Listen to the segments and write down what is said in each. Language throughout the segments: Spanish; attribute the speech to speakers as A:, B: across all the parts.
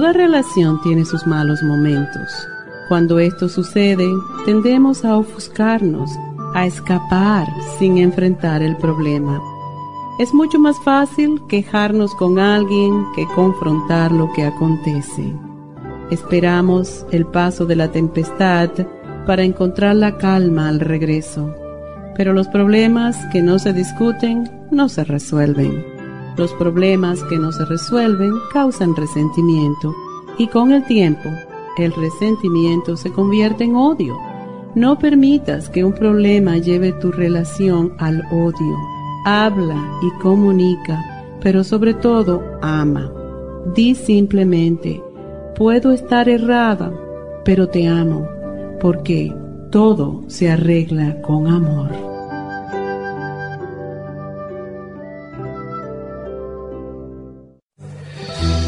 A: Toda relación tiene sus malos momentos. Cuando esto sucede, tendemos a ofuscarnos, a escapar sin enfrentar el problema. Es mucho más fácil quejarnos con alguien que confrontar lo que acontece. Esperamos el paso de la tempestad para encontrar la calma al regreso, pero los problemas que no se discuten no se resuelven. Los problemas que no se resuelven causan resentimiento y con el tiempo el resentimiento se convierte en odio. No permitas que un problema lleve tu relación al odio. Habla y comunica, pero sobre todo ama. Di simplemente, puedo estar errada, pero te amo, porque todo se arregla con amor.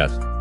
B: Yes.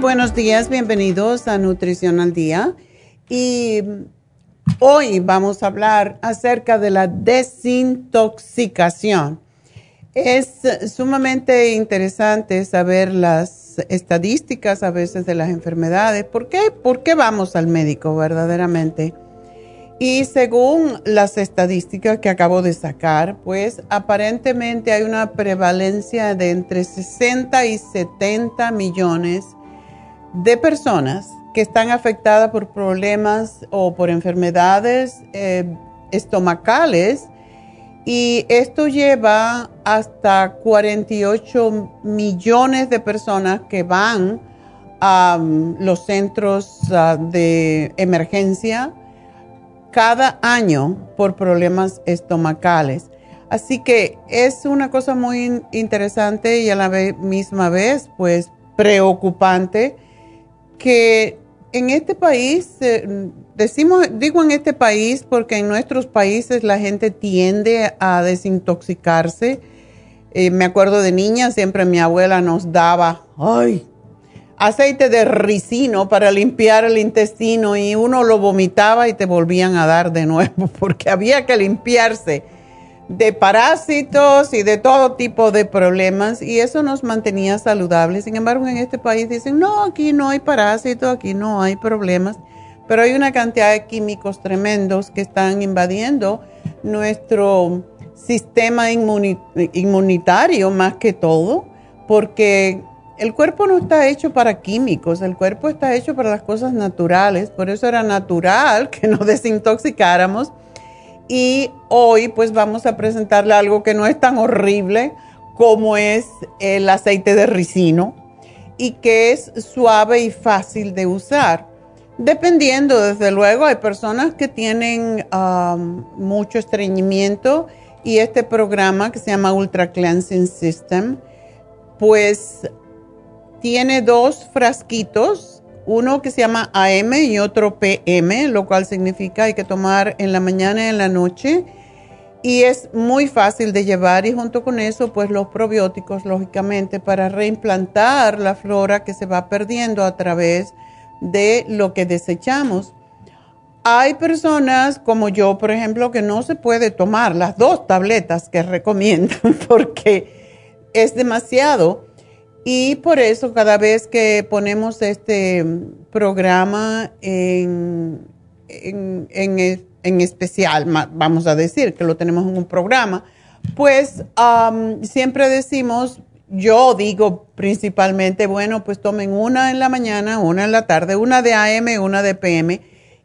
C: buenos días, bienvenidos a Nutrición al Día. Y hoy vamos a hablar acerca de la desintoxicación. Es sumamente interesante saber las estadísticas a veces de las enfermedades. ¿Por qué? ¿Por qué vamos al médico verdaderamente? Y según las estadísticas que acabo de sacar, pues aparentemente hay una prevalencia de entre 60 y 70 millones de personas que están afectadas por problemas o por enfermedades eh, estomacales y esto lleva hasta 48 millones de personas que van a um, los centros uh, de emergencia cada año por problemas estomacales. Así que es una cosa muy interesante y a la misma vez, pues, preocupante que en este país, eh, decimos, digo en este país porque en nuestros países la gente tiende a desintoxicarse. Eh, me acuerdo de niña, siempre mi abuela nos daba, ay, aceite de ricino para limpiar el intestino y uno lo vomitaba y te volvían a dar de nuevo porque había que limpiarse de parásitos y de todo tipo de problemas y eso nos mantenía saludables. Sin embargo, en este país dicen, no, aquí no hay parásitos, aquí no hay problemas, pero hay una cantidad de químicos tremendos que están invadiendo nuestro sistema inmunitario más que todo, porque el cuerpo no está hecho para químicos, el cuerpo está hecho para las cosas naturales, por eso era natural que nos desintoxicáramos y hoy pues vamos a presentarle algo que no es tan horrible como es el aceite de ricino y que es suave y fácil de usar. Dependiendo, desde luego, hay personas que tienen um, mucho estreñimiento y este programa que se llama Ultra Cleansing System, pues tiene dos frasquitos uno que se llama AM y otro PM, lo cual significa hay que tomar en la mañana y en la noche. Y es muy fácil de llevar y junto con eso, pues los probióticos, lógicamente, para reimplantar la flora que se va perdiendo a través de lo que desechamos. Hay personas como yo, por ejemplo, que no se puede tomar las dos tabletas que recomiendan porque es demasiado. Y por eso cada vez que ponemos este programa en, en, especial, vamos a decir que lo tenemos en un programa, pues siempre decimos, yo digo principalmente, bueno, pues tomen una en la mañana, una en la tarde, una de AM, una de PM,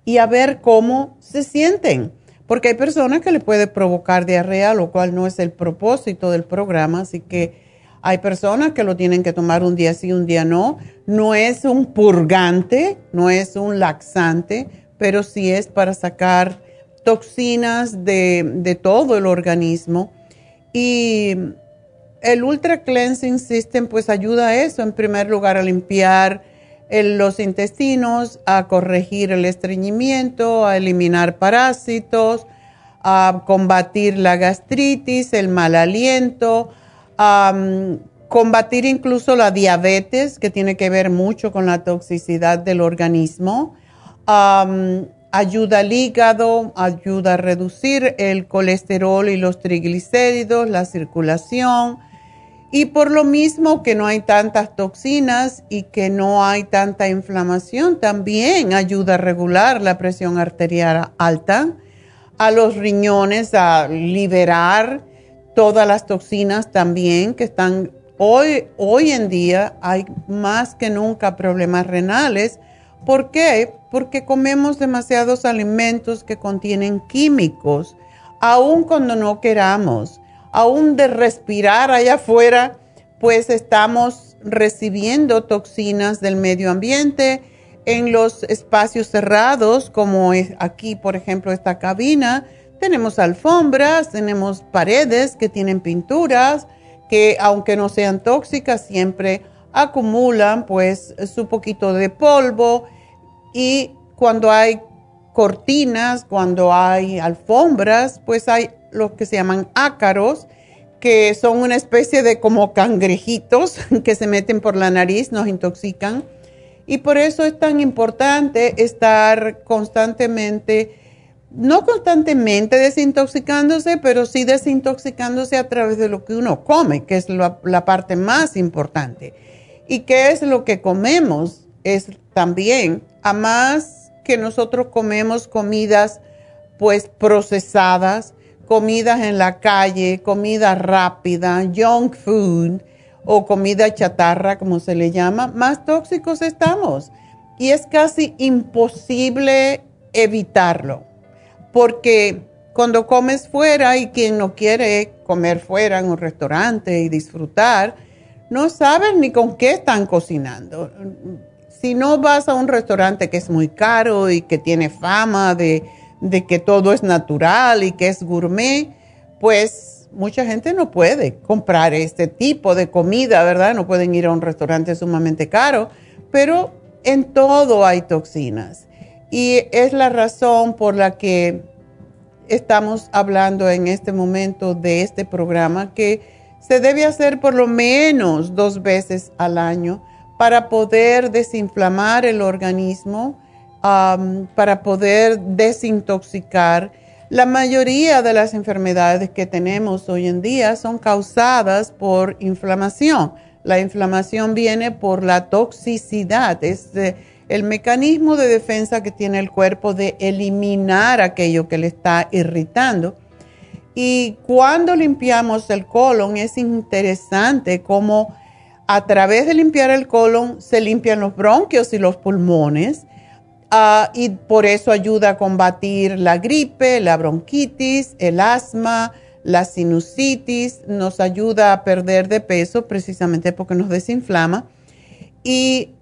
C: y a ver cómo se sienten. Porque hay personas que le puede provocar diarrea, lo cual no es el propósito del programa, así que hay personas que lo tienen que tomar un día sí, un día no. No es un purgante, no es un laxante, pero sí es para sacar toxinas de, todo el organismo. Y el Ultra Cleansing System pues ayuda a eso, en primer lugar a limpiar los intestinos, a corregir el estreñimiento, a eliminar parásitos, a combatir la gastritis, el mal aliento, combatir incluso la diabetes, que tiene que ver mucho con la toxicidad del organismo. ayuda al hígado, ayuda a reducir el colesterol y los triglicéridos, la circulación. Y por lo mismo que no hay tantas toxinas y que no hay tanta inflamación, también ayuda a regular la presión arterial alta, a los riñones a liberar todas las toxinas también que están hoy, hoy en día hay más que nunca problemas renales. ¿Por qué? Porque comemos demasiados alimentos que contienen químicos, aun cuando no queramos, aún de respirar allá afuera, pues estamos recibiendo toxinas del medio ambiente en los espacios cerrados, como es aquí, por ejemplo, esta cabina tenemos alfombras, tenemos paredes que tienen pinturas, que aunque no sean tóxicas, siempre acumulan pues su poquito de polvo y cuando hay cortinas, cuando hay alfombras, pues hay lo que se llaman ácaros, que son una especie de como cangrejitos que se meten por la nariz, nos intoxican. Y por eso es tan importante estar constantemente no constantemente desintoxicándose, pero sí desintoxicándose a través de lo que uno come, que es la, parte más importante. ¿Y qué es lo que comemos? Es también, a más que nosotros comemos comidas pues procesadas, comidas en la calle, comida rápida, junk food o comida chatarra, como se le llama, más tóxicos estamos. Y es casi imposible evitarlo porque cuando comes fuera y quien no quiere comer fuera en un restaurante y disfrutar, no sabes ni con qué están cocinando. Si no vas a un restaurante que es muy caro y que tiene fama de, de que todo es natural y que es gourmet, pues mucha gente no puede comprar este tipo de comida, ¿verdad? No pueden ir a un restaurante sumamente caro, pero en todo hay toxinas. Y es la razón por la que estamos hablando en este momento de este programa que se debe hacer por lo menos dos veces al año para poder desinflamar el organismo, para poder desintoxicar. La mayoría de las enfermedades que tenemos hoy en día son causadas por inflamación. La inflamación viene por la toxicidad, es el mecanismo de defensa que tiene el cuerpo de eliminar aquello que le está irritando. Y cuando limpiamos el colon es interesante cómo a través de limpiar el colon se limpian los bronquios y los pulmones ah, y por eso ayuda a combatir la gripe, la bronquitis, el asma, la sinusitis, nos ayuda a perder de peso precisamente porque nos desinflama y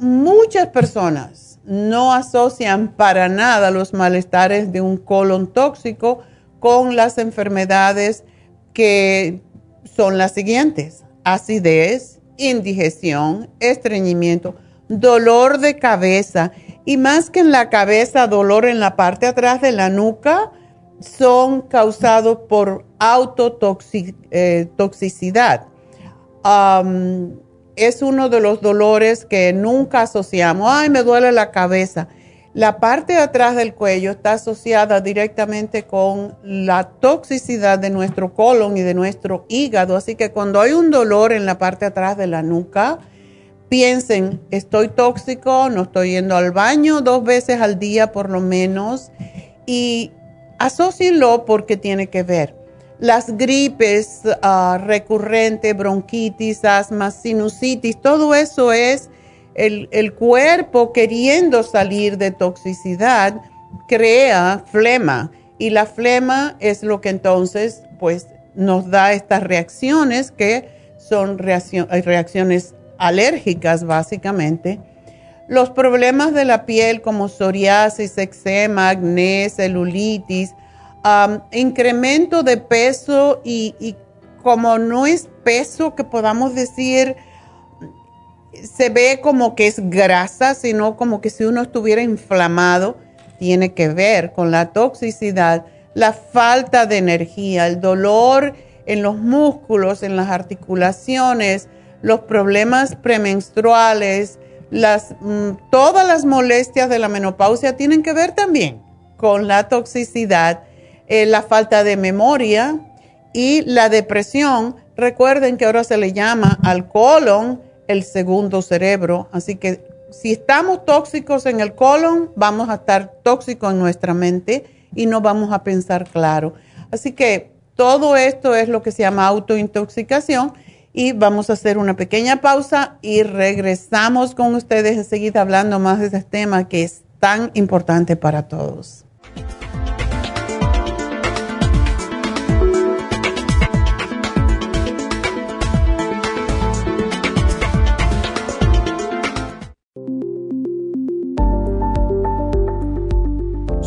C: muchas personas no asocian para nada los malestares de un colon tóxico con las enfermedades que son las siguientes, acidez, indigestión, estreñimiento, dolor de cabeza y más que en la cabeza, dolor en la parte atrás de la nuca son causados por autotoxicidad. Eh, es uno de los dolores que nunca asociamos. Ay, me duele la cabeza. La parte de atrás del cuello está asociada directamente con la toxicidad de nuestro colon y de nuestro hígado. Así que cuando hay un dolor en la parte de atrás de la nuca, piensen, estoy tóxico, no estoy yendo al baño dos veces al día por lo menos. Y asocienlo porque tiene que ver. Las gripes ah, recurrentes, bronquitis, asma, sinusitis, todo eso es el, cuerpo queriendo salir de toxicidad crea flema y la flema es lo que entonces pues nos da estas reacciones que son reacciones alérgicas básicamente. Los problemas de la piel como psoriasis, eczema, acné, celulitis, incremento de peso y, y como no es peso que podamos decir se ve como que es grasa, sino como que si uno estuviera inflamado, tiene que ver con la toxicidad, la falta de energía, el dolor en los músculos, en las articulaciones, los problemas premenstruales, las, mm, todas las molestias de la menopausia tienen que ver también con la toxicidad, eh, la falta de memoria y la depresión. Recuerden que ahora se le llama al colon el segundo cerebro. Así que si estamos tóxicos en el colon, vamos a estar tóxicos en nuestra mente y no vamos a pensar claro. Así que todo esto es lo que se llama autointoxicación y vamos a hacer una pequeña pausa y regresamos con ustedes enseguida hablando más de este tema que es tan importante para todos.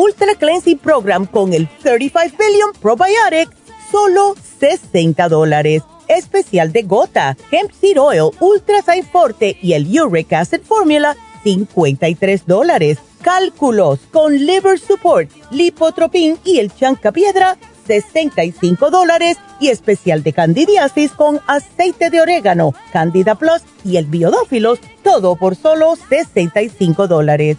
D: Ultra Cleansing Program con el 35 Billion Probiotic, solo 60 dólares. Especial de gota, Hemp Seed Oil, Ultra Sign Forte y el Uric Acid Formula, 53 dólares. Cálculos con Liver Support, Lipotropin y el Chanca Piedra, 65 dólares. Y especial de candidiasis con aceite de orégano, Candida Plus y el Biodófilos, todo por solo 65 dólares.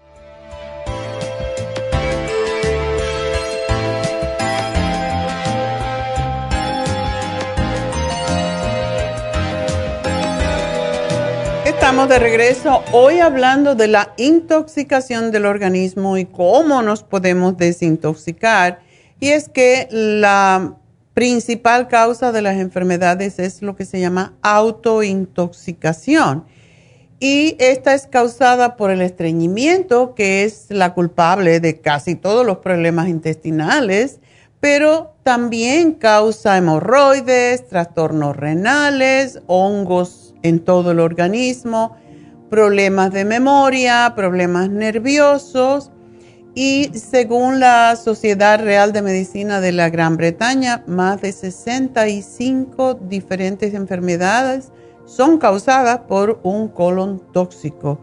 C: Estamos de regreso hoy hablando de la intoxicación del organismo y cómo nos podemos desintoxicar. Y es que la principal causa de las enfermedades es lo que se llama autointoxicación. Y esta es causada por el estreñimiento, que es la culpable de casi todos los problemas intestinales, pero también causa hemorroides, trastornos renales, hongos en todo el organismo, problemas de memoria, problemas nerviosos y según la Sociedad Real de Medicina de la Gran Bretaña, más de 65 diferentes enfermedades son causadas por un colon tóxico.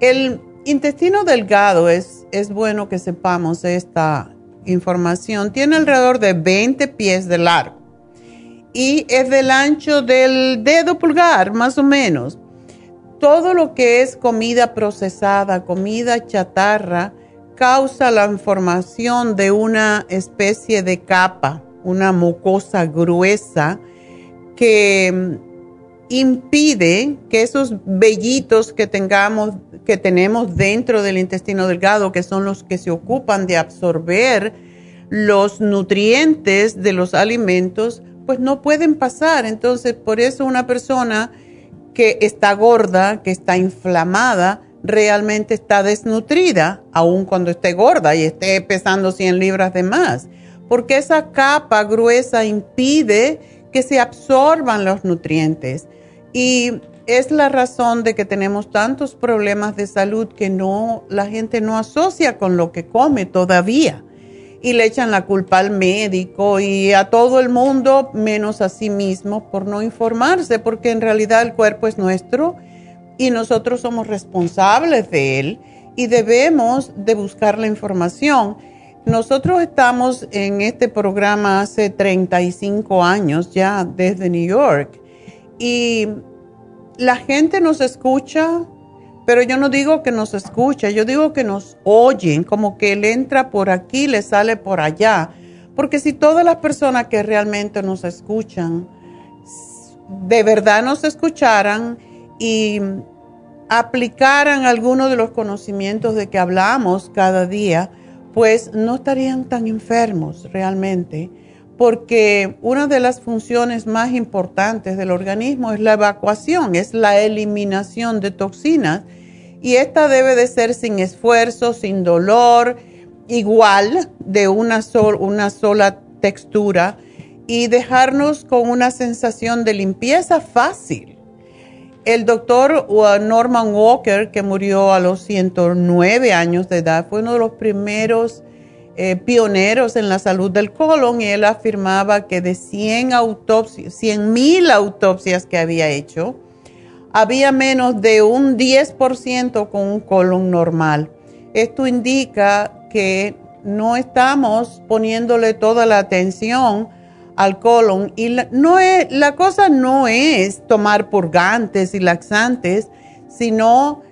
C: El intestino delgado es, es bueno que sepamos esta información. Tiene alrededor de 20 pies de largo y es del ancho del dedo pulgar, más o menos. Todo lo que es comida procesada, comida chatarra, causa la formación de una especie de capa, una mucosa gruesa que mm, impide que esos vellitos que tengamos, que tenemos dentro del intestino delgado, que son los que se ocupan de absorber los nutrientes de los alimentos, pues no pueden pasar. Entonces, por eso una persona que está gorda, que está inflamada, realmente está desnutrida, aun cuando esté gorda y esté pesando 100 libras de más, porque esa capa gruesa impide que se absorban los nutrientes. Y es la razón de que tenemos tantos problemas de salud que no la gente no asocia con lo que come todavía y le echan la culpa al médico y a todo el mundo menos a sí mismo por no informarse porque en realidad el cuerpo es nuestro y nosotros somos responsables de él y debemos de buscar la información. Nosotros estamos en este programa hace 35 años ya desde New York y la gente nos escucha, pero yo no digo que nos escucha, yo digo que nos oyen, como que él entra por aquí, le sale por allá. Porque si todas las personas que realmente nos escuchan, de verdad nos escucharan, y aplicaran algunos de los conocimientos de que hablamos cada día, pues no estarían tan enfermos realmente, porque una de las funciones más importantes del organismo es la evacuación, es la eliminación de toxinas y esta debe de ser sin esfuerzo, sin dolor, igual de una, sola textura y dejarnos con una sensación de limpieza fácil. El doctor uh, Norman Walker, que murió a los 109 años de edad, fue uno de los primeros eh, pioneros en la salud del colon y él afirmaba que de 100 autopsias, 100 mil autopsias que había hecho, había menos de un 10% con un colon normal. Esto indica que no estamos poniéndole toda la atención al colon y la, no la cosa no es tomar purgantes y laxantes, sino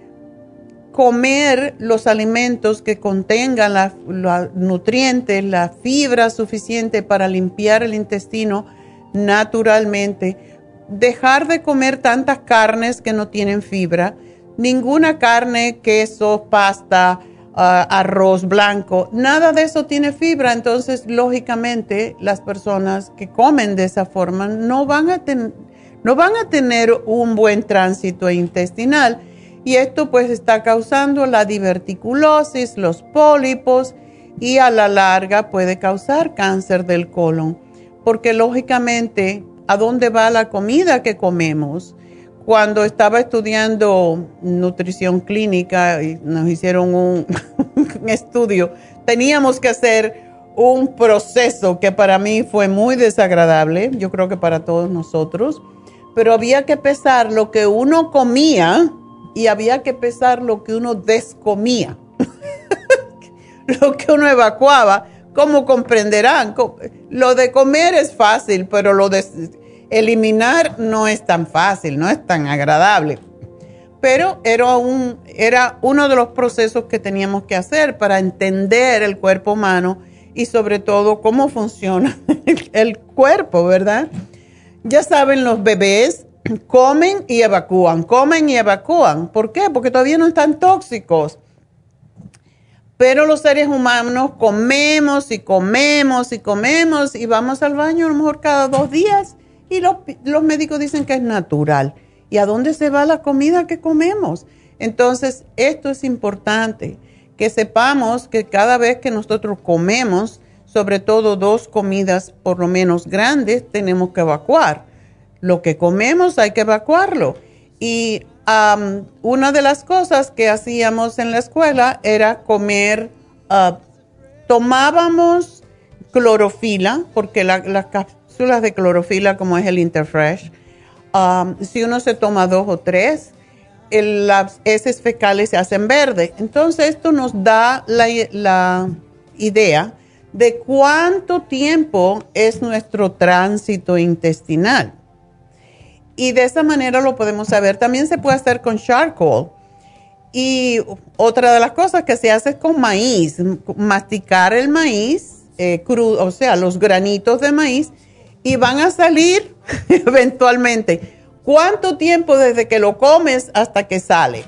C: comer los alimentos que contengan los nutrientes, la fibra suficiente para limpiar el intestino naturalmente, dejar de comer tantas carnes que no tienen fibra, ninguna carne, queso, pasta, ah, arroz blanco, nada de eso tiene fibra, entonces lógicamente las personas que comen de esa forma no van a, no van a tener un buen tránsito intestinal. Y esto pues está causando la diverticulosis, los pólipos y a la larga puede causar cáncer del colon, porque lógicamente, ¿a dónde va la comida que comemos? Cuando estaba estudiando nutrición clínica y nos hicieron un, estudio, teníamos que hacer un proceso que para mí fue muy desagradable, yo creo que para todos nosotros, pero había que pesar lo que uno comía y había que pesar lo que uno descomía, lo que uno evacuaba. Como comprenderán, lo de comer es fácil, pero lo de eliminar no es tan fácil, no es tan agradable. Pero era, era uno de los procesos que teníamos que hacer para entender el cuerpo humano y sobre todo cómo funciona el cuerpo, ¿verdad? Ya saben, los bebés comen y evacúan, comen y evacúan. ¿Por qué? Porque todavía no están tóxicos. Pero los seres humanos comemos y comemos y comemos y vamos al baño a lo mejor cada dos días y los, los médicos dicen que es natural. ¿Y a dónde se va la comida que comemos? Entonces, esto es importante, que sepamos que cada vez que nosotros comemos, sobre todo dos comidas por lo menos grandes, tenemos que evacuar lo que comemos hay que evacuarlo. Y una de las cosas que hacíamos en la escuela era comer, ah, tomábamos clorofila, porque las cápsulas de clorofila, como es el Interfresh, si uno se toma dos o tres, las heces fecales se hacen verde. Entonces esto nos da la idea de cuánto tiempo es nuestro tránsito intestinal y de esa manera lo podemos saber. También se puede hacer con charcoal. Y otra de las cosas que se hace es con maíz, masticar el maíz eh, crudo, o sea, los granitos de maíz, y van a salir eventualmente. ¿Cuánto tiempo desde que lo comes hasta que sale?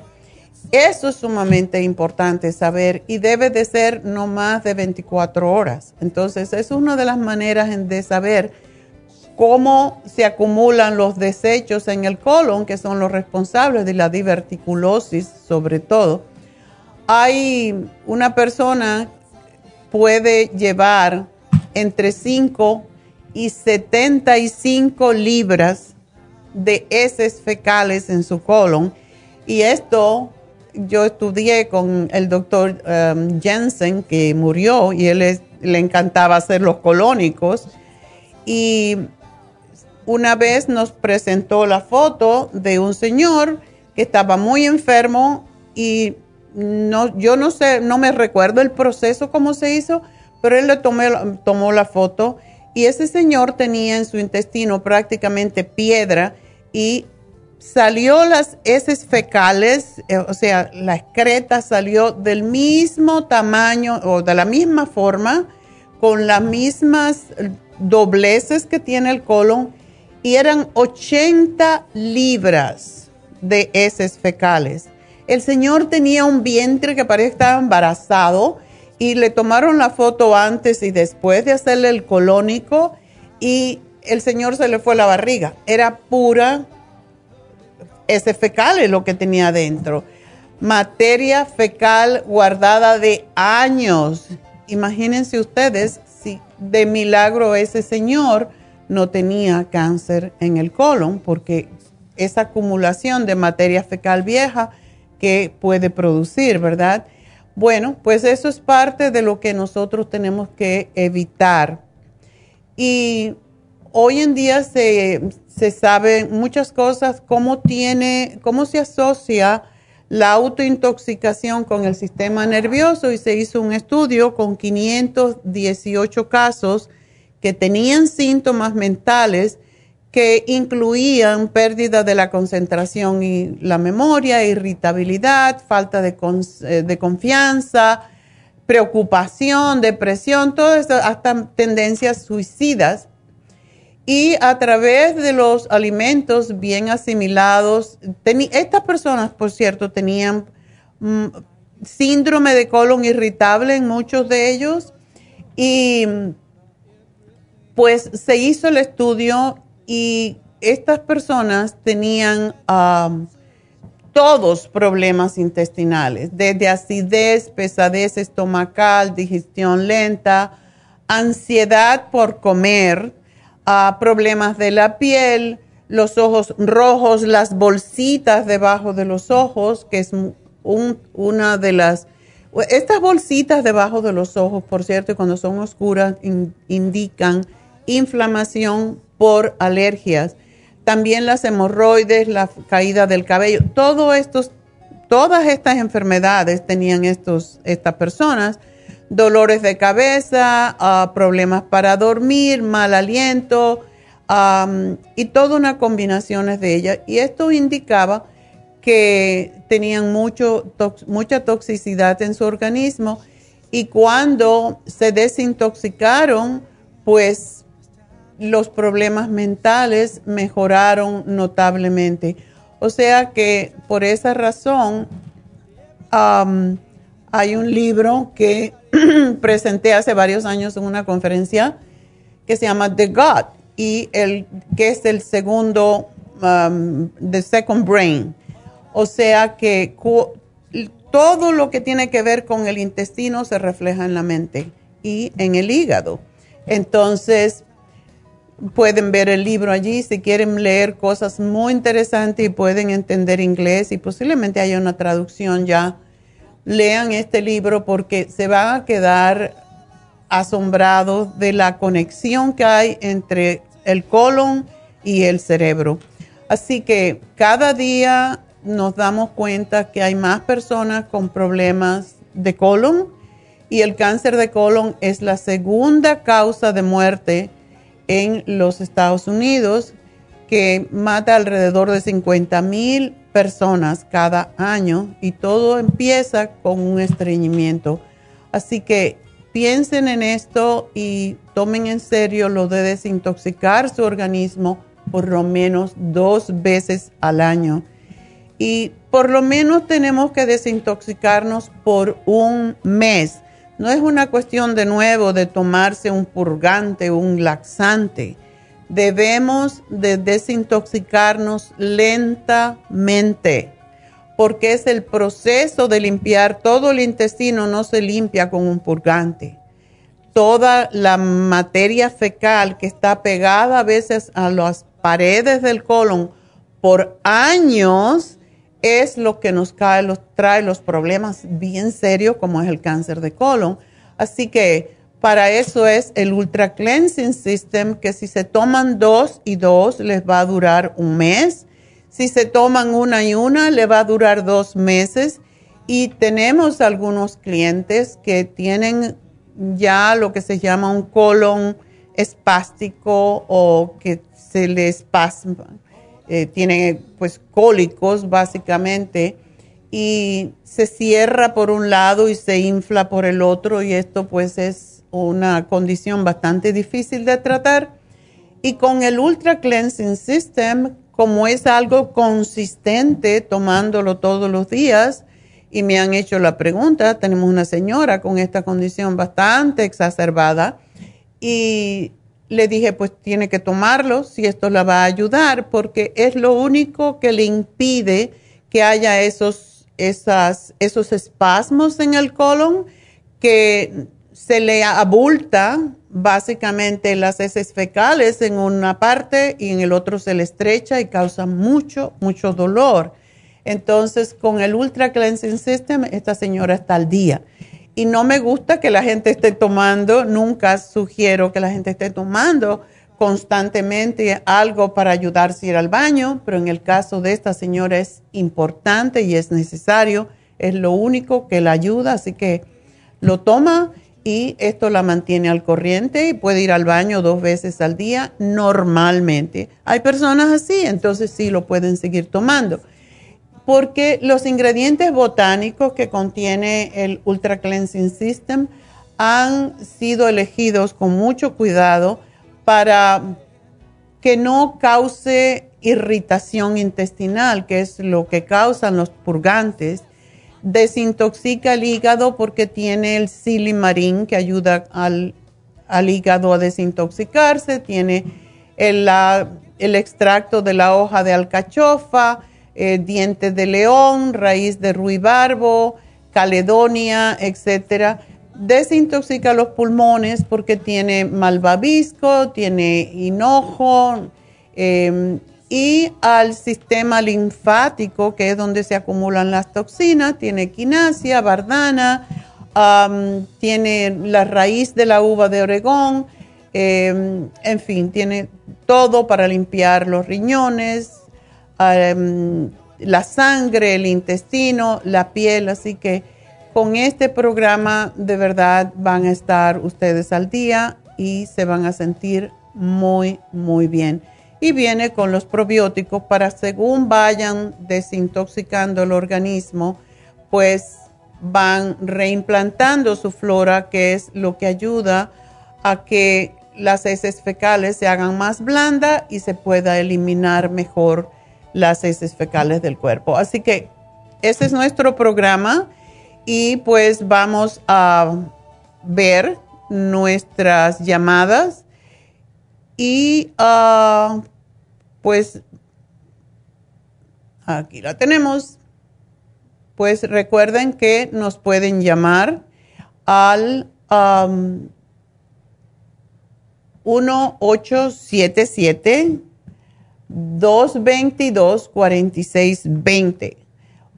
C: Eso es sumamente importante saber y debe de ser no más de 24 horas. Entonces, es una de las maneras de saber cómo se acumulan los desechos en el colon, que son los responsables de la diverticulosis sobre todo. Hay una persona puede llevar entre 5 y 75 libras de heces fecales en su colon y esto yo estudié con el doctor um, Jensen que murió y él le encantaba hacer los colónicos y una vez nos presentó la foto de un señor que estaba muy enfermo y no, yo no sé, no me recuerdo el proceso cómo se hizo, pero él le tomó la foto y ese señor tenía en su intestino prácticamente piedra y salió las heces fecales, eh, o sea, la excreta salió del mismo tamaño o de la misma forma, con las mismas dobleces que tiene el colon y eran 80 libras de heces fecales. El señor tenía un vientre que parecía estaba embarazado y le tomaron la foto antes y después de hacerle el colónico y el señor se le fue la barriga. Era pura heces fecales lo que tenía adentro. materia fecal guardada de años. Imagínense ustedes si de milagro ese señor no tenía cáncer en el colon, porque esa acumulación de materia fecal vieja que puede producir, ¿verdad? Bueno, pues eso es parte de lo que nosotros tenemos que evitar. Y hoy en día se, se sabe muchas cosas, cómo tiene, cómo se asocia la autointoxicación con el sistema nervioso y se hizo un estudio con 518 casos que tenían síntomas mentales que incluían pérdida de la concentración y la memoria, irritabilidad, falta de, eh, confianza, preocupación, depresión, todo esto, hasta tendencias suicidas. Y a través de los alimentos bien asimilados, estas personas, por cierto, tenían mm, síndrome de colon irritable en muchos de ellos. Y pues se hizo el estudio y estas personas tenían todos problemas intestinales, desde acidez, pesadez estomacal, digestión lenta, ansiedad por comer, problemas de la piel, los ojos rojos, las bolsitas debajo de los ojos, que es una de las... Estas bolsitas debajo de los ojos, por cierto, cuando son oscuras, indican inflamación por alergias. También las hemorroides, la caída del cabello, todo estos, todas estas enfermedades tenían estos, estas personas. Dolores de cabeza, ah, problemas para dormir, mal aliento y toda una combinación de ellas. Y esto indicaba que tenían mucho, mucha toxicidad en su organismo y cuando se desintoxicaron, pues los problemas mentales mejoraron notablemente. O sea que por esa razón hay un libro que presenté hace varios años en una conferencia que se llama The God y el que es el segundo, The Second Brain. O sea que todo lo que tiene que ver con el intestino se refleja en la mente y en el hígado. Entonces, pueden ver el libro allí si quieren leer cosas muy interesantes y pueden entender inglés y posiblemente haya una traducción ya. Lean este libro porque se van a quedar asombrados de la conexión que hay entre el colon y el cerebro. Así que cada día nos damos cuenta que hay más personas con problemas de colon y el cáncer de colon es la segunda causa de muerte en los Estados Unidos que mata alrededor de 50 mil personas cada año y todo empieza con un estreñimiento. Así que piensen en esto y tomen en serio lo de desintoxicar su organismo por lo menos dos veces al año. Y por lo menos tenemos que desintoxicarnos por un mes no es una cuestión de nuevo de tomarse un purgante o un laxante. Debemos de desintoxicarnos lentamente porque es el proceso de limpiar todo el intestino, no se limpia con un purgante. Toda la materia fecal que está pegada a veces a las paredes del colon por años es lo que nos cae, trae los problemas bien serios como es el cáncer de colon. Así que para eso es el Ultra Cleansing System, que si se toman dos y dos les va a durar un mes. Si se toman una y una, le va a durar dos meses. Y tenemos algunos clientes que tienen ya lo que se llama un colon espástico o que se les pasa eh, tiene pues cólicos básicamente y se cierra por un lado y se infla por el otro y esto pues es una condición bastante difícil de tratar. Y con el Ultra Cleansing System, como es algo consistente tomándolo todos los días, y me han hecho la pregunta, tenemos una señora con esta condición bastante exacerbada y le dije, pues tiene que tomarlo si esto la va a ayudar, porque es lo único que le impide que haya esos esas, esos espasmos en el colon que se le abulta básicamente las heces fecales en una parte y en el otro se le estrecha y causa mucho, mucho dolor. Entonces, con el Ultra Cleansing System, esta señora está al día. Y no me gusta que la gente esté tomando, nunca sugiero que la gente esté tomando constantemente algo para ayudarse a ir al baño, pero en el caso de esta señora es importante y es necesario, es lo único que la ayuda, así que lo toma y esto la mantiene al corriente y puede ir al baño dos veces al día normalmente. Hay personas así, entonces sí lo pueden seguir tomando. Porque los ingredientes botánicos que contiene el Ultra Cleansing System han sido elegidos con mucho cuidado para que no cause irritación intestinal, que es lo que causan los purgantes. Desintoxica el hígado porque tiene el silimarín que ayuda al, hígado a desintoxicarse, tiene el, el, extracto de la hoja de alcachofa, eh, dientes de león, raíz de ruibarbo, caledonia, etcétera. Desintoxica los pulmones porque tiene malvavisco, tiene hinojo em, y al sistema linfático, que es donde se acumulan las toxinas, tiene quinasia, bardana, tiene la raíz de la uva de Oregón, em, en fin, tiene todo para limpiar los riñones, la sangre, el intestino, la piel, así que con este programa de verdad van a estar ustedes al día y se van a sentir muy, muy bien. Y viene con los probióticos para según vayan desintoxicando el organismo, pues van reimplantando su flora, que es lo que ayuda a que las heces fecales se hagan más blandas y se pueda eliminar mejor las heces fecales del cuerpo. Así que ese es nuestro programa y pues vamos a ver nuestras llamadas y ah, pues aquí la tenemos. Pues recuerden que nos pueden llamar al um, 1877 222 4620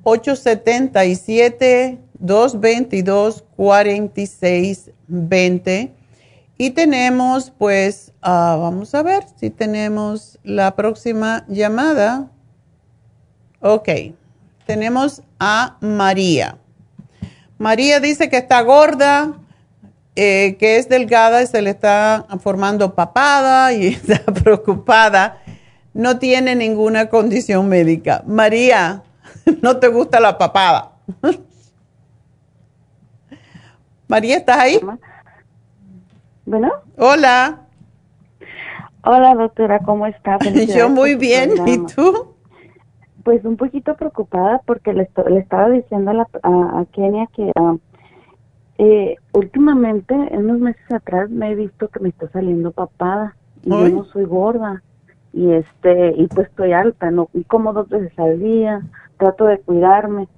C: 877 222-4620. Y tenemos, pues, ah, vamos a ver si tenemos la próxima llamada. Ok, tenemos a María. María dice que está gorda, eh, que es delgada y se le está formando papada y está preocupada. No tiene ninguna condición médica. María, no te gusta la papada. María, ¿estás ahí?
E: Bueno.
C: Hola.
E: Hola, doctora, ¿cómo está?
C: Yo muy bien, ¿y tú?
E: Pues un poquito preocupada porque le, estaba diciendo a, Kenia que ah, eh, últimamente, en unos meses atrás, me he visto que me está saliendo papada y yo no soy gorda y este y pues estoy alta, no y como dos veces al día, trato de cuidarme.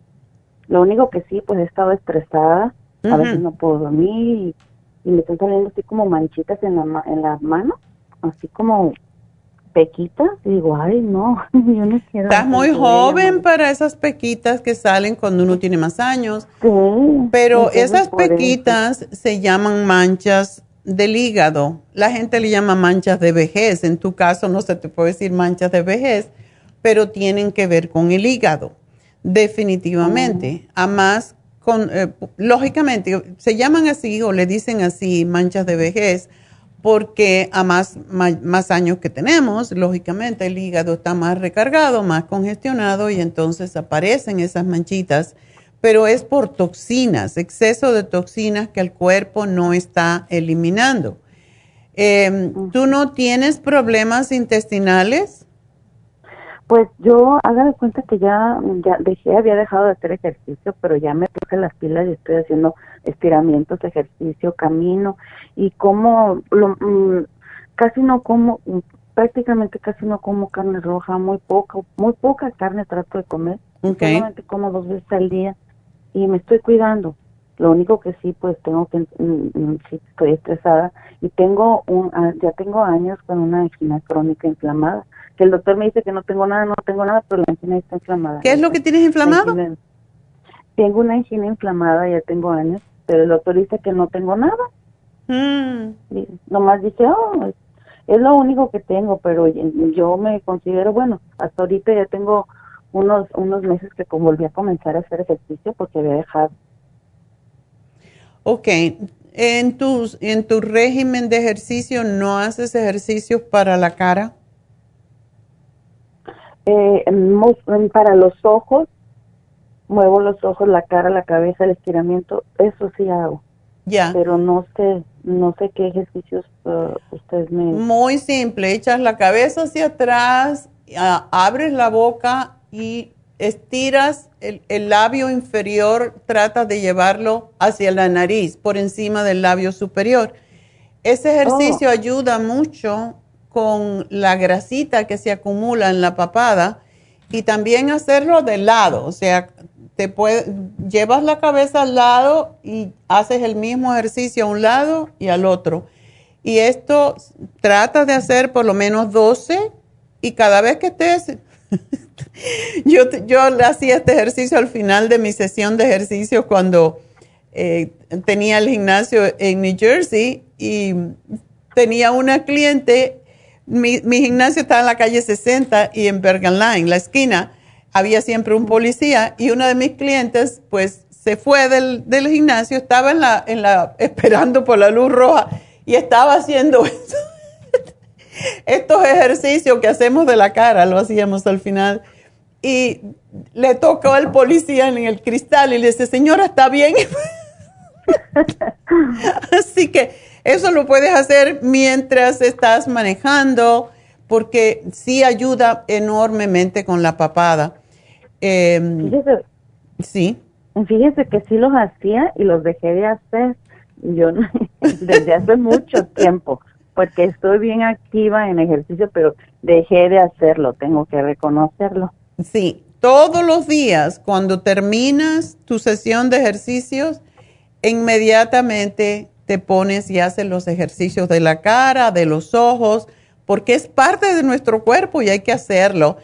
E: Lo único que sí, pues he estado estresada a veces no puedo dormir y, me están saliendo así como manchitas en la, en las manos, así como pequitas. Y digo, ay, no, yo no quiero.
C: Estás muy joven para esas pequitas que salen cuando uno tiene más años.
E: Sí.
C: Pero esas pequitas se llaman manchas del hígado. La gente le llama manchas de vejez. En tu caso no se te puede decir manchas de vejez, pero tienen que ver con el hígado. Definitivamente. A más eh, lógicamente, se llaman así o le dicen así manchas de vejez porque a más, más, años que tenemos, lógicamente el hígado está más recargado, más congestionado y entonces aparecen esas manchitas, pero es por toxinas, exceso de toxinas que el cuerpo no está eliminando. Em, ¿Tú no tienes problemas intestinales?
E: Pues yo haga de cuenta que ya, ya dejé, había dejado de hacer ejercicio, pero ya me puse las pilas y estoy haciendo estiramientos, ejercicio, camino y como lo, mm, casi no como, mm, prácticamente casi no como carne roja, muy poca, muy poca carne trato de comer
C: Okay.
E: Solamente como dos veces al día y me estoy cuidando. Lo único que sí, pues tengo que, mm, mm, sí, estoy estresada y tengo un, ah, ya tengo años con una angina crónica inflamada. Que el doctor me dice que no tengo nada, no tengo nada, pero la angina está inflamada.
C: ¿Qué es lo que tienes inflamado?
E: tengo una angina inflamada, ya tengo años, pero el doctor dice que no tengo nada.
C: Mm.
E: nomás dice, oh, es, es lo único que tengo, pero yo me considero, bueno, hasta ahorita ya tengo unos unos meses que volví a comenzar a hacer ejercicio porque había dejado
C: Ok, en, tus, en tu régimen de ejercicio, ¿no haces ejercicios para la cara?
E: Eh, para los ojos, muevo los ojos, la cara, la cabeza, el estiramiento, eso sí hago.
C: Ya.
E: Pero no sé, no sé qué ejercicios uh, ustedes me...
C: Muy simple, echas la cabeza hacia atrás, abres la boca y estiras el, labio inferior, trata de llevarlo hacia la nariz, por encima del labio superior. Ese ejercicio oh. ayuda mucho con la grasita que se acumula en la papada y también hacerlo de lado, o sea, te puede, llevas la cabeza al lado y haces el mismo ejercicio a un lado y al otro. Y esto trata de hacer por lo menos 12 y cada vez que estés yo, yo hacía este ejercicio al final de mi sesión de ejercicio cuando eh, tenía el gimnasio en New Jersey y tenía una cliente, mi, gimnasio estaba en la calle 60 y en Bergen Line, la esquina, había siempre un policía y una de mis clientes pues se fue del, del gimnasio, estaba en la, en la, esperando por la luz roja y estaba haciendo eso estos ejercicios que hacemos de la cara, lo hacíamos al final. Y le tocó al policía en el cristal y le dice, señora, ¿está bien? Así que eso lo puedes hacer mientras estás manejando, porque sí ayuda enormemente con la papada.
E: Em,
C: sí.
E: Fíjese que sí los hacía y los dejé de hacer yo desde hace mucho tiempo porque estoy bien activa en ejercicio, pero dejé de hacerlo, tengo que reconocerlo.
C: Sí, todos los días cuando terminas tu sesión de ejercicios, inmediatamente te pones y haces los ejercicios de la cara, de los ojos, porque es parte de nuestro cuerpo y hay que hacerlo.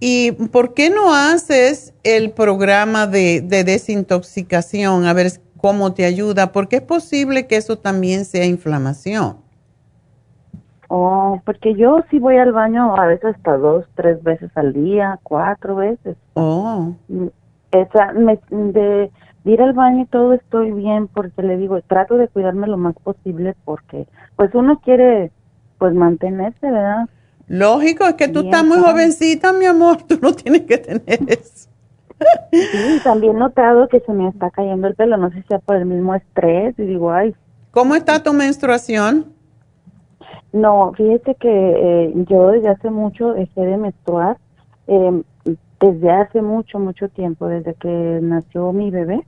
C: ¿Y por qué no haces el programa de, de desintoxicación? A ver cómo te ayuda, porque es posible que eso también sea inflamación.
E: Oh, porque yo sí voy al baño a veces hasta dos, tres veces al día, cuatro veces.
C: Oh.
E: Esa, me, de, ir al baño y todo estoy bien porque le digo, trato de cuidarme lo más posible porque pues uno quiere pues mantenerse, ¿verdad?
C: Lógico, es que tú estás muy jovencita, mi amor, tú no tienes que tener eso.
E: Sí, también he notado que se me está cayendo el pelo, no sé si sea por el mismo estrés y digo, ay.
C: ¿Cómo está tu menstruación?
E: No, fíjate que eh, yo desde hace mucho dejé de menstruar, em, desde hace mucho, mucho tiempo, desde que nació mi bebé.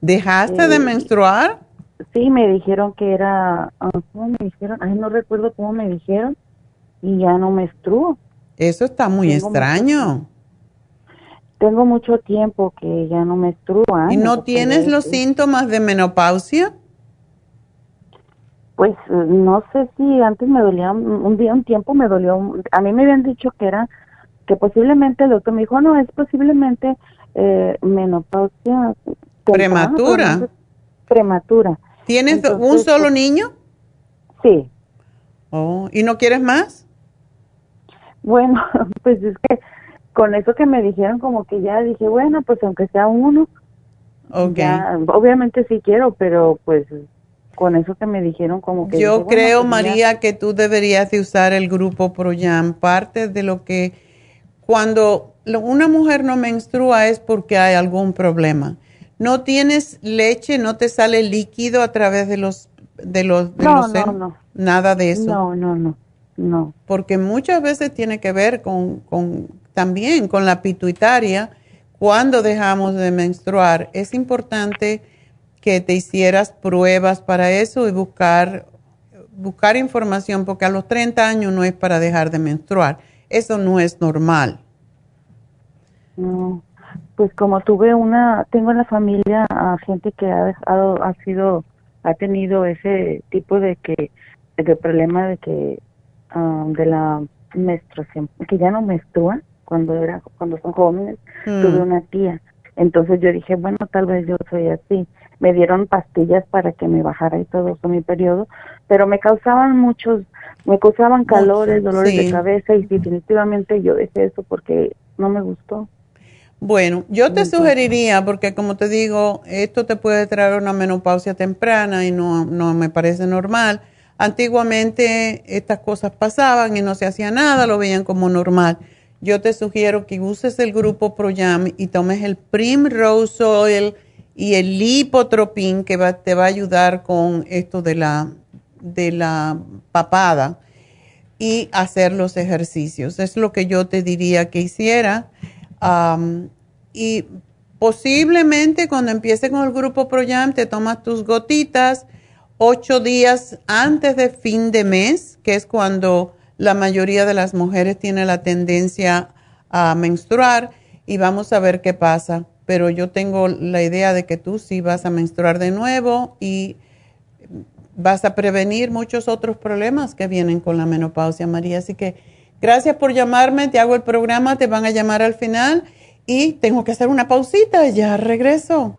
C: ¿Dejaste de eh, menstruar?
E: Sí, me dijeron que era, ah, ¿cómo me dijeron? Ay, no recuerdo cómo me dijeron y ya no menstruo.
C: Eso está muy extraño.
E: tengo mucho tiempo que ya no menstruo.
C: ¿Y no tienes los síntomas de menopausia?
E: Pues no sé si antes me dolía, un día, un tiempo me dolió, a mí me habían dicho que era, que posiblemente el doctor me dijo, no, es posiblemente eh, menopausia.
C: Prematura.
E: prematura.
C: ¿Tienes un solo pues, niño?
E: Sí.
C: Oh, ¿y no quieres más?
E: Bueno, pues es que con eso que me dijeron como que ya dije, bueno, pues aunque sea uno.
C: Okay.
E: obviamente sí quiero, pero pues con eso que me dijeron como que...
C: Yo creo, pues María, que tú deberías de usar el grupo ProYam. Parte de lo que cuando una mujer no menstrua es porque hay algún problema. No tienes leche, no te sale líquido a través de los de los, de
E: no, no, no.
C: nada de eso.
E: No, no, no, no.
C: Porque muchas veces tiene que ver con, con también con la pituitaria. Cuando dejamos de menstruar, es importante que te hicieras pruebas para eso y buscar, buscar información, porque a los 30 años no es para dejar de menstruar. Eso no es normal.
E: No. pues como tuve una, tengo en la familia a gente que ha dejado, ha sido, ha tenido ese tipo de que, de problema de que, ah, de la menstruación, que ya no menstrua cuando era, cuando son jóvenes, mm. tuve una tía. Entonces yo dije, bueno, tal vez yo soy así. Me dieron pastillas para que me bajara y todo eso mi periodo, pero me causaban muchos, me causaban calores, dolores de cabeza y definitivamente yo dejé eso porque no me gustó.
C: Bueno, yo te sugeriría, porque como te digo, esto te puede traer una menopausia temprana y no, no me parece normal. Antiguamente estas cosas pasaban y no se hacía nada, lo veían como normal. Yo te sugiero que uses el grupo ProYam y tomes el Primrose Oil y el Lipotropin que te va a ayudar con esto de la, de la papada y hacer los ejercicios. Es lo que yo te diría que hiciera y posiblemente cuando empiece con el grupo ProYam te tomas tus gotitas ocho días antes de fin de mes, que es cuando la mayoría de las mujeres tiene la tendencia a menstruar y vamos a ver qué pasa. Pero yo tengo la idea de que tú sí vas a menstruar de nuevo y vas a prevenir muchos otros problemas que vienen con la menopausia, María. Así que Gracias por llamarme, te hago el programa, te van a llamar al final y tengo que hacer una pausita, ya regreso.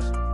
B: podcast.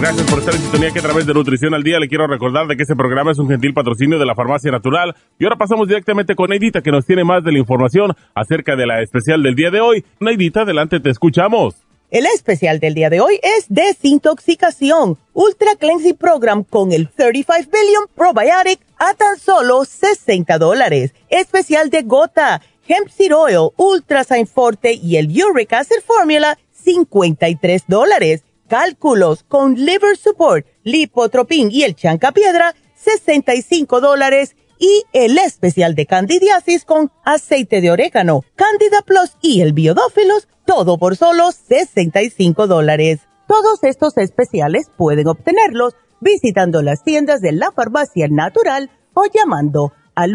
F: Gracias por estar en sintonía que a través de Nutrición al Día le quiero recordar de que este programa es un gentil patrocinio de la Farmacia Natural. Y ahora pasamos directamente con Neidita que nos tiene más de la información acerca de la especial del día de hoy. Neidita, adelante, te escuchamos.
D: El especial del día de hoy es Desintoxicación, Ultra Cleansing Program con el 35 Billion Probiotic a tan solo 60 dólares. Especial de gota, Hemp Seed Oil, Ultra Sign Forte y el Uric Acid Formula, 53 dólares cálculos con liver support, lipotropin y el chancapiedra, 65 dólares y el especial de candidiasis con aceite de orégano, candida plus y el biodófilos, todo por solo 65 dólares. Todos estos especiales pueden obtenerlos visitando las tiendas de la farmacia natural o llamando al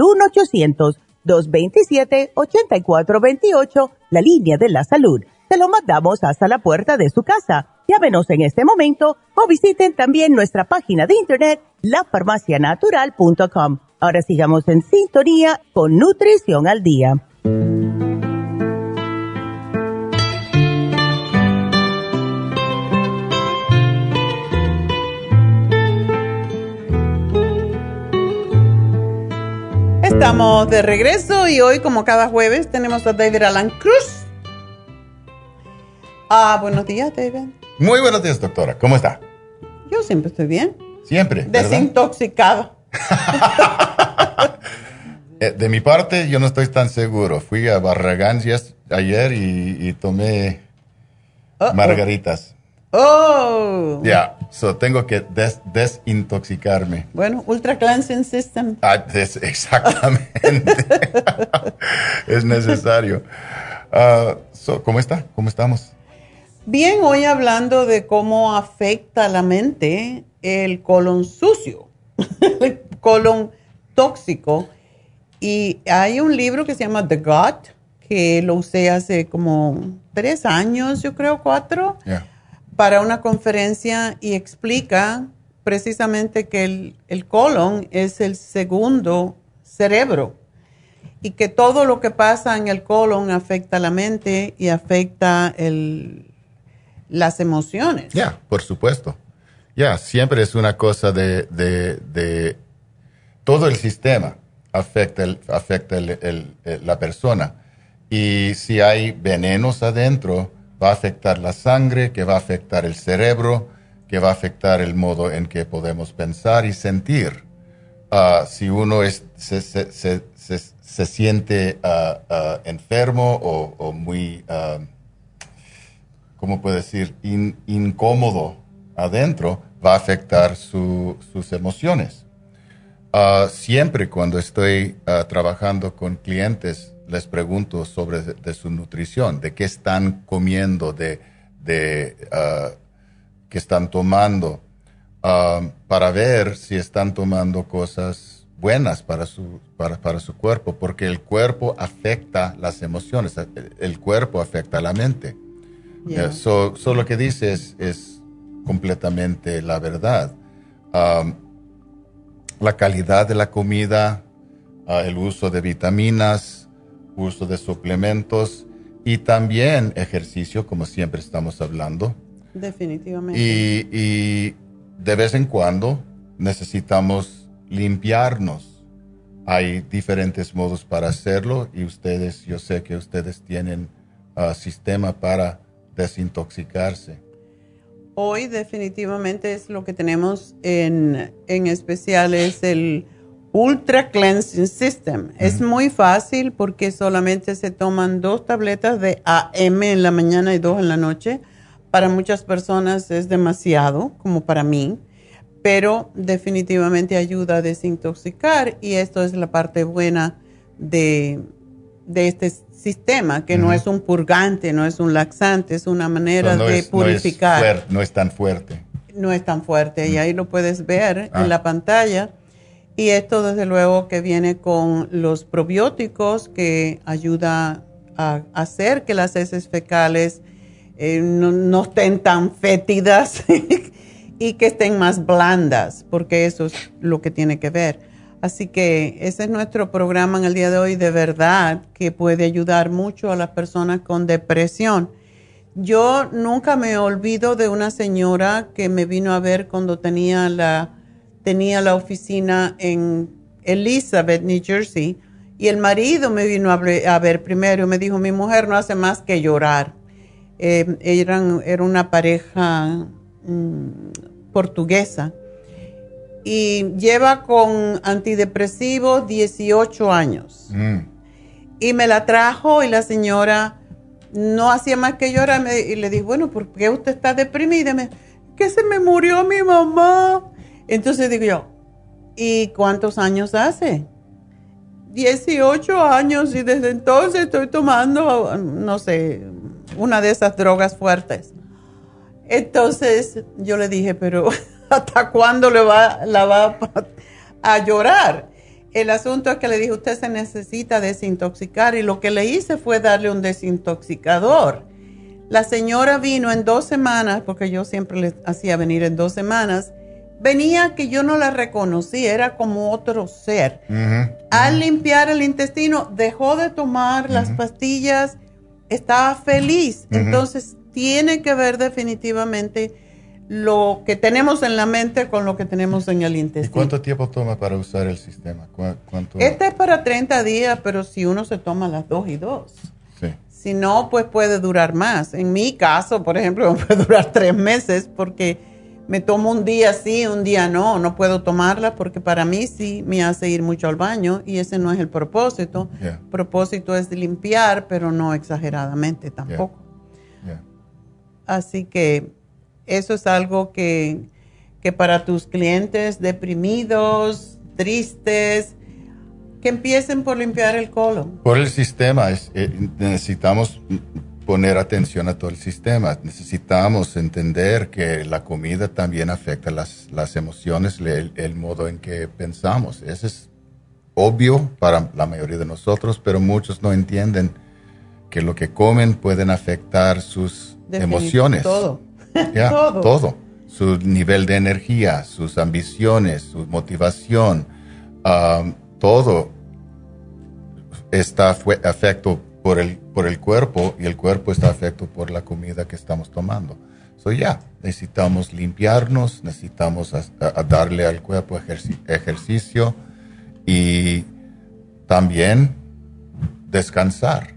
D: 1-800-227-8428, la línea de la salud. Se lo mandamos hasta la puerta de su casa Llámenos en este momento o visiten también nuestra página de internet lafarmacianatural.com. Ahora sigamos en sintonía con Nutrición al Día.
C: Estamos de regreso y hoy, como cada jueves, tenemos a David Alan Cruz. Ah, buenos días, David.
G: Muy buenos días, doctora. ¿Cómo está?
C: Yo siempre estoy bien.
G: Siempre.
C: Desintoxicado.
G: Eh, de mi parte, yo no estoy tan seguro. Fui a Barragán ayer y, tomé margaritas.
C: Oh.
G: Ya, so tengo que desintoxicarme.
C: Bueno, Ultra Cleansing System.
G: Ah, exactamente. es necesario. Ah, ¿Cómo está? ¿Cómo estamos?
C: Bien, hoy hablando de cómo afecta la mente el colon sucio, el colon tóxico. Y hay un libro que se llama The Gut, que lo usé hace como tres años, yo creo, cuatro para una conferencia y explica precisamente que el, colon es el segundo cerebro y que todo lo que pasa en el colon afecta la mente y afecta el, las emociones.
G: Ya, por supuesto. Ya, siempre es una cosa de, todo el sistema afecta, afecta la persona. Y si hay venenos adentro, va a afectar la sangre, que va a afectar el cerebro, que va a afectar el modo en que podemos pensar y sentir. Ah, si uno se, se, se siente ah, ah, enfermo o, muy, ¿cómo puedo decir?, incómodo adentro, va a afectar sus emociones. siempre cuando estoy trabajando con clientes, les pregunto sobre de, su nutrición, de qué están comiendo, de, de uh, qué están tomando, para ver si están tomando cosas buenas para su, para, para su cuerpo, porque el cuerpo afecta las emociones, el, cuerpo afecta la mente. Yeah. lo que dices es completamente la verdad. Um, la calidad de la comida, uh, el uso de vitaminas, uso de suplementos y también ejercicio, como siempre estamos hablando.
C: Definitivamente.
G: Y, de vez en cuando necesitamos limpiarnos. Hay diferentes modos para hacerlo y ustedes, yo sé que ustedes tienen uh, sistema para desintoxicarse.
C: Hoy definitivamente es lo que tenemos en, en especial, es el Ultra Cleansing System. Es muy fácil porque solamente se toman dos tabletas de AM en la mañana y dos en la noche. Para muchas personas es demasiado, como para mí, pero definitivamente ayuda a desintoxicar y esto es la parte buena de, este sistema, que no es un purgante, no es un laxante, es una manera de purificar.
G: No es, tan fuerte.
C: No es tan fuerte y ahí lo puedes ver en ah. la pantalla y esto desde luego que viene con los probióticos que ayuda a hacer que las heces fecales eh, no, estén tan fétidas y que estén más blandas, porque eso es lo que tiene que ver. Así que ese es nuestro programa en el día de hoy, de verdad, que puede ayudar mucho a las personas con depresión. Yo nunca me olvido de una señora que me vino a ver cuando tenía la tenía la oficina en Elizabeth, New Jersey, y el marido me vino a ver primero y me dijo, mi mujer no hace más que llorar. Eh, eran, era una pareja mm, portuguesa y lleva con antidepresivos 18 años. Mm. Y me la trajo y la señora no hacía más que llorar y le dije, bueno, ¿por qué usted está deprimida? Me, que se me murió mi mamá. Entonces digo yo, ¿y cuántos años hace? 18 años y desde entonces estoy tomando, no sé, una de esas drogas fuertes. Entonces yo le dije, pero ¿hasta cuándo le va, la va a llorar? El asunto es que le dije, usted se necesita desintoxicar y lo que le hice fue darle un desintoxicador. La señora vino en dos semanas, porque yo siempre le hacía venir en dos semanas, venía que yo no la reconocí, era como otro ser. Al limpiar el intestino, dejó de tomar las pastillas, estaba feliz. Entonces, tiene que ver definitivamente lo que tenemos en la mente con lo que tenemos en el intestino.
G: ¿Y cuánto tiempo toma para usar el sistema? ¿Cuánto?
C: Este es para 30 días, pero si uno se toma las dos y dos.
G: Sí.
C: Si no, pues puede durar más. En mi caso, por ejemplo, puede durar tres meses porque me tomo un día sí, un día no. No puedo tomarla porque para mí sí me hace ir mucho al baño y ese no es el propósito. El propósito es limpiar, pero no exageradamente tampoco. Así que eso es algo que, para tus clientes deprimidos, tristes, que empiecen por limpiar el colon.
G: Por el sistema, eh, necesitamos poner atención a todo el sistema. Necesitamos entender que la comida también afecta las, las emociones, el, el, modo en que pensamos. Eso es obvio para la mayoría de nosotros, pero muchos no entienden que lo que comen pueden afectar sus emociones.
C: Todo.
G: todo. Su nivel de energía, sus ambiciones, su motivación, um, todo está afecto por el, por el cuerpo y el cuerpo está afecto por la comida que estamos tomando. So ya, necesitamos limpiarnos, necesitamos darle al cuerpo ejercicio y también descansar.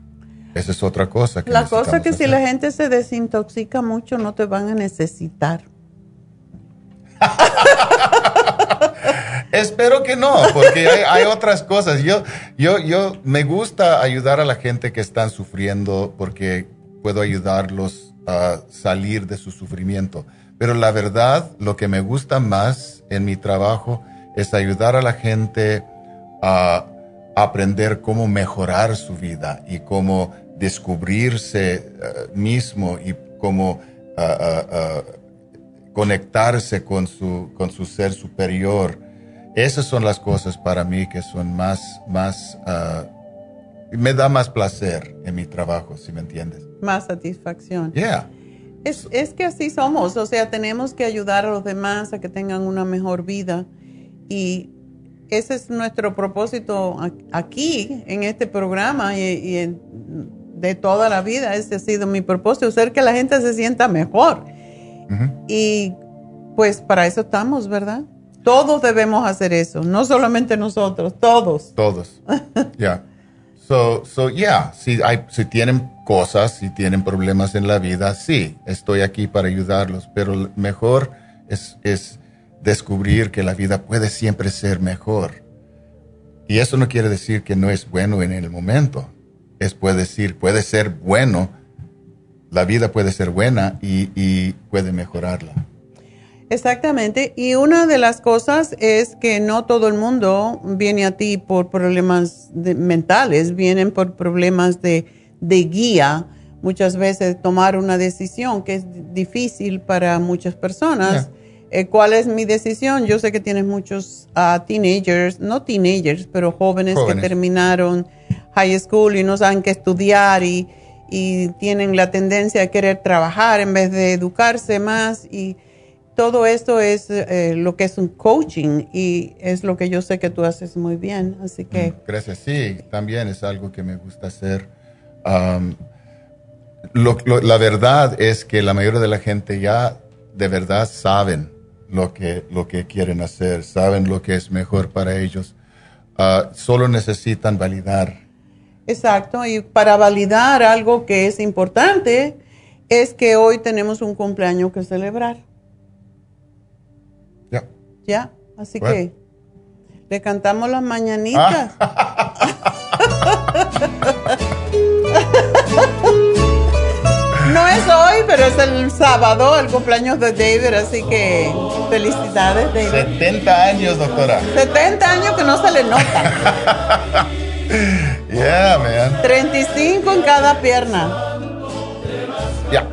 G: Esa es otra cosa.
C: Que la cosa que si la gente se desintoxica mucho no te van a necesitar.
G: Espero que no, porque hay, otras cosas. Yo, yo, yo me gusta ayudar a la gente que están sufriendo porque puedo ayudarlos a salir de su sufrimiento. Pero la verdad, lo que me gusta más en mi trabajo es ayudar a la gente a aprender cómo mejorar su vida y cómo descubrirse eh, mismo y cómo ah, ah, ah, conectarse con su, con su ser superior. Esas son las cosas para mí que son más, más, me da más placer en mi trabajo, si me entiendes.
C: Más satisfacción.
G: Yeah.
C: Es, es que así somos, o sea, tenemos que ayudar a los demás a que tengan una mejor vida y ese es nuestro propósito aquí en este programa y, en, de toda la vida. Ese ha sido mi propósito, hacer que la gente se sienta mejor. Y pues para eso estamos, ¿verdad? Todos debemos hacer eso, no solamente nosotros, todos.
G: Todos. Ya. So, so yeah, si, hay, si tienen cosas, si tienen problemas en la vida, sí, estoy aquí para ayudarlos, pero mejor es, es descubrir que la vida puede siempre ser mejor. Y eso no quiere decir que no es bueno en el momento es puede decir, puede ser bueno, la vida puede ser buena y, puede mejorarla.
C: Exactamente. Y una de las cosas es que no todo el mundo viene a ti por problemas mentales, vienen por problemas de, guía. Muchas veces tomar una decisión que es difícil para muchas personas. Eh, ¿Cuál es mi decisión? Yo sé que tienes muchos ah, teenagers, no teenagers, pero jóvenes, jóvenes, que terminaron high school y no saben qué estudiar y, tienen la tendencia a querer trabajar en vez de educarse más y todo esto es eh, lo que es un coaching y es lo que yo sé que tú haces muy bien, así que...
G: Mm, gracias, sí, también es algo que me gusta hacer. la verdad es que la mayoría de la gente ya de verdad saben lo que, lo que quieren hacer, saben lo que es mejor para ellos. Ah, solo necesitan validar
C: Exacto, y para validar algo que es importante es que hoy tenemos un cumpleaños que celebrar.
G: Ya.
C: Ya, así que le cantamos las mañanitas. Ah. no es hoy, pero es el sábado, el cumpleaños de David, así que felicidades, David.
G: 70 años, doctora.
C: 70 años que no se le nota.
G: Yeah, man.
C: 35 en cada pierna.
G: Ya.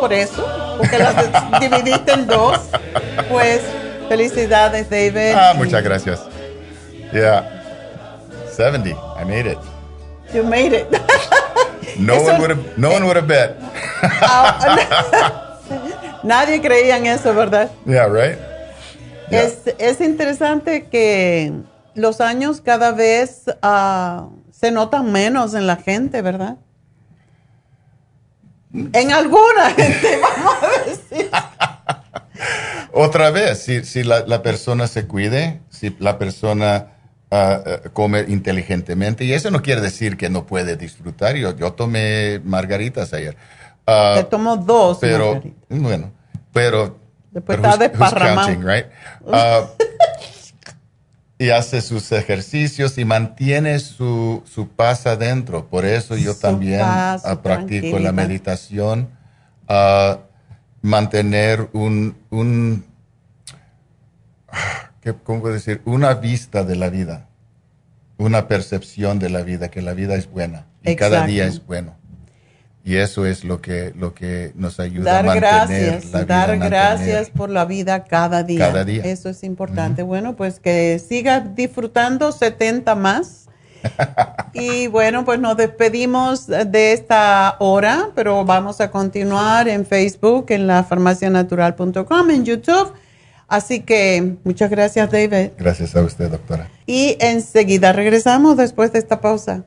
C: Por eso, porque las dividiste en dos. Pues, felicidades, David.
G: Ah, muchas gracias. Yeah. 70. I made it.
C: You made it.
G: no one would have no one would have bet.
C: Ah, nadie creía en eso, ¿verdad?
G: Yeah, right?
C: Es, es interesante que los años cada vez uh, se notan menos en la gente, ¿verdad? En alguna gente, vamos a decir.
G: Otra vez, si, si la, persona se cuide, si la persona ah, come inteligentemente, y eso no quiere decir que no puede disfrutar. Yo, yo tomé margaritas ayer.
C: Uh, Te tomo dos.
G: Pero, bueno, pero.
C: Después está desparramado.
G: Right? Y hace sus ejercicios y mantiene su, su paz adentro. Por eso yo también practico la meditación mantener un, un ¿cómo puedo decir? Una vista de la vida, una percepción de la vida, que la vida es buena y cada día es bueno. Y eso es lo que, lo que nos ayuda a mantener
C: gracias, la vida, Dar gracias por la vida cada día.
G: Cada día.
C: Eso es importante. Bueno, pues que siga disfrutando 70 más y bueno, pues nos despedimos de esta hora, pero vamos a continuar en Facebook, en la farmacianatural.com, en YouTube. Así que muchas gracias, David.
G: Gracias a usted, doctora.
C: Y enseguida regresamos después de esta pausa.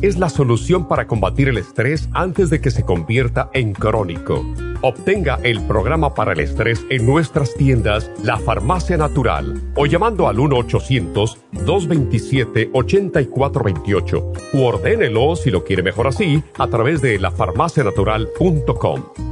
B: es la solución para combatir el estrés antes de que se convierta en crónico. Obtenga el programa para el estrés en nuestras tiendas La Farmacia Natural o llamando al 1-800-227-8428 u ordénelo si lo quiere mejor así a través de lafarmacianatural.com.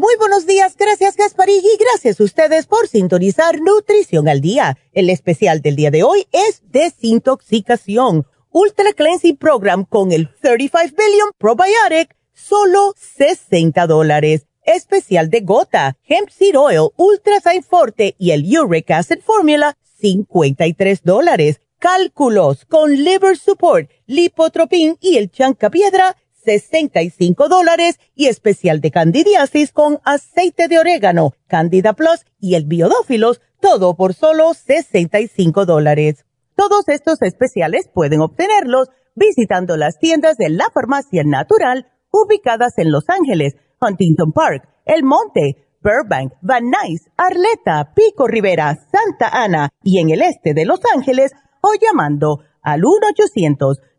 D: Muy buenos días, gracias Gasparín y gracias a ustedes por sintonizar Nutrición al Día. El especial del día de hoy es Desintoxicación, Ultra Cleansing Program con el 35 Billion Probiotic, solo 60 dólares. Especial de gota, Hemp Seed Oil, Ultra Sign Forte y el Uric Acid Formula, 53 dólares. Cálculos con Liver Support, Lipotropin y el Chanca Piedra, 65 dólares y especial de candidiasis con aceite de orégano, Candida Plus y el biodófilos, todo por solo 65 dólares. Todos estos especiales pueden obtenerlos visitando las tiendas de la farmacia natural ubicadas en Los Ángeles, Huntington Park, El Monte, Burbank, Van Nuys, Arleta, Pico Rivera, Santa Ana y en el este de Los Ángeles o llamando al 1 800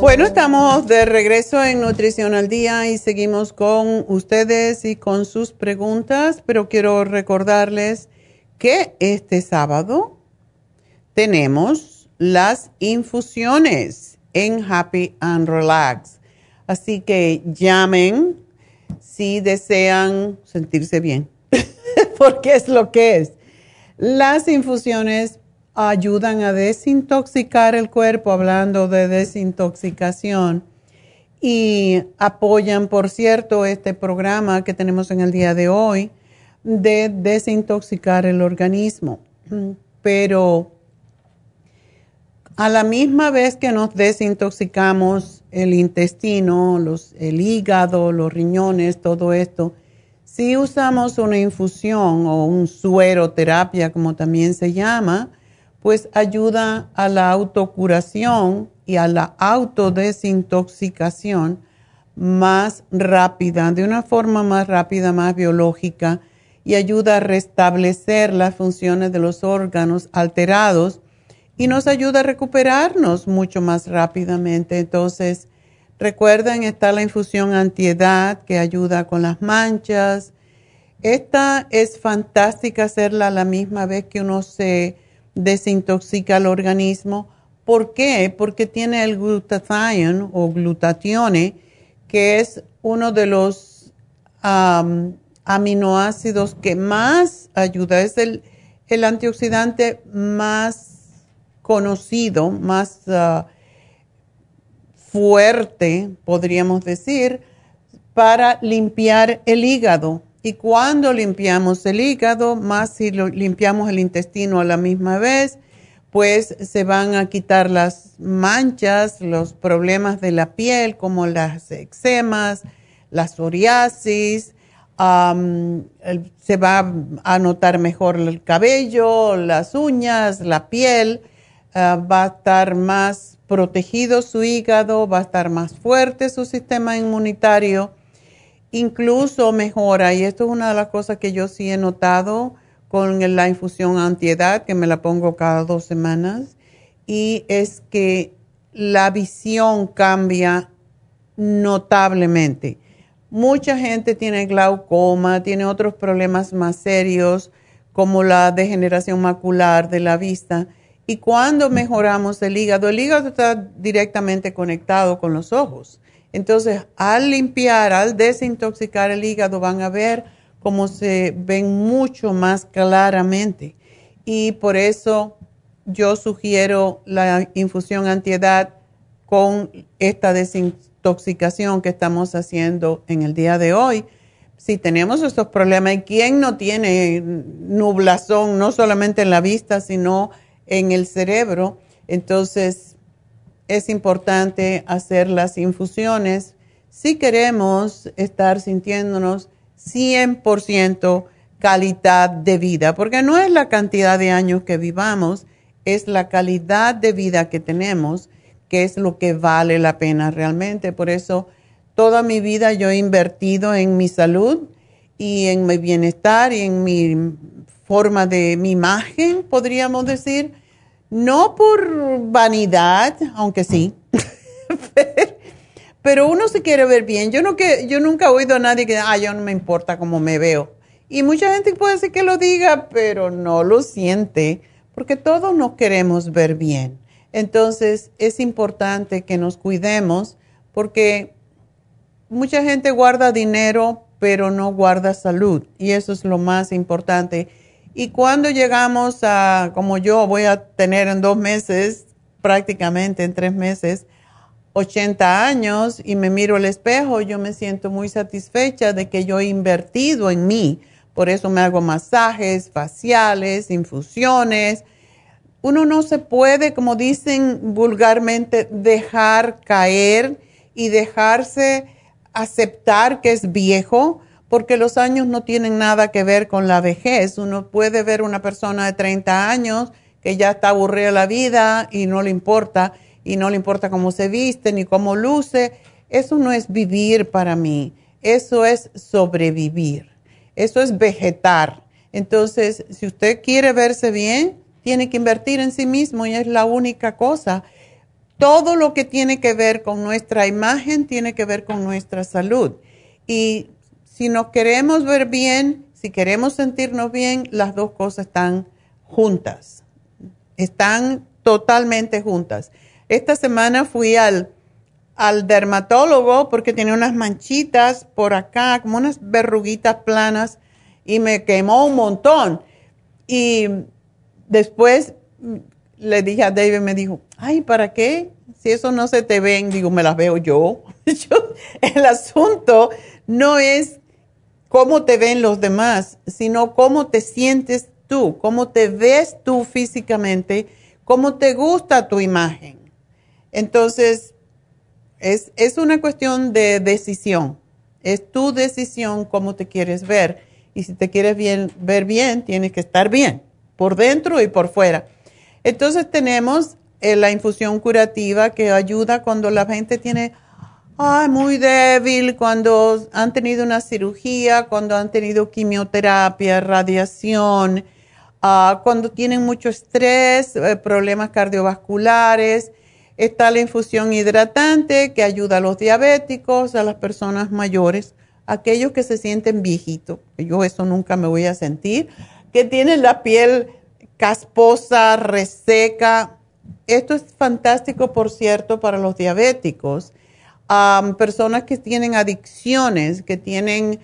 C: Bueno, estamos de regreso en Nutrición al Día y seguimos con ustedes y con sus preguntas, pero quiero recordarles que este sábado tenemos las infusiones en Happy and Relax. Así que llamen si desean sentirse bien, porque es lo que es. Las infusiones ayudan a desintoxicar el cuerpo, hablando de desintoxicación, y apoyan, por cierto, este programa que tenemos en el día de hoy de desintoxicar el organismo. Pero a la misma vez que nos desintoxicamos el intestino, los, el hígado, los riñones, todo esto, si usamos una infusión o un suero terapia, como también se llama, pues ayuda a la autocuración y a la autodesintoxicación más rápida, de una forma más rápida, más biológica, y ayuda a restablecer las funciones de los órganos alterados y nos ayuda a recuperarnos mucho más rápidamente. Entonces, recuerden, está la infusión antiedad que ayuda con las manchas. Esta es fantástica hacerla a la misma vez que uno se desintoxica el organismo. ¿Por qué? Porque tiene el glutathione o glutatione, que es uno de los aminoácidos que más ayuda. Es el, antioxidante más conocido, más ah, fuerte, podríamos decir, para limpiar el hígado. Y cuando limpiamos el hígado, más si limpiamos el intestino a la misma vez, pues se van a quitar las manchas, los problemas de la piel como las eczemas, la psoriasis, se va a notar mejor el cabello, las uñas, la piel, ah, va a estar más protegido su hígado, va a estar más fuerte su sistema inmunitario incluso mejora, y esto es una de las cosas que yo sí he notado con la infusión antiedad, que me la pongo cada dos semanas, y es que la visión cambia notablemente. Mucha gente tiene glaucoma, tiene otros problemas más serios como la degeneración macular de la vista. Y cuando mejoramos el hígado, el hígado está directamente conectado con los ojos. Entonces, al limpiar, al desintoxicar el hígado, van a ver cómo se ven mucho más claramente. Y por eso yo sugiero la infusión antiedad con esta desintoxicación que estamos haciendo en el día de hoy. Si tenemos estos problemas, ¿y quién no tiene nublazón, no solamente en la vista, sino en el cerebro? Entonces, es importante hacer las infusiones si queremos estar sintiéndonos 100% calidad de vida, porque no es la cantidad de años que vivamos, es la calidad de vida que tenemos, que es lo que vale la pena realmente. Por eso toda mi vida yo he invertido en mi salud y en mi bienestar y en mi forma de mi imagen, podríamos decir, no por vanidad, aunque sí, pero uno se quiere ver bien. Yo, no que, yo nunca he oído a nadie que, ah, yo no me importa cómo me veo. Y mucha gente puede ser que lo diga, pero no lo siente, porque todos nos queremos ver bien. Entonces es importante que nos cuidemos, porque mucha gente guarda dinero, pero no guarda salud. Y eso es lo más importante y cuando llegamos a, como yo voy a tener en dos meses, prácticamente en tres meses, 80 años y me miro al espejo, yo me siento muy satisfecha de que yo he invertido en mí. Por eso me hago masajes faciales, infusiones. Uno no se puede, como dicen vulgarmente, dejar caer y dejarse aceptar que es viejo porque los años no tienen nada que ver con la vejez. Uno puede ver una persona de 30 años que ya está aburrida la vida y no le importa, y no le importa cómo se viste ni cómo luce. Eso no es vivir para mí, eso es sobrevivir, eso es vegetar. Entonces, si usted quiere verse bien, tiene que invertir en sí mismo y es la única cosa. todo lo que tiene que ver con nuestra imagen tiene que ver con nuestra salud. Y si nos queremos ver bien, si queremos sentirnos bien, las dos cosas están juntas. Están totalmente juntas. Esta semana fui al, al dermatólogo porque tenía unas manchitas por acá, como unas verruguitas planas, y me quemó un montón. Y después le dije a David, me dijo, ay, ¿para qué? Si eso no se te ven, digo, me las veo yo. el asunto no es cómo te ven los demás, sino cómo te sientes tú, cómo te ves tú físicamente, cómo te gusta tu imagen. Entonces, es, es una cuestión de decisión. Es tu decisión cómo te quieres ver. Y si te quieres bien, ver bien, tienes que estar bien, por dentro y por fuera. Entonces tenemos eh, la infusión curativa que ayuda cuando la gente tiene ay, muy débil, cuando han tenido una cirugía, cuando han tenido quimioterapia, radiación, ah, cuando tienen mucho estrés, eh, problemas cardiovasculares. Está la infusión hidratante que ayuda a los diabéticos, a las personas mayores, aquellos que se sienten viejitos. Yo eso nunca me voy a sentir, que tienen la piel casposa, reseca. Esto es fantástico, por cierto, para los diabéticos personas que tienen adicciones, que tienen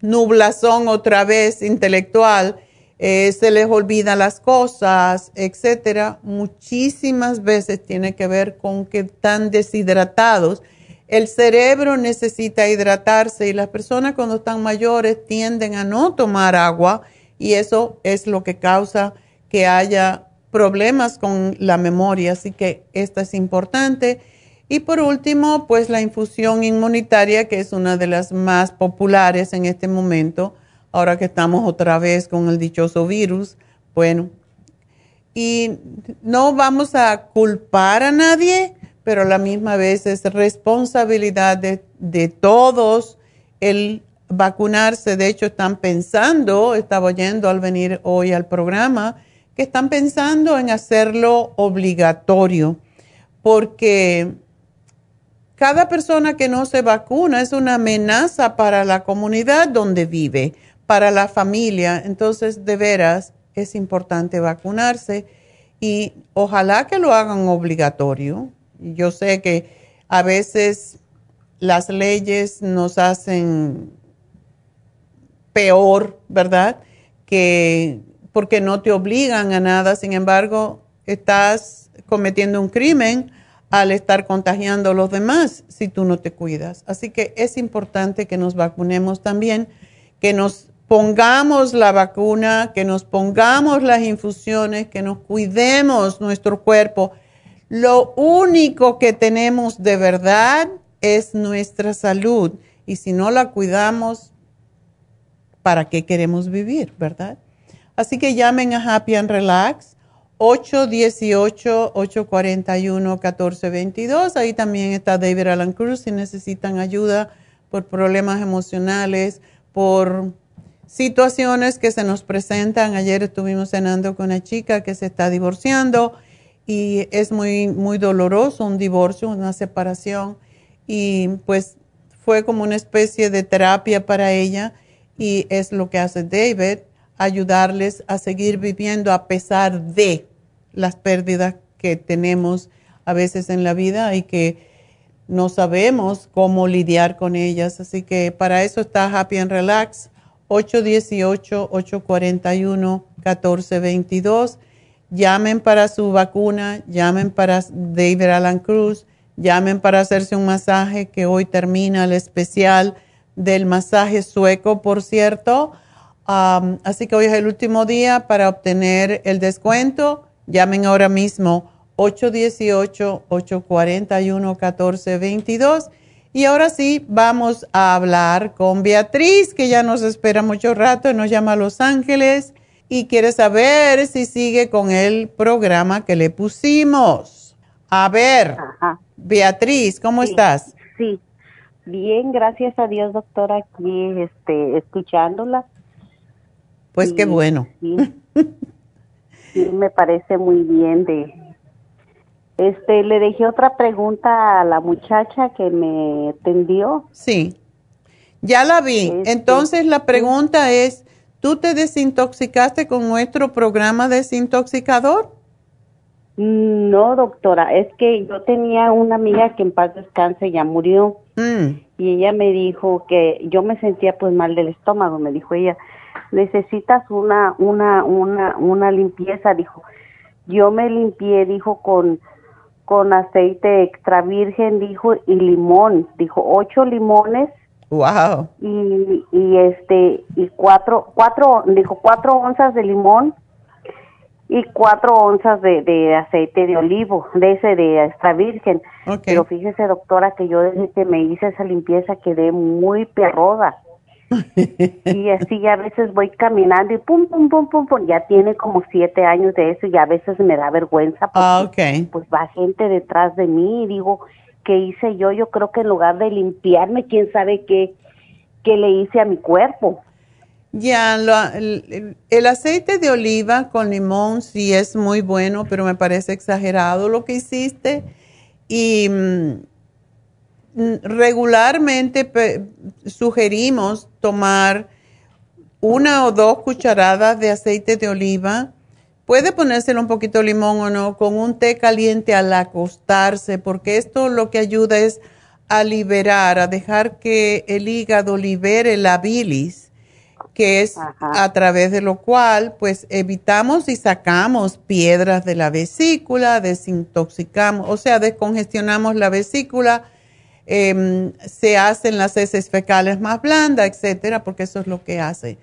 C: nublazón otra vez intelectual, eh, se les olvidan las cosas, etcétera, muchísimas veces tiene que ver con que están deshidratados. El cerebro necesita hidratarse y las personas cuando están mayores tienden a no tomar agua y eso es lo que causa que haya problemas con la memoria. Así que esto es importante. Y por último, pues la infusión inmunitaria, que es una de las más populares en este momento, ahora que estamos otra vez con el dichoso virus. Bueno, y no vamos a culpar a nadie, pero a la misma vez es responsabilidad de, de todos el vacunarse. De hecho, están pensando, estaba oyendo al venir hoy al programa, que están pensando en hacerlo obligatorio, porque cada persona que no se vacuna es una amenaza para la comunidad donde vive, para la familia. Entonces, de veras, es importante vacunarse y ojalá que lo hagan obligatorio. Yo sé que a veces las leyes nos hacen peor, ¿verdad? Que porque no te obligan a nada, sin embargo, estás cometiendo un crimen al estar contagiando a los demás si tú no te cuidas. Así que es importante que nos vacunemos también, que nos pongamos la vacuna, que nos pongamos las infusiones, que nos cuidemos nuestro cuerpo. Lo único que tenemos de verdad es nuestra salud y si no la cuidamos, ¿para qué queremos vivir, verdad? Así que llamen a Happy and Relax 818-841-1422. Ahí también está David Alan Cruz si necesitan ayuda por problemas emocionales, por situaciones que se nos presentan. Ayer estuvimos cenando con una chica que se está divorciando y es muy, muy doloroso un divorcio, una separación. Y pues fue como una especie de terapia para ella y es lo que hace David ayudarles a seguir viviendo a pesar de las pérdidas que tenemos a veces en la vida y que no sabemos cómo lidiar con ellas. Así que para eso está Happy and Relax, 818-841-1422. Llamen para su vacuna, llamen para David Alan Cruz, llamen para hacerse un masaje que hoy termina el especial del masaje sueco, por cierto así que hoy es el último día para obtener el descuento. Llamen ahora mismo 818-841-1422. Y ahora sí, vamos a hablar con Beatriz, que ya nos espera mucho rato, nos llama a Los Ángeles y quiere saber si sigue con el programa que le pusimos. A ver, Beatriz, ¿cómo estás?
H: Sí, bien, gracias a Dios, doctora, aquí este, escuchándola.
C: Pues qué bueno.
H: Sí, me parece muy bien de,
E: Este, le dejé otra pregunta a la muchacha que me atendió.
C: Sí, ya la vi.
E: Este,
C: Entonces la pregunta es, ¿tú te desintoxicaste con nuestro programa desintoxicador?
E: No, doctora, es que yo tenía una amiga que en paz descanse ya murió
C: Mm,
E: y ella me dijo que yo me sentía pues mal del estómago, me dijo ella, necesitas una una una una limpieza, dijo. Yo me limpié, dijo con con aceite extra virgen, dijo y limón, dijo ocho limones
C: Wow.
E: y, y este y cuatro cuatro dijo cuatro onzas de limón y cuatro onzas de, de aceite de olivo de ese de extra virgen
C: Ok.
E: pero fíjese doctora que yo desde que me hice esa limpieza quedé muy perroda y así a veces voy caminando y pum pum pum pum pum ya tiene como siete años de eso y a veces me da vergüenza porque
C: Ah, ok.
E: pues va gente detrás de mí y digo, ¿qué hice yo? Yo creo que en lugar de limpiarme, quién sabe qué, qué le hice a mi cuerpo.
C: Ya, el, el aceite de oliva con limón sí es muy bueno, pero me parece exagerado lo que hiciste. Y mm, regularmente sugerimos tomar una o dos cucharadas de aceite de oliva. Puede ponérselo un poquito de limón o no, con un té caliente al acostarse, porque esto lo que ayuda es a liberar, a dejar que el hígado libere la bilis que es
E: Ajá.
C: a través de lo cual pues evitamos y sacamos piedras de la vesícula, desintoxicamos, o sea, descongestionamos la vesícula, em, se hacen las heces fecales más blandas, etcétera, porque eso es lo que hace.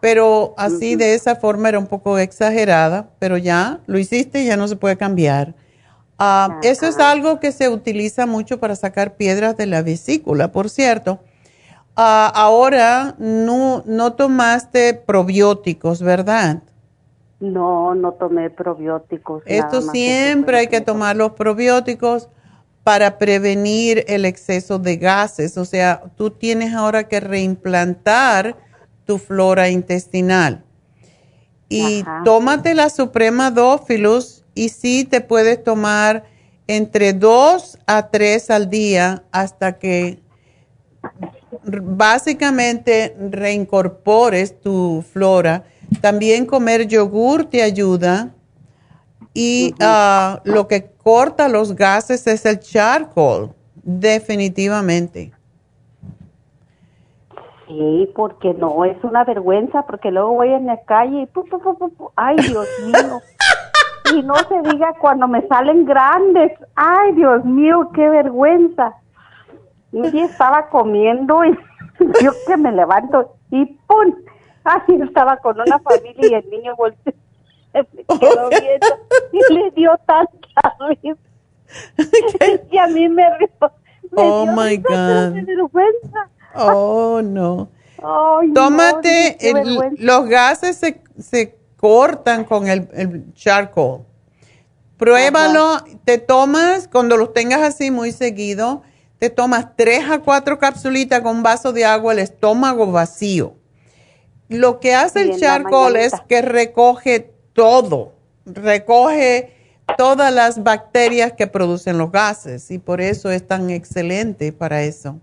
C: Pero así de esa forma era un poco exagerada, pero ya lo hiciste, ya no se puede cambiar. Ah, eso es algo que se utiliza mucho para sacar piedras de la vesícula, por cierto. Ah, ahora no, no tomaste probióticos, ¿verdad?
E: No, no tomé probióticos.
C: Esto siempre hay que tomar los probióticos para prevenir el exceso de gases. O sea, tú tienes ahora que reimplantar tu flora intestinal. Y
E: Ajá.
C: tómate la Suprema Dófilus y sí te puedes tomar entre dos a tres al día hasta que básicamente reincorpores tu flora. También comer yogur te ayuda. Y ah, lo que corta los gases es el charcoal, definitivamente.
E: Sí, porque no, es una vergüenza, porque luego voy en la calle y pu, pu, pu, ay Dios mío. Y no se diga cuando me salen grandes, ay Dios mío, qué vergüenza. Un día estaba comiendo y yo que me levanto y ¡pum! Así estaba con una familia y el niño volteó, se me quedó viendo y le dio tanta risa. Y a mí me río. me
C: Oh,
E: dio
C: my
E: risa,
C: God.
E: vergüenza.
C: Oh, no.
E: Ay,
C: Tómate, el- los gases se, se cortan con el, el charcoal. Pruébalo, te tomas, cuando los tengas así muy seguido, te tomas tres a cuatro capsulitas con un vaso de agua, el estómago vacío. Lo que hace el charcoal es que recoge todo, recoge todas las bacterias que producen los gases y por eso es tan excelente para eso.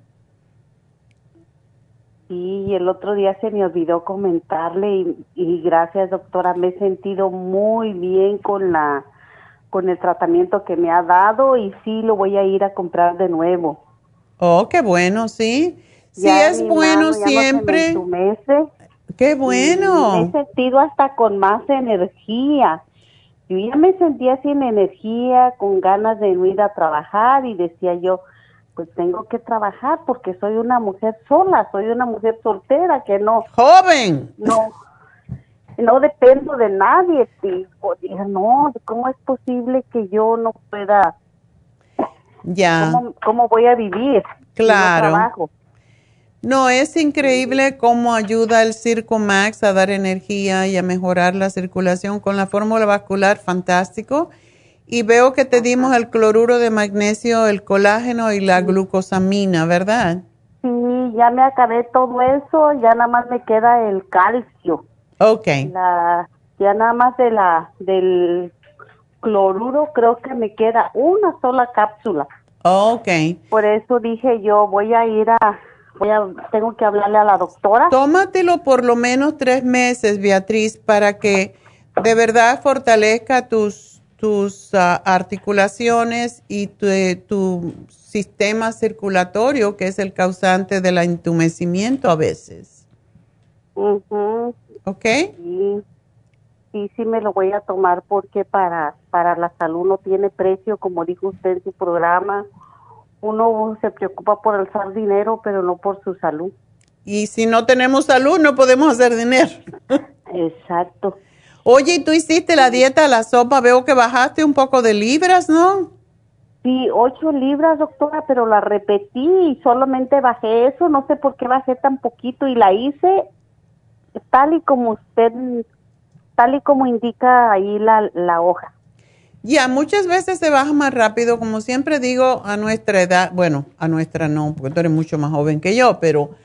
E: Sí, y el otro día se me olvidó comentarle y, y gracias doctora, me he sentido muy bien con la con el tratamiento que me ha dado y sí lo voy a ir a comprar de nuevo.
C: Oh, qué bueno, sí. Sí,
E: Ya
C: es bueno siempre. Qué
E: Y Me
C: bueno.
E: he sentido hasta con más energía. Yo ya me sentía sin energía, con ganas de no ir a trabajar y decía yo, pues tengo que trabajar porque soy una mujer sola, soy una mujer soltera que no,
C: Joven.
E: no, no dependo de nadie. Y pues, dije, no, ¿cómo es posible que yo no pueda,
C: Ya.
E: cómo, cómo voy a vivir? si no
C: Claro.
E: trabajo?
C: No, es increíble cómo ayuda el Circo Max a dar energía y a mejorar la circulación con la fórmula vascular, fantástico. Y veo que te dimos el cloruro de magnesio, el colágeno y la glucosamina, ¿verdad?
E: Sí, ya me acabé todo eso, ya nada más me queda el calcio.
C: Ok.
E: la ya nada más de la del cloruro, creo que me queda una sola cápsula.
C: Ok.
E: Por eso dije yo, voy a ir a, voy a, tengo que hablarle a la doctora.
C: Tómatelo por lo menos tres meses, Beatriz, para que de verdad fortalezca tus, tus ah, articulaciones y tu, eh, tu sistema circulatorio, que es el causante del entumecimiento a veces.
E: Ujú,
C: ¿Ok?
E: Sí, sí, sí me lo voy a tomar porque para, para la salud no tiene precio, como dijo usted en su programa. Uno se preocupa por alzar dinero, pero no por su salud.
C: Y si no tenemos salud, no podemos hacer dinero.
E: Exacto.
C: Oye, ¿y tú hiciste la dieta, la sopa? Veo que bajaste un poco de libras, ¿no?
E: Sí, ocho libras, doctora, pero la repetí y solamente bajé eso. No sé por qué bajé tan poquito y la hice tal y como usted, tal y como indica ahí la, la hoja.
C: Ya, muchas veces se baja más rápido, como siempre digo, a nuestra edad, bueno, a nuestra no, porque tú eres mucho más joven que yo, pero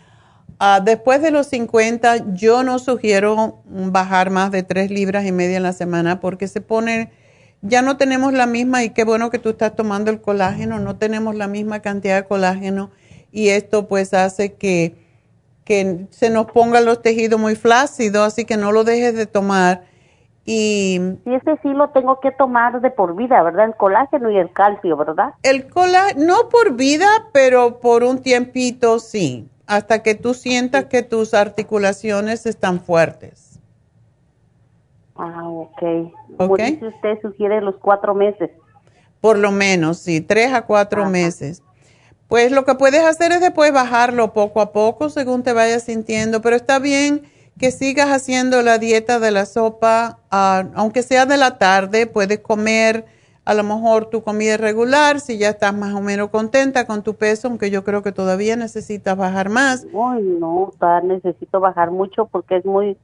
C: ah, después de los 50 yo no sugiero bajar más de tres libras y media en la semana porque se pone, ya no tenemos la misma, y qué bueno que tú estás tomando el colágeno, no tenemos la misma cantidad de colágeno y esto pues hace que, que se nos pongan los tejidos muy flácidos, así que no lo dejes de tomar. Y
E: Y ese sí lo tengo que tomar de por vida, ¿verdad? El colágeno y el calcio, ¿verdad?
C: El cola, no por vida, pero por un tiempito sí, hasta que tú sientas que tus articulaciones están fuertes.
E: Ah, ok. Como
C: Ok.
E: dice usted, sugiere los cuatro meses.
C: Por lo menos, sí, tres a cuatro
E: Ajá.
C: meses. Pues lo que puedes hacer es después bajarlo poco a poco según te vayas sintiendo, pero está bien que sigas haciendo la dieta de la sopa, ah, aunque sea de la tarde, puedes comer a lo mejor tu comida regular, si ya estás más o menos contenta con tu peso, aunque yo creo que todavía necesitas bajar más.
E: Ay, no, ta- necesito bajar mucho porque es muy,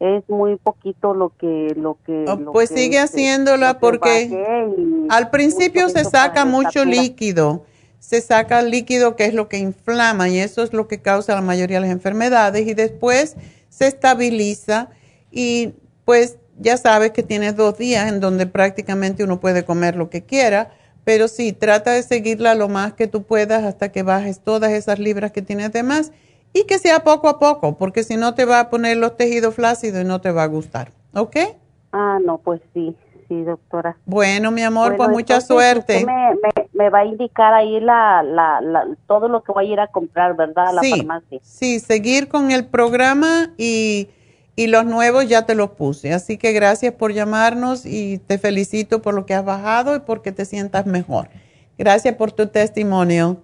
E: es muy poquito lo que, lo que.
C: Oh,
E: lo
C: pues
E: que,
C: sigue
E: este,
C: haciéndola
E: que
C: porque Al principio se saca mucho líquido, se saca líquido que es lo que inflama y eso es lo que causa la mayoría de las enfermedades y después se estabiliza y pues ya sabes que tienes dos días en donde prácticamente uno puede comer lo que quiera, pero sí, trata de seguirla lo más que tú puedas hasta que bajes todas esas libras que tienes de más y que sea poco a poco, porque si no te va a poner los tejidos flácidos y no te va a gustar, ¿ok?
E: Ah, no, pues sí, sí, doctora.
C: Bueno, mi amor,
E: Bueno,
C: pues mucha suerte.
E: Me, me, me va a indicar ahí la, la, la, todo lo que voy a ir a comprar, ¿verdad? A la
C: sí,
E: farmacia.
C: sí, seguir con el programa y, y los nuevos ya te los puse. Así que gracias por llamarnos y te felicito por lo que has bajado y porque te sientas mejor. Gracias por tu testimonio.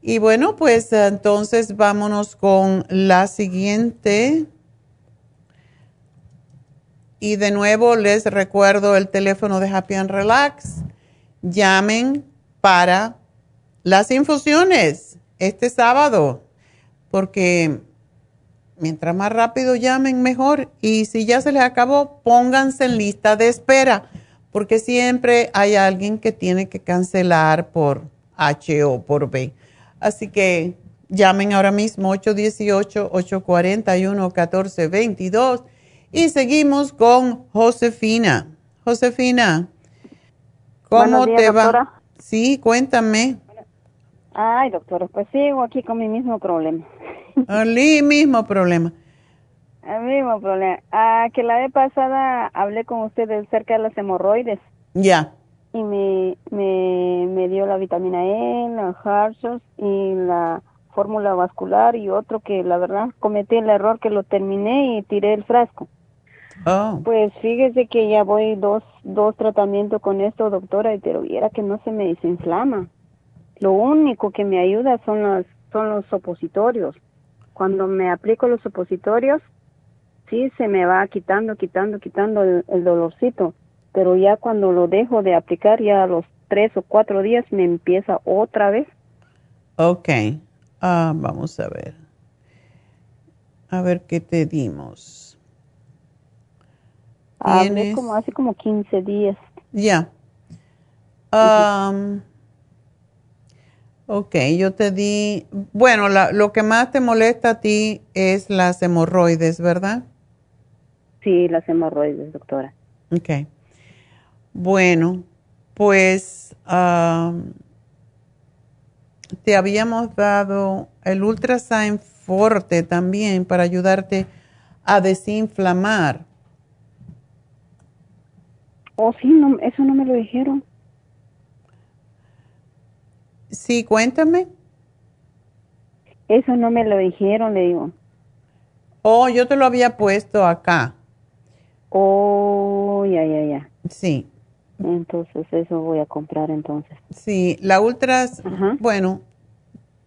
C: Y bueno, pues entonces vámonos con la siguiente. Y de nuevo les recuerdo el teléfono de Happy and Relax. Llamen para las infusiones este sábado, porque mientras más rápido llamen, mejor. Y si ya se les acabó, pónganse en lista de espera, porque siempre hay alguien que tiene que cancelar por H o por B. Así que llamen ahora mismo 818-841-1422 y seguimos con Josefina. Josefina, ¿cómo
I: días,
C: te va?
I: doctora.
C: Sí, cuéntame.
I: Ay, doctora, pues sigo aquí con mi mismo problema.
C: El mismo problema.
I: El mismo problema. Ah, que la vez pasada hablé con ustedes acerca de las hemorroides
C: Ya.
I: y me, me, me dio la vitamina E, la Harshos y la fórmula vascular y otro que la verdad cometí el error que lo terminé y tiré el frasco.
C: Oh,
I: Pues fíjese que ya voy dos, dos tratamientos con esto, doctora, y pero viera que no se me desinflama. Lo único que me ayuda son los, son los opositorios. Cuando me aplico los opositorios, sí se me va quitando, quitando, quitando el, el dolorcito. Pero ya cuando lo dejo de aplicar, ya a los tres o cuatro días me empieza otra vez.
C: ok. Ah, vamos a ver. A ver qué te dimos.
I: Hablé como hace como 15 días.
C: Ya. Am, ok, yo te di. Bueno, la- lo que más te molesta a ti es las hemorroides, ¿verdad?
I: Sí, las hemorroides, doctora.
C: Ok. Bueno, pues te habíamos dado el Ultrasign Forte también para ayudarte a desinflamar.
I: Oh, sí, no, eso no me lo dijeron.
C: Sí, cuéntame.
I: Eso no me lo dijeron, le digo.
C: Oh, yo te lo había puesto acá.
I: Oh, ya, ya, ya.
C: Sí.
I: Entonces eso voy a comprar entonces.
C: Sí, la Ultras, bueno,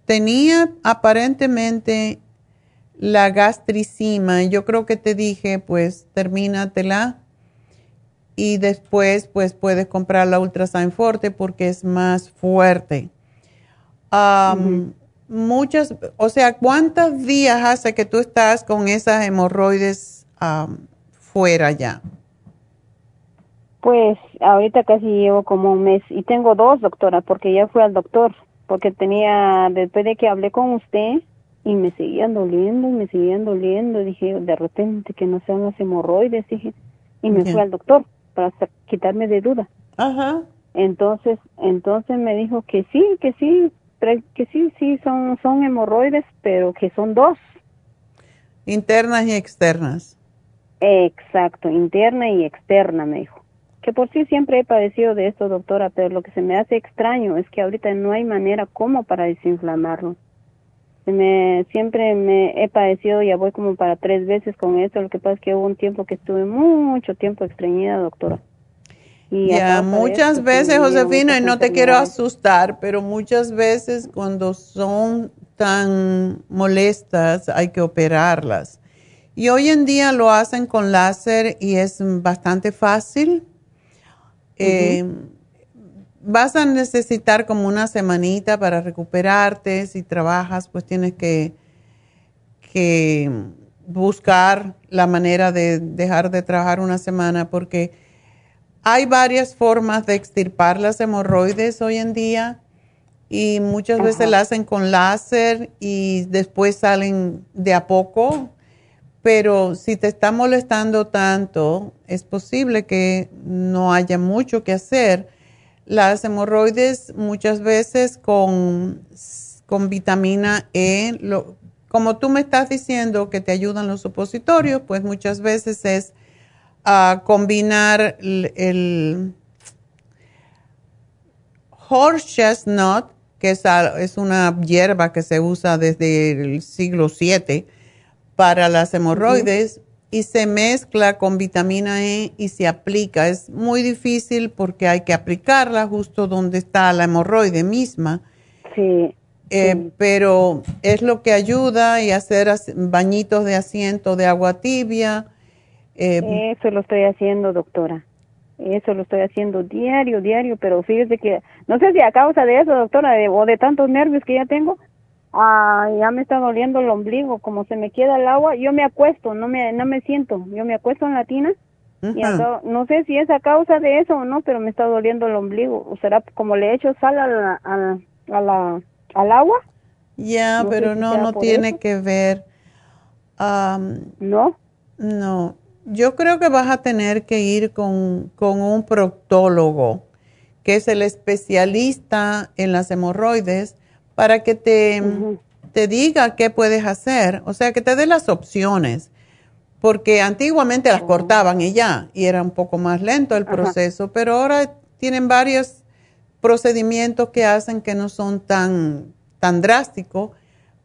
C: tenía aparentemente la gastricima. Yo creo que te dije, pues termínatela y después pues puedes comprar la Ultrasign Forte porque es más fuerte. Muchas, o sea, ¿cuántos días hace que tú estás con esas hemorroides fuera ya?
I: Pues ahorita casi llevo como un mes y tengo dos, doctora, porque ya fui al doctor, porque tenía, después de que hablé con usted y me seguían doliendo, me seguían doliendo, dije, de repente que no sean las hemorroides, dije, y me fui al doctor para quitarme de duda.
C: Ajá.
I: Entonces, entonces me dijo que sí, que sí, que sí, sí, son, son hemorroides, pero que son dos.
C: Internas y externas.
I: Exacto, interna y externa, me dijo que por sí siempre he padecido de esto, doctora, pero lo que se me hace extraño es que ahorita no hay manera como para desinflamarlo. Me, siempre me he padecido, ya voy como para tres veces con esto, lo que pasa es que hubo un tiempo que estuve mucho tiempo extrañida, doctora.
C: Y ya, muchas veces, Josefina, y no te quiero asustar, pero muchas veces cuando son tan molestas hay que operarlas. Y hoy en día lo hacen con láser y es bastante fácil eh, vas a necesitar como una semanita para recuperarte. Si trabajas, pues tienes que, que buscar la manera de dejar de trabajar una semana porque hay varias formas de extirpar las hemorroides hoy en día y muchas veces la hacen con láser y después salen de a poco pero si te está molestando tanto, es posible que no haya mucho que hacer. Las hemorroides muchas veces con, con vitamina E, como tú me estás diciendo que te ayudan los supositorios, pues muchas veces es uh, combinar el, el, horse chestnut, que es, es una hierba que se usa desde el siglo VII, para las hemorroides y se mezcla con vitamina E y se aplica. Es muy difícil porque hay que aplicarla justo donde está la hemorroide misma.
I: Sí.
C: Eh, pero es lo que ayuda y hacer bañitos de asiento de agua tibia.
I: Eh, eso lo estoy haciendo, doctora. Eso lo estoy haciendo diario, diario, pero fíjese que, no sé si a causa de eso, doctora, o de tantos nervios que ya tengo, ah, ya me está doliendo el ombligo, como se me queda el agua, yo me acuesto, no me, no me siento, yo me acuesto en la tina y no sé si es a causa de eso o no, pero me está doliendo el ombligo, o será como le echo sal a la, a, la, al agua.
C: Ya, pero no, no tiene que ver.
I: ¿No?
C: No, yo creo que vas a tener que ir con, con un proctólogo, que es el especialista en las hemorroides, para que te, te diga qué puedes hacer, o sea, que te dé las opciones, porque antiguamente las oh. cortaban y ya, y era un poco más lento el proceso, pero ahora tienen varios procedimientos que hacen que no son tan, tan drásticos,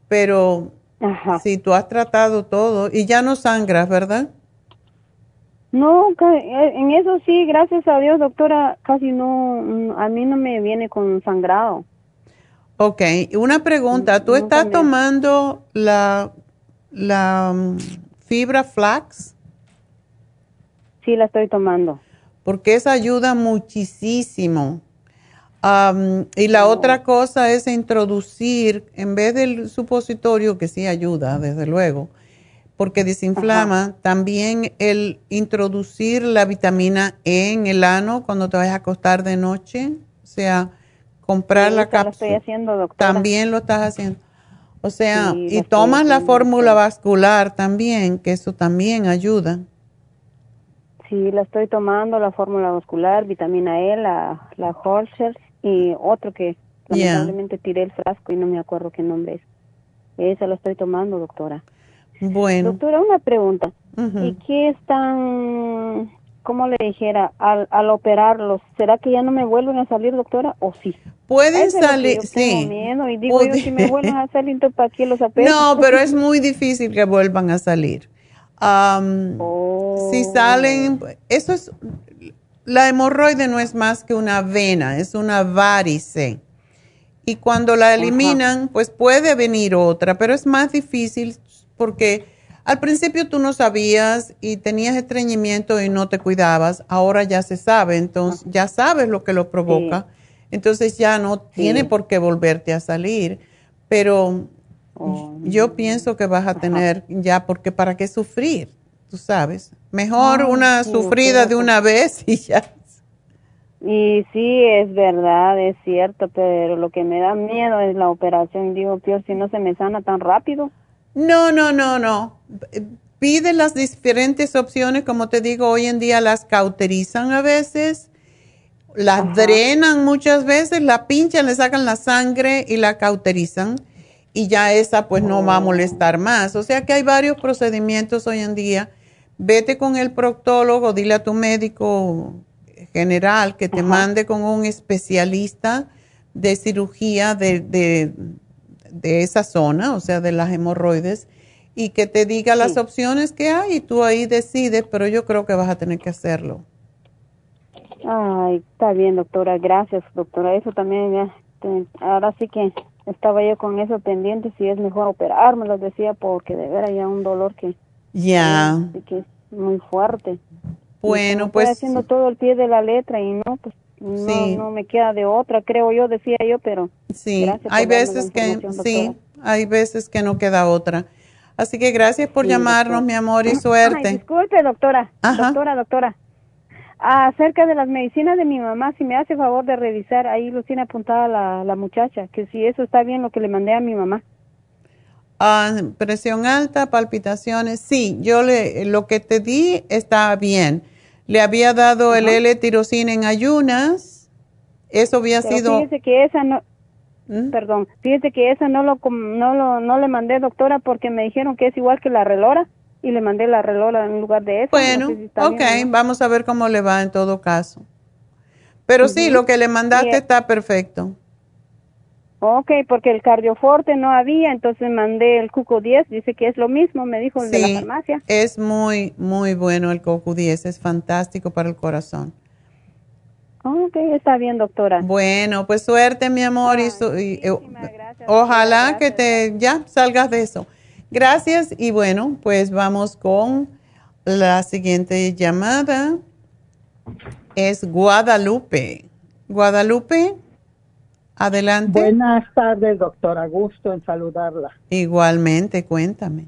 C: pero si tú has tratado todo y ya no sangras, ¿verdad?
I: No, eh, en eso sí, gracias a Dios, doctora, casi no, a mí no me viene con sangrado.
C: Ok, una pregunta, ¿tú estás tomando la, la mm, fibra flax?
I: Sí, la estoy tomando.
C: Porque esa ayuda muchísimo. y la otra cosa es introducir, en vez del supositorio, que sí ayuda, desde luego, porque desinflama, también el introducir la vitamina E en el ano cuando te vayas a acostar de noche, o sea, comprar la cápsula. Lo
I: estoy haciendo, doctora.
C: También lo estás haciendo. O sea, y tomas la fórmula vascular también, que eso también ayuda.
I: Sí, la estoy tomando, la fórmula muscular, vitamina E, la, la Holzer y otro que
C: Yeah.
I: lamentablemente tiré el frasco y no me acuerdo qué nombre es. Esa la estoy tomando, doctora.
C: Bueno.
I: Doctora, una pregunta. ¿Y qué es tan, cómo le dijera, al, al operarlos, ¿será que ya no me vuelven a salir, doctora, o sí?
C: Pueden salir, sí.
I: miedo y digo yo,
C: Puede-
I: si me vuelven a salir, entonces ¿para qué los opero?
C: No, pero es muy difícil que vuelvan a salir.
I: Oh.
C: Si salen, eso es, la hemorroide no es más que una vena, es una varice. Y cuando la eliminan, pues puede venir otra, pero es más difícil porque al principio tú no sabías y tenías estreñimiento y no te cuidabas, ahora ya se sabe, entonces ya sabes lo que lo provoca, entonces ya no tiene por qué volverte a salir, pero
I: Oh.
C: yo pienso que vas a tener ya, porque para qué sufrir, tú sabes, mejor
I: Ay,
C: una
I: sí,
C: sufrida de una vez y ya.
I: Y sí, es verdad, es cierto, pero lo que me da miedo es la operación. Digo, peor si no se me sana tan rápido.
C: No, no, no, no. Pide las diferentes opciones, como te digo, hoy en día las cauterizan a veces, las drenan muchas veces, la pinchan, le sacan la sangre y la cauterizan y ya esa pues no va a molestar más. O sea que hay varios procedimientos hoy en día. Vete con el proctólogo, dile a tu médico general que te mande con un especialista de cirugía de, de, de esa zona, o sea, de las hemorroides, y que te diga las opciones que hay y tú ahí decides, pero yo creo que vas a tener que hacerlo.
I: Ay, está bien, doctora. Gracias, doctora. Eso también ya. te- ahora sí que estaba yo con eso pendiente si es mejor operarme, les decía, porque de veras ya un dolor que,
C: Ya,
I: que es muy fuerte.
C: bueno,
I: Estoy
C: pues
I: haciendo todo el pie de la letra y no, pues no,
C: Sí.
I: no me queda de otra, creo yo, decía yo, pero
C: sí, hay veces que sí, hay veces que no queda otra. Así que gracias por
I: Sí,
C: llamarnos,
I: doctora.
C: mi amor, y
I: Ay,
C: suerte.
I: disculpe, doctora.
C: Ajá.
I: Doctora, doctora. Acerca de las medicinas de mi mamá, si me hace favor de revisar, ahí lo tiene apuntada la, la muchacha, que si eso está bien lo que le mandé a mi mamá.
C: Ah, presión alta, palpitaciones, sí, yo le, lo que te di está bien. Le había dado el L-tirosina en ayunas, eso había
I: Pero
C: sido...
I: fíjese que esa no,
C: ¿Mm?
I: perdón, fíjese que esa no lo, com- no lo, no le mandé, doctora, porque me dijeron que es igual que la relora y le mandé la relora en lugar de esa.
C: Bueno,
I: no sé si está
C: ok,
I: bien o no.
C: vamos a ver cómo le va en todo caso. Pero sí, lo que le mandaste
I: Sí.
C: está perfecto.
I: Ok, porque el cardioforte no había, entonces mandé el cuco 10, dice que es lo mismo, me dijo el de la
C: Sí,
I: farmacia.
C: es muy, muy bueno el CoQ10, es fantástico para el corazón.
I: Ok, está bien, doctora.
C: Bueno, pues suerte, mi amor, y, su- y, eh, ojalá que te ya salgas de eso. Gracias y bueno, pues vamos con la siguiente llamada. Es Guadalupe. Guadalupe, adelante.
J: Buenas tardes, doctora. Gusto en saludarla.
C: Igualmente, cuéntame.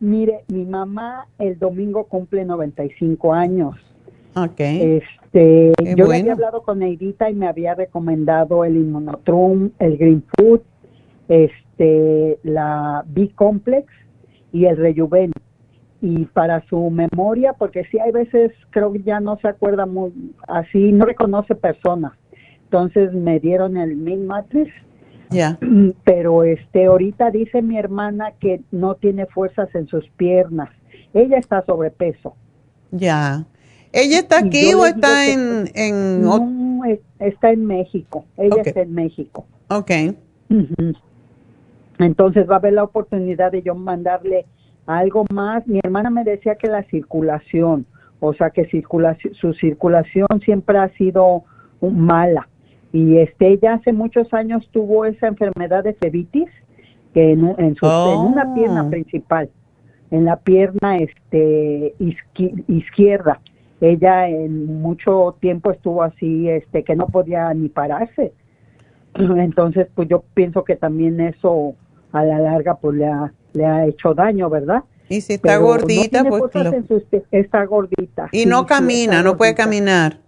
J: Mire, mi mamá el domingo cumple 95 años.
C: Ok.
J: Este,
C: Qué
J: yo
C: bueno.
J: había hablado con Neidita y me había recomendado el Inmunotrum, el Green Food, este, la B-Complex y el Rejuven. Y para su memoria, porque sí hay veces creo que ya no se acuerda muy, así no reconoce personas. Entonces me dieron el Min Matrix
C: Ya.
J: pero este ahorita dice mi hermana que no tiene fuerzas en sus piernas. Ella está sobrepeso.
C: Ya. ¿Ella está aquí o está en, en
J: No, es- está en México. Ella
C: Ok.
J: está en México.
C: Ok.
J: Entonces va a haber la oportunidad de yo mandarle algo más. Mi hermana me decía que la circulación, o sea que circulación, su circulación siempre ha sido mala. Y este, ella hace muchos años tuvo esa enfermedad de flebitis que en, en su, en una
C: Oh.
J: pierna principal, en la pierna este izqui- izquierda. Ella en mucho tiempo estuvo así, este, que no podía ni pararse. Entonces, pues yo pienso que también eso a la larga pues le ha, le ha hecho daño, ¿verdad?
C: Y si está
J: Pero no
C: gordita,
J: tiene
C: pues lo-
J: en pies, está gordita.
C: y no
J: sí,
C: camina, no puede caminar.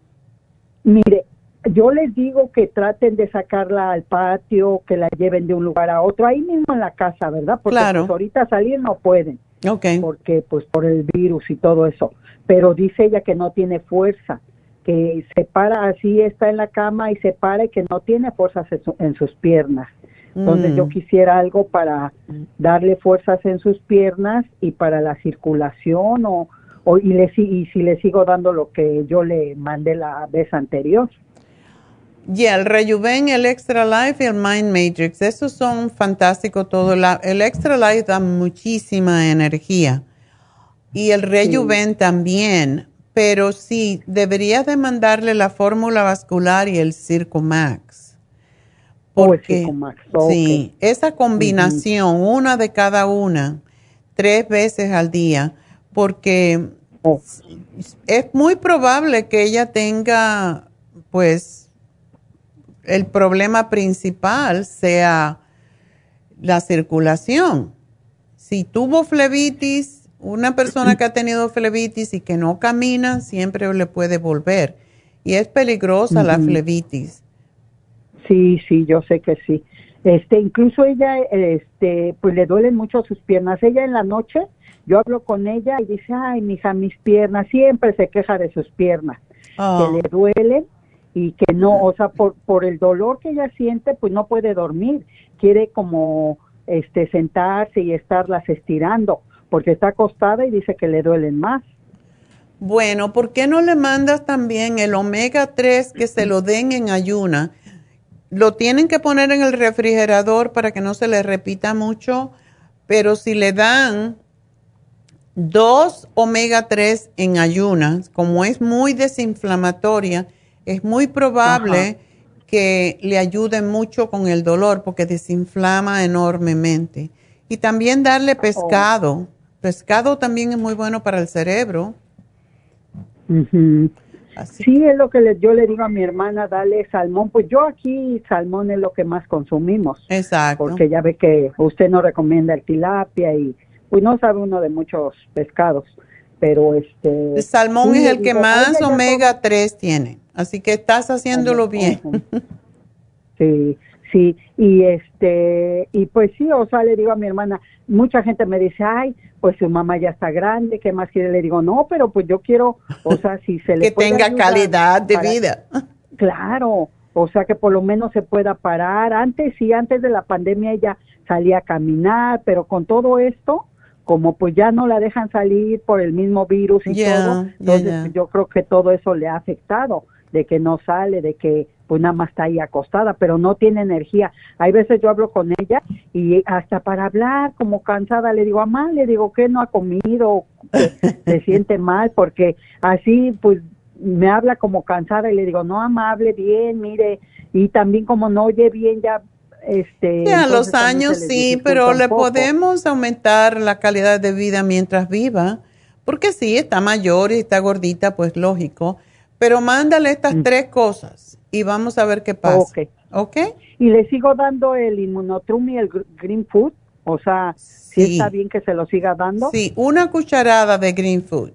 J: Mire, yo les digo que traten de sacarla al patio, que la lleven de un lugar a otro, ahí mismo en la casa, ¿verdad? Porque
C: Claro.
J: pues, ahorita salir no pueden. Okay. Porque pues por el virus y todo eso. Pero dice ella que no tiene fuerza, que se para así, está en la cama y se para y que no tiene fuerzas en, sus piernas. Entonces yo mm. quisiera algo para darle fuerzas en sus piernas y para la circulación o, o y, le, y si le sigo dando lo que yo le mandé la vez anterior.
C: Y el Rejuven, el Extra Life y el Mind Matrix, esos son fantásticos todos. El Extra Life da muchísima energía y el Rejuven también, pero sí, deberías de mandarle la fórmula vascular y el Circo Max.
J: Oh, porque, Max.
C: Sí, esa combinación, una de cada una, tres veces al día, porque oh. es muy probable que ella tenga, pues, el problema principal sea la circulación. Si tuvo flebitis, una persona que ha tenido flebitis y que no camina, siempre le puede volver. Y es peligrosa la flebitis.
J: Sí, sí, yo sé que sí. Este, incluso ella, este, pues le duelen mucho sus piernas. Ella en la noche, yo hablo con ella y dice, ay, mija, mis piernas, siempre se queja de sus piernas, que oh. le duelen y que no, o sea, por, el dolor que ella siente, pues no puede dormir, quiere como este sentarse y estarlas estirando, porque está acostada y dice que le duelen más.
C: Bueno, ¿por qué no le mandas también el omega 3 que se lo den en ayuna? Lo tienen que poner en el refrigerador para que no se le repita mucho, pero si le dan dos omega 3 en ayunas, como es muy desinflamatoria, es muy probable que le ayude mucho con el dolor porque desinflama enormemente. Y también darle pescado. Pescado también es muy bueno para el cerebro.
J: Sí, es lo que yo le digo a mi hermana, dale salmón. Pues yo aquí salmón es lo que más consumimos.
C: Exacto.
J: Porque ya ve que usted no recomienda el tilapia y pues no sabe uno de muchos pescados. Pero este...
C: El salmón es el que más omega 3 tiene. Así que estás haciéndolo bien.
J: Sí, sí, y este, y pues sí, o sea, le digo a mi hermana, mucha gente me dice, ay, pues su mamá ya está grande, ¿qué más quiere? Le digo, no, pero pues yo quiero, o sea, si se le
C: Que tenga calidad de vida.
J: Claro, o sea, que por lo menos se pueda parar. Antes sí, antes de la pandemia ella salía a caminar, pero con todo esto, como pues ya no la dejan salir por el mismo virus y todo, entonces yo creo que todo eso le ha afectado de que no sale, de que pues nada más está ahí acostada, pero no tiene energía. Hay veces yo hablo con ella y hasta para hablar como cansada le digo, mamá, le digo que no ha comido, se siente mal, porque así pues me habla como cansada y le digo, no, amable, bien, mire, y también como no oye bien ya este
C: a los años sí, pero le podemos aumentar la calidad de vida mientras viva, porque sí, está mayor y está gordita, pues lógico, pero mándale estas mm. tres cosas y vamos a ver qué pasa. Ok. ¿Ok?
J: Y le sigo dando el inmunotrum y el green food. O sea, si está bien que se lo siga dando.
C: Sí, una cucharada de green food.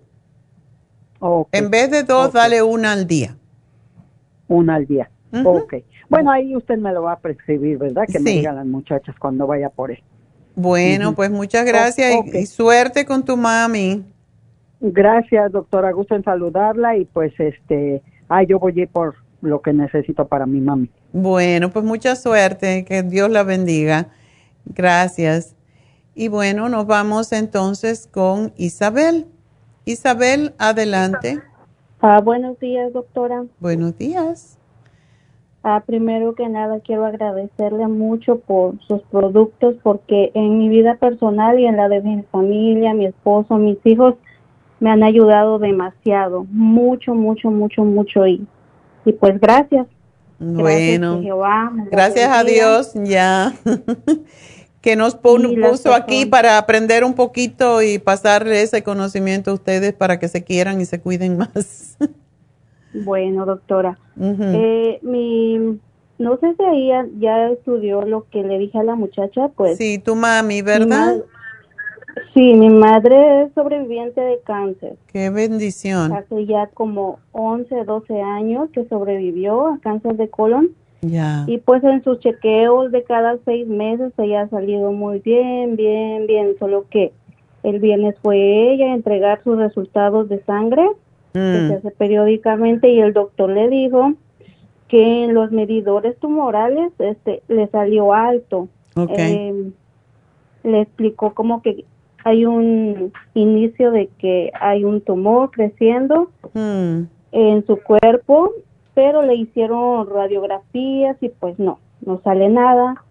C: Okay. En vez de dos, dale una al día.
J: Una al día. Ok. Bueno, ahí usted me lo va a prescribir, ¿verdad? Que me digan las muchachas cuando vaya por él.
C: Bueno, pues muchas gracias y, suerte con tu mami.
J: Gracias, doctora. Gusto en saludarla y pues este, ah, yo voy a ir por lo que necesito para mi mami.
C: Bueno, pues mucha suerte, que Dios la bendiga. Gracias. Y bueno, nos vamos entonces con Isabel. Isabel, adelante.
K: Ah, buenos días, doctora.
C: Buenos días.
K: Ah, primero que nada, quiero agradecerle mucho por sus productos porque en mi vida personal y en la de mi familia, mi esposo, mis hijos, me han ayudado demasiado, mucho, mucho, mucho, mucho y, y pues gracias.
C: Bueno, gracias, a Dios ya que nos puso aquí para aprender un poquito y pasarle ese conocimiento a ustedes para que se quieran y se cuiden más.
K: bueno, doctora, eh, mi no sé si ella ya estudió lo que le dije a la muchacha, pues.
C: Sí, tu mami, ¿verdad?
K: Sí, mi madre es sobreviviente de cáncer.
C: Qué bendición.
K: Hace ya como 11, 12 años que sobrevivió a cáncer de colon.
C: Ya.
K: Y pues en sus chequeos de cada seis meses ella ha salido muy bien, bien, bien, solo que El viernes fue ella a entregar sus resultados de sangre que
C: Mm.
K: se hace periódicamente y el doctor le dijo que en los medidores tumorales este le salió alto.
C: Ok.
K: Eh, le explicó como que hay un inicio de que hay un tumor creciendo
C: Mm.
K: en su cuerpo, pero le hicieron radiografías y pues no, no sale nada.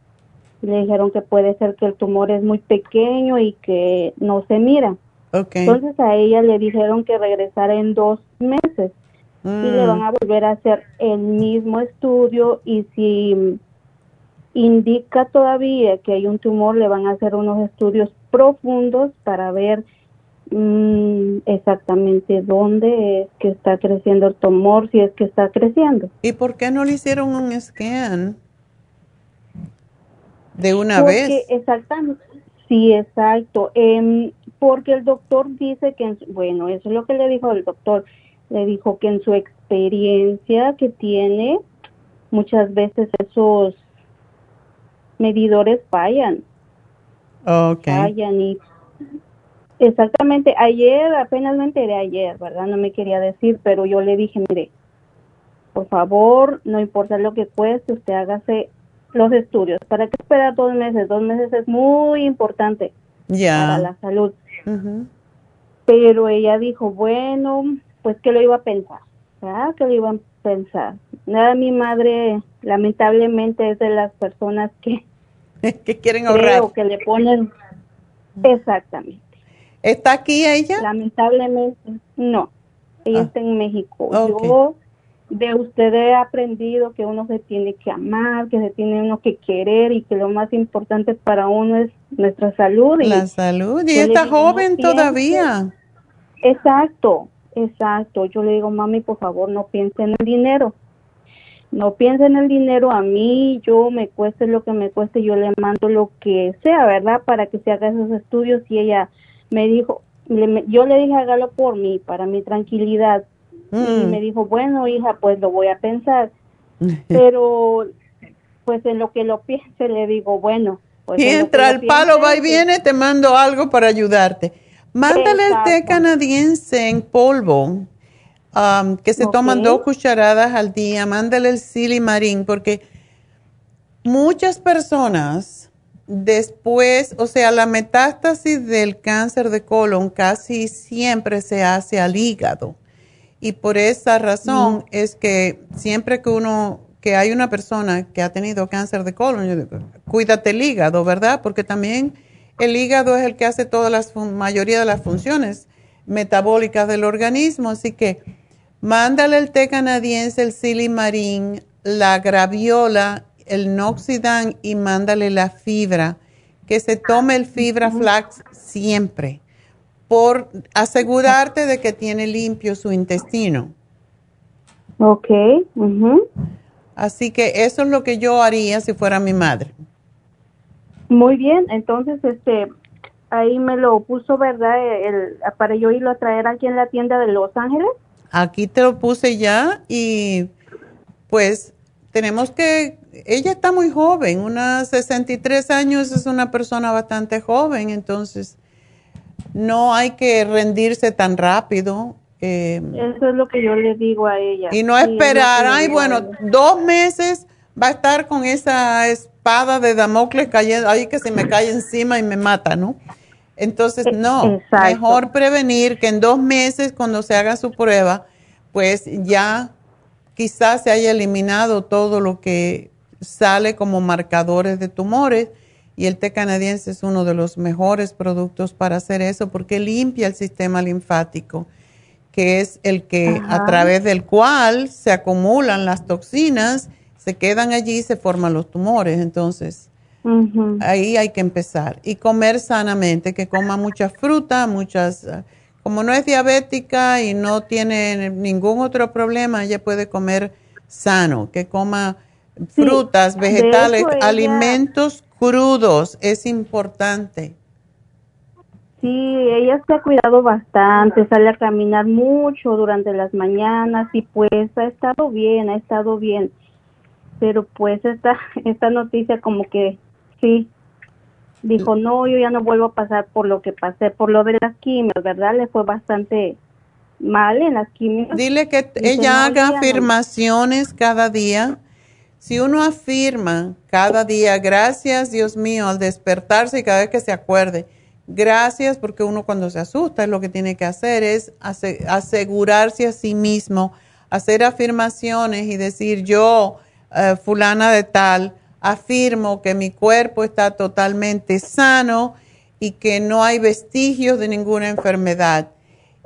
K: Le dijeron que puede ser que el tumor es muy pequeño y que no se mira. Entonces a ella le dijeron que regresara en dos meses y le
C: Mm.
K: van a volver a hacer el mismo estudio y si indica todavía que hay un tumor le van a hacer unos estudios profundos para ver mm, exactamente dónde es que está creciendo el tumor, si es que está creciendo.
C: ¿Y por qué no le hicieron un scan de una
K: Porque
C: vez?
K: Exactamente. Sí, exacto. Em, porque el doctor dice que, bueno, eso es lo que le dijo el doctor. Le dijo que en su experiencia que tiene, muchas veces esos medidores fallan,
C: Ok.
K: fallan y exactamente ayer, apenas me enteré ayer, ¿verdad? No me quería decir, pero yo le dije, mire, por favor, no importa lo que cueste, usted hágase los estudios. ¿Para qué esperar dos meses? Dos meses es muy importante para
C: Ya.
K: la salud. Pero ella dijo, bueno, pues que lo iba a pensar, ¿verdad? Que lo iba a pensar. Nada, mi madre lamentablemente es de las personas que
C: que quieren ahorrar.
K: creo que le ponen exactamente.
C: ¿Está aquí ella?
K: Lamentablemente, no. Ella
C: Ah.
K: está en México.
C: Ok.
K: Yo de usted he aprendido que uno se tiene que amar, que se tiene uno que querer y que lo más importante para uno es nuestra salud. Y
C: La salud. Y
K: le
C: está
K: no
C: joven todavía.
K: Exacto, exacto. Yo le digo, mami, por favor, no piense en el dinero. No piense en el dinero a mí, yo me cueste lo que me cueste, yo le mando lo que sea, ¿verdad? Para que se haga esos estudios. Y ella me dijo, le- yo le dije, hágalo por mí, para mi tranquilidad. Y
C: Mm.
K: me dijo, bueno, hija, pues lo voy a pensar. Pero, pues en lo que lo piense, le digo, bueno. Pues
C: Mientras el palo
K: piense,
C: va y viene, te mando algo para ayudarte. Mándale el té canadiense en polvo, am, que se toman dos cucharadas al día. Mándale el silimarín, porque muchas personas después, o sea, la metástasis del cáncer de colon casi siempre se hace al hígado. Y por esa razón es que siempre que uno, que hay una persona que ha tenido cáncer de colon, yo digo, cuídate el hígado, ¿verdad? Porque también el hígado es el que hace toda la mayoría de las funciones metabólicas del organismo. Así que mándale el té canadiense, el silimarín, la graviola, el noxidan y mándale la fibra. Que se tome el fibra flax siempre por asegurarte de que tiene limpio su intestino.
K: Ok.
C: Así que eso es lo que yo haría si fuera mi madre.
K: Muy bien, entonces este ahí me lo puso, ¿verdad? El, para yo irlo a traer aquí en la tienda de Los Ángeles.
C: Aquí te lo puse ya y pues tenemos que, ella está muy joven, unas 63 años es una persona bastante joven, entonces no hay que rendirse tan rápido. eh,
K: Eso es lo que yo le digo a ella.
C: Y no esperar, ay, bueno, dos meses va a estar con esa espada de Damocles cayendo, ay, que se me cae encima y me mata, ¿no? Entonces, no,
K: E, exacto.
C: mejor prevenir que en dos meses, cuando se haga su prueba, pues ya quizás se haya eliminado todo lo que sale como marcadores de tumores y el té canadiense es uno de los mejores productos para hacer eso porque limpia el sistema linfático que es el que a través del cual se acumulan las toxinas, se quedan allí y se forman los tumores. Entonces,
K: Ujú.
C: ahí hay que empezar. Y comer sanamente, que coma mucha fruta, muchas, ah, como no es diabética y no tiene ningún otro problema, ella puede comer sano, que coma
K: Sí,
C: frutas, vegetales,
K: ella-
C: alimentos crudos, es importante.
K: Sí, ella se ha cuidado bastante, sale a caminar mucho durante las mañanas y pues ha estado bien, ha estado bien. Pero pues esta, esta noticia como que sí, dijo, no, yo ya no vuelvo a pasar por lo que pasé, por lo de las quimios, ¿verdad? Le fue bastante mal en las quimios.
C: Dile que ella haga afirmaciones cada día. Si uno afirma cada día, gracias Dios mío, al despertarse y cada vez que se acuerde, gracias porque uno cuando se asusta es lo que tiene que hacer, es asegurarse a sí mismo, hacer afirmaciones y decir yo, eh, fulana de tal, afirmo que mi cuerpo está totalmente sano y que no hay vestigios de ninguna enfermedad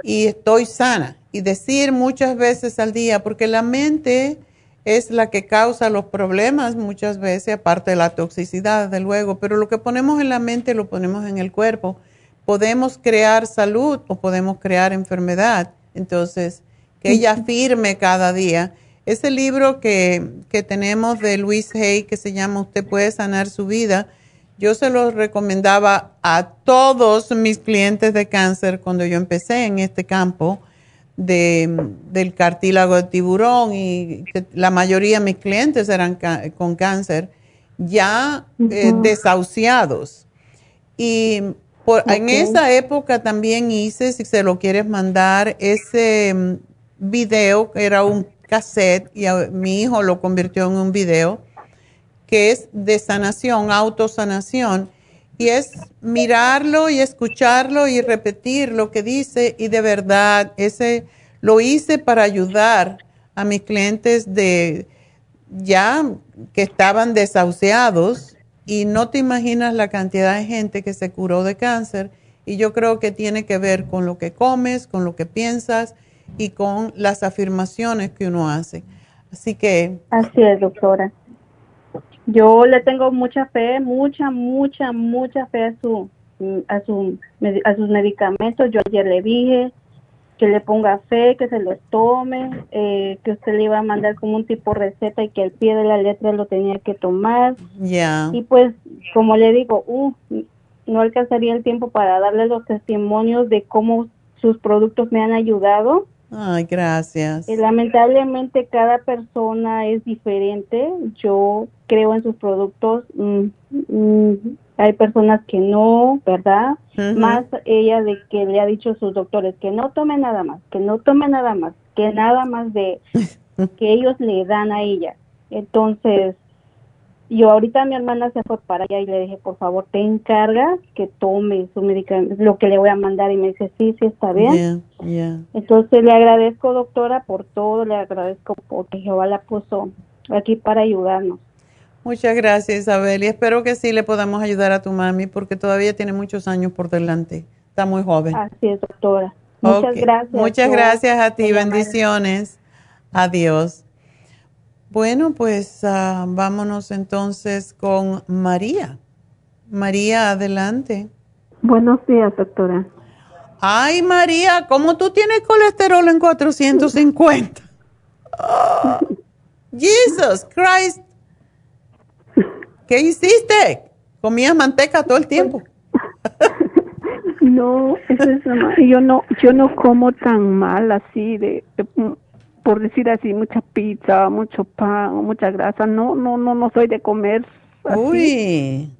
C: y estoy sana. Y decir muchas veces al día, porque la mente es la que causa los problemas muchas veces, aparte de la toxicidad, de luego, pero lo que ponemos en la mente lo ponemos en el cuerpo. Podemos crear salud o podemos crear enfermedad. Entonces, que ella afirme cada día. Ese libro que, que tenemos de Luis Hay, que se llama Usted puede sanar su vida, yo se lo recomendaba a todos mis clientes de cáncer cuando yo empecé en este campo de, del cartílago de tiburón y la mayoría de mis clientes eran con cáncer ya eh, desahuciados. Y en esa época también hice, si se lo quieres mandar, ese mm, video, que era un y mi hijo lo convirtió en un video que es de sanación, autosanación, y es mirarlo y escucharlo y repetir lo que dice y de verdad, ese lo hice para ayudar a mis clientes de ya que estaban desahuciados y no te imaginas la cantidad de gente que se curó de cáncer y yo creo que tiene que ver con lo que comes, con lo que piensas y con las afirmaciones que uno hace. Así que...
K: Así es, doctora. Yo le tengo mucha fe, mucha, mucha, mucha fe a su, a su, a sus medicamentos. Yo ayer le dije que le ponga fe, que se los tome, eh, que usted le iba a mandar como un tipo receta y que al pie de la letra lo tenía que tomar.
C: Ya.
K: Y pues, como le digo, uh, no alcanzaría el tiempo para darle los testimonios de cómo sus productos me han ayudado.
C: Ay, gracias.
K: Y lamentablemente cada persona es diferente. Yo creo en sus productos. Mm, mm, hay personas que no, ¿verdad? Más ella de que le ha dicho a sus doctores que no tome nada más, que no tome nada más, que nada más de que ellos le dan a ella. Entonces, yo ahorita mi hermana se fue para allá y le dije, por favor, te encargas que tome su medicamento, lo que le voy a mandar. Y me dice, sí, sí, está bien. Entonces le agradezco, doctora, por todo, le agradezco porque Jehová la puso aquí para ayudarnos.
C: Muchas gracias, Isabel, y espero que sí le podamos ayudar a tu mami porque todavía tiene muchos años por delante. Está muy joven.
K: Así es, doctora. Muchas gracias.
C: Muchas gracias a ti, bendiciones. Adiós. Bueno, pues ah, vámonos entonces con María. María, adelante.
L: Buenos días, doctora.
C: Ay, María, ¿cómo tú tienes colesterol en 450? Jesus Christ. ¿Qué hiciste? ¿Comías manteca todo el tiempo?
L: no, eso es, yo no, yo no como tan mal así de por decir así, mucha pizza, mucho pan, mucha grasa. No, no, no, no soy de comer. Así. Uy.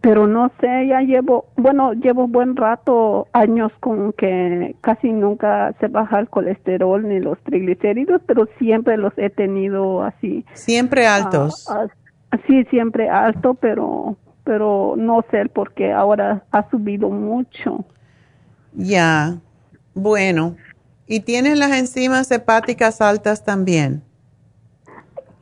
L: Pero no sé, ya llevo, bueno, llevo buen rato, años con que casi nunca se baja el colesterol ni los triglicéridos, pero siempre los he tenido así.
C: Siempre altos.
L: Ah, ah, sí, siempre alto, pero, pero no sé por qué ahora ha subido mucho.
C: Ya, bueno, ¿Y tienes las enzimas hepáticas altas también?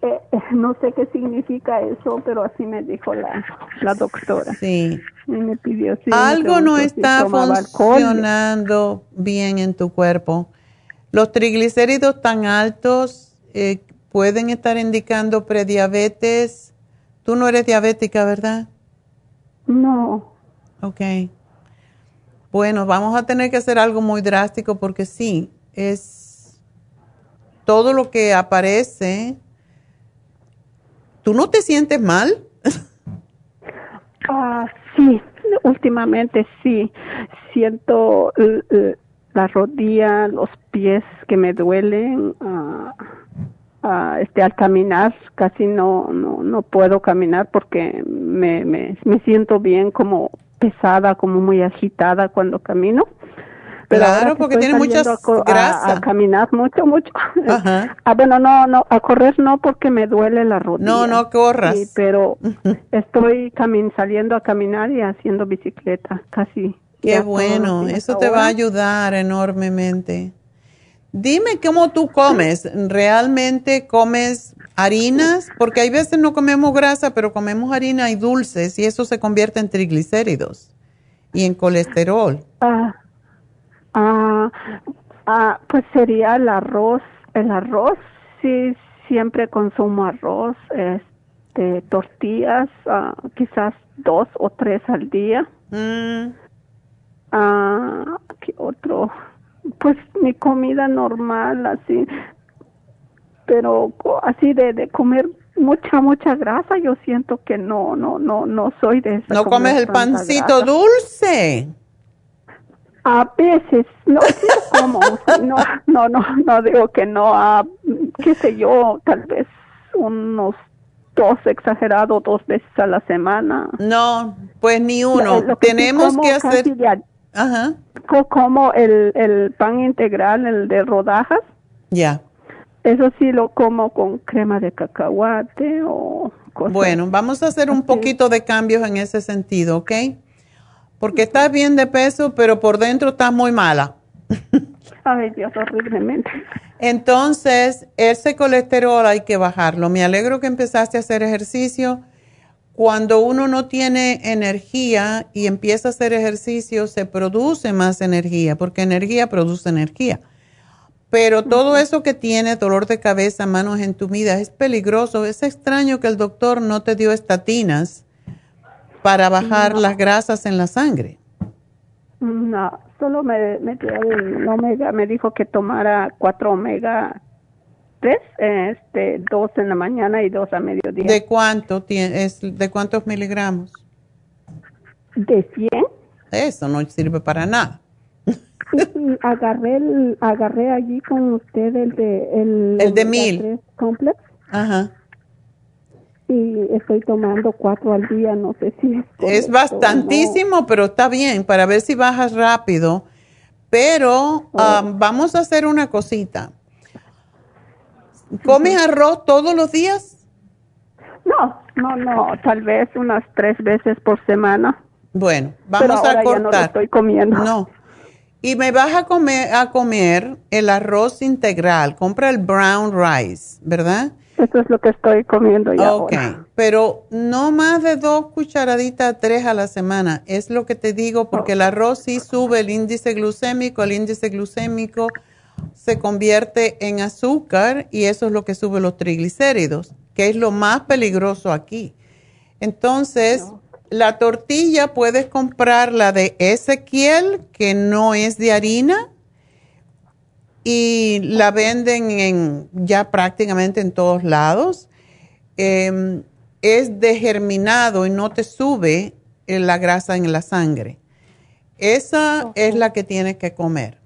L: Eh, eh, no sé qué significa eso, pero así me dijo la, la doctora.
C: Sí.
L: me pidió,
C: Algo no está funcionando bien en tu cuerpo. Los triglicéridos tan altos eh, pueden estar indicando prediabetes. Tú no eres diabética, ¿verdad?
L: No.
C: Ok. Bueno, vamos a tener que hacer algo muy drástico porque sí, es todo lo que aparece. ¿Tú no te sientes mal?
L: Ah, sí, últimamente sí. Siento la rodilla, los pies que me duelen. Uh, este, al caminar casi no, no, no puedo caminar porque me, me, me siento bien como pesada, como muy agitada cuando camino. Pero
C: Claro,
L: que
C: porque tiene mucha
L: saliendo a co- a-
C: grasa.
L: A, caminar mucho, mucho.
C: Ajá.
L: Ah, bueno, no, no, a correr no porque me duele la rodilla.
C: No, no corras.
L: Sí, pero estoy camin saliendo a caminar y haciendo bicicleta casi.
C: Qué bueno, eso te va a ayudar enormemente. Dime cómo tú comes. ¿Realmente comes harinas? Porque hay veces no comemos grasa, pero comemos harina y dulces y eso se convierte en triglicéridos y en colesterol.
L: Ah, ah, ah, pues sería el arroz. El arroz, sí, siempre consumo arroz, este, tortillas, ah, quizás dos o tres al día.
C: Mm,
L: Ah, ¿qué otro? Pues mi comida normal, así. Pero así de, de comer mucha, mucha grasa, yo siento que no, no, no, no soy de esa.
C: ¿No comes el pancito
L: grasa.
C: dulce?
L: A veces, no, sí lo como, no, no, no, no digo que no, ah, qué sé yo, tal vez unos dos exagerado, dos veces a la semana.
C: No, pues ni uno.
L: Lo- lo que sí
C: Tenemos que hacer... Ajá,
L: como el, el pan integral, el de rodajas,
C: ya.
L: Eso sí lo como con crema de cacahuate o cosas.
C: Bueno, vamos a hacer un poquito de cambios en ese sentido, ¿ok? Porque estás bien de peso, pero por dentro estás muy mala.
L: Ay, Dios, horriblemente.
C: Entonces, ese colesterol hay que bajarlo. Me alegro que empezaste a hacer ejercicio. Cuando uno no tiene energía y empieza a hacer ejercicio, se produce más energía, porque energía produce energía. Pero todo eso que tiene dolor de cabeza, manos entumidas, es peligroso. Es extraño que el doctor no te dio estatinas para bajar las grasas en la sangre.
L: No, solo me, me dio el omega, me dijo que tomara cuatro omega 3, este, dos en la mañana y dos a mediodía.
C: ¿De cuánto tiene, es, de cuántos miligramos?
L: ¿De 100?
C: Eso no sirve para nada.
L: Y agarré, el, agarré allí con usted el de... El,
C: El de mil.
L: 3 complex
C: Ajá.
L: y estoy tomando cuatro al día, no sé si es
C: Es bastantísimo, pero está bien para ver si bajas rápido. Pero ah, vamos a hacer una cosita. ¿Comes arroz todos los días?
L: No, no, no, tal vez unas tres veces por semana.
C: Bueno,
L: Pero
C: vamos
L: ahora
C: a
L: ya no lo
C: cortar.
L: estoy comiendo.
C: No. Y me vas a comer, a comer el arroz integral. Compra el brown rice, ¿verdad?
L: Eso es lo que estoy comiendo ya
C: Ok,
L: ahora.
C: pero no más de dos cucharaditas, tres a la semana. Es lo que te digo, porque el arroz sí sube el índice glucémico, el índice glucémico se convierte en azúcar y eso es lo que sube los triglicéridos, que es lo más peligroso aquí. Entonces, la tortilla puedes comprar la de Ezequiel, que no es de harina, y la venden en ya prácticamente en todos lados. Eh, es de germinado y no te sube eh, la grasa en la sangre. Esa es la que tienes que comer.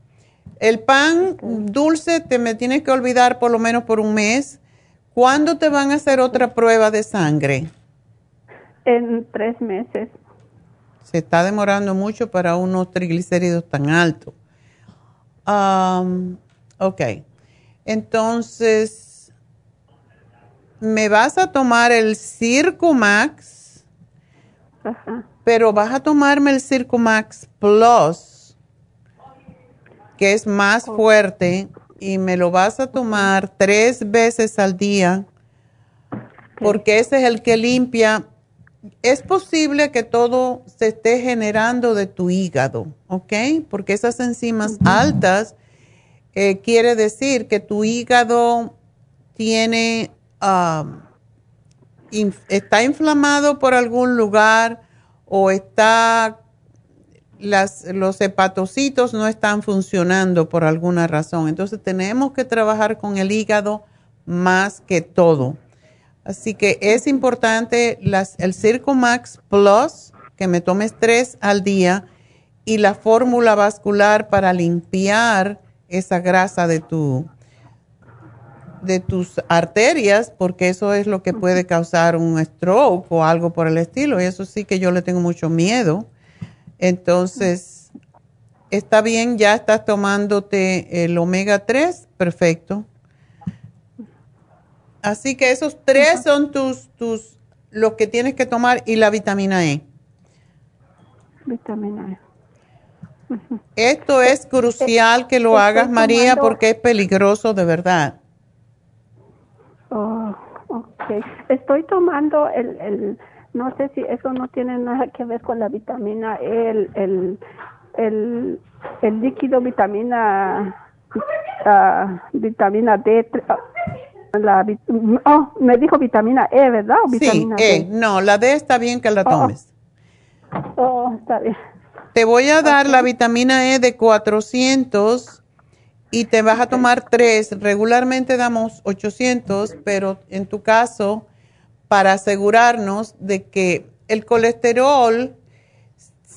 C: El pan dulce te me tienes que olvidar por lo menos por un mes. ¿Cuándo te van a hacer otra prueba de sangre?
L: En tres meses.
C: Se está demorando mucho para unos triglicéridos tan altos. Am, ok. Entonces, me vas a tomar el Circumax, pero vas a tomarme el Circumax Plus, que es más fuerte, y me lo vas a tomar tres veces al día, porque ese es el que limpia es posible que todo se esté generando de tu hígado, ¿ok? Porque esas enzimas altas eh, quiere decir que tu hígado tiene, inf- está inflamado por algún lugar o está, las, los hepatocitos no están funcionando por alguna razón. Entonces tenemos que trabajar con el hígado más que todo. Así que es importante las, el Circumax Plus, que me tomes tres al día, y la fórmula vascular para limpiar esa grasa de tu, de tus arterias, porque eso es lo que puede causar un stroke o algo por el estilo. Y eso sí que yo le tengo mucho miedo. Entonces, está bien, ya estás tomándote el omega 3, perfecto. Así que esos tres son tus, tus, los que tienes que tomar y la vitamina E.
L: Vitamina E.
C: Esto es crucial que lo hagas, María, porque es peligroso de verdad.
L: Oh, ok. Estoy tomando el, el, no sé si eso no tiene nada que ver con la vitamina E, el, el, el, el líquido vitamina, uh, vitamina D. Uh, la, oh, me dijo vitamina E, ¿verdad? ¿O vitamina
C: sí, E. No, la D está bien que la oh. tomes.
L: Oh, está bien.
C: Te voy a dar la vitamina E de 400 y te vas a tomar tres. Regularmente damos 800, pero en tu caso, para asegurarnos de que el colesterol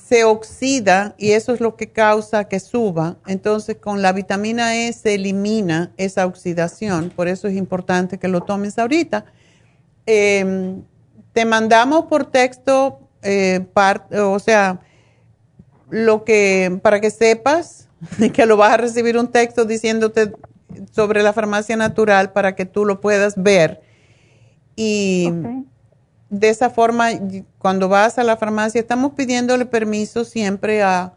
C: se oxida y eso es lo que causa que suba. Entonces, con la vitamina E se elimina esa oxidación. Por eso es importante que lo tomes ahorita. Em, te mandamos por texto, eh, o sea, lo que, para que sepas que lo vas a recibir un texto diciéndote sobre la farmacia natural para que tú lo puedas ver. Y de esa forma, cuando vas a la farmacia, estamos pidiéndole permiso siempre a,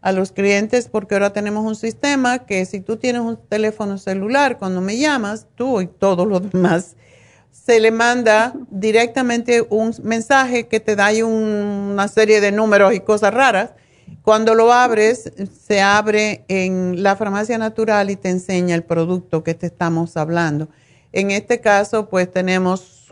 C: a los clientes porque ahora tenemos un sistema que si tú tienes un teléfono celular, cuando me llamas, tú y todos los demás, se le manda directamente un mensaje que te da una serie de números y cosas raras cuando lo abres, se abre en la farmacia natural y te enseña el producto que te estamos hablando. En este caso, pues tenemos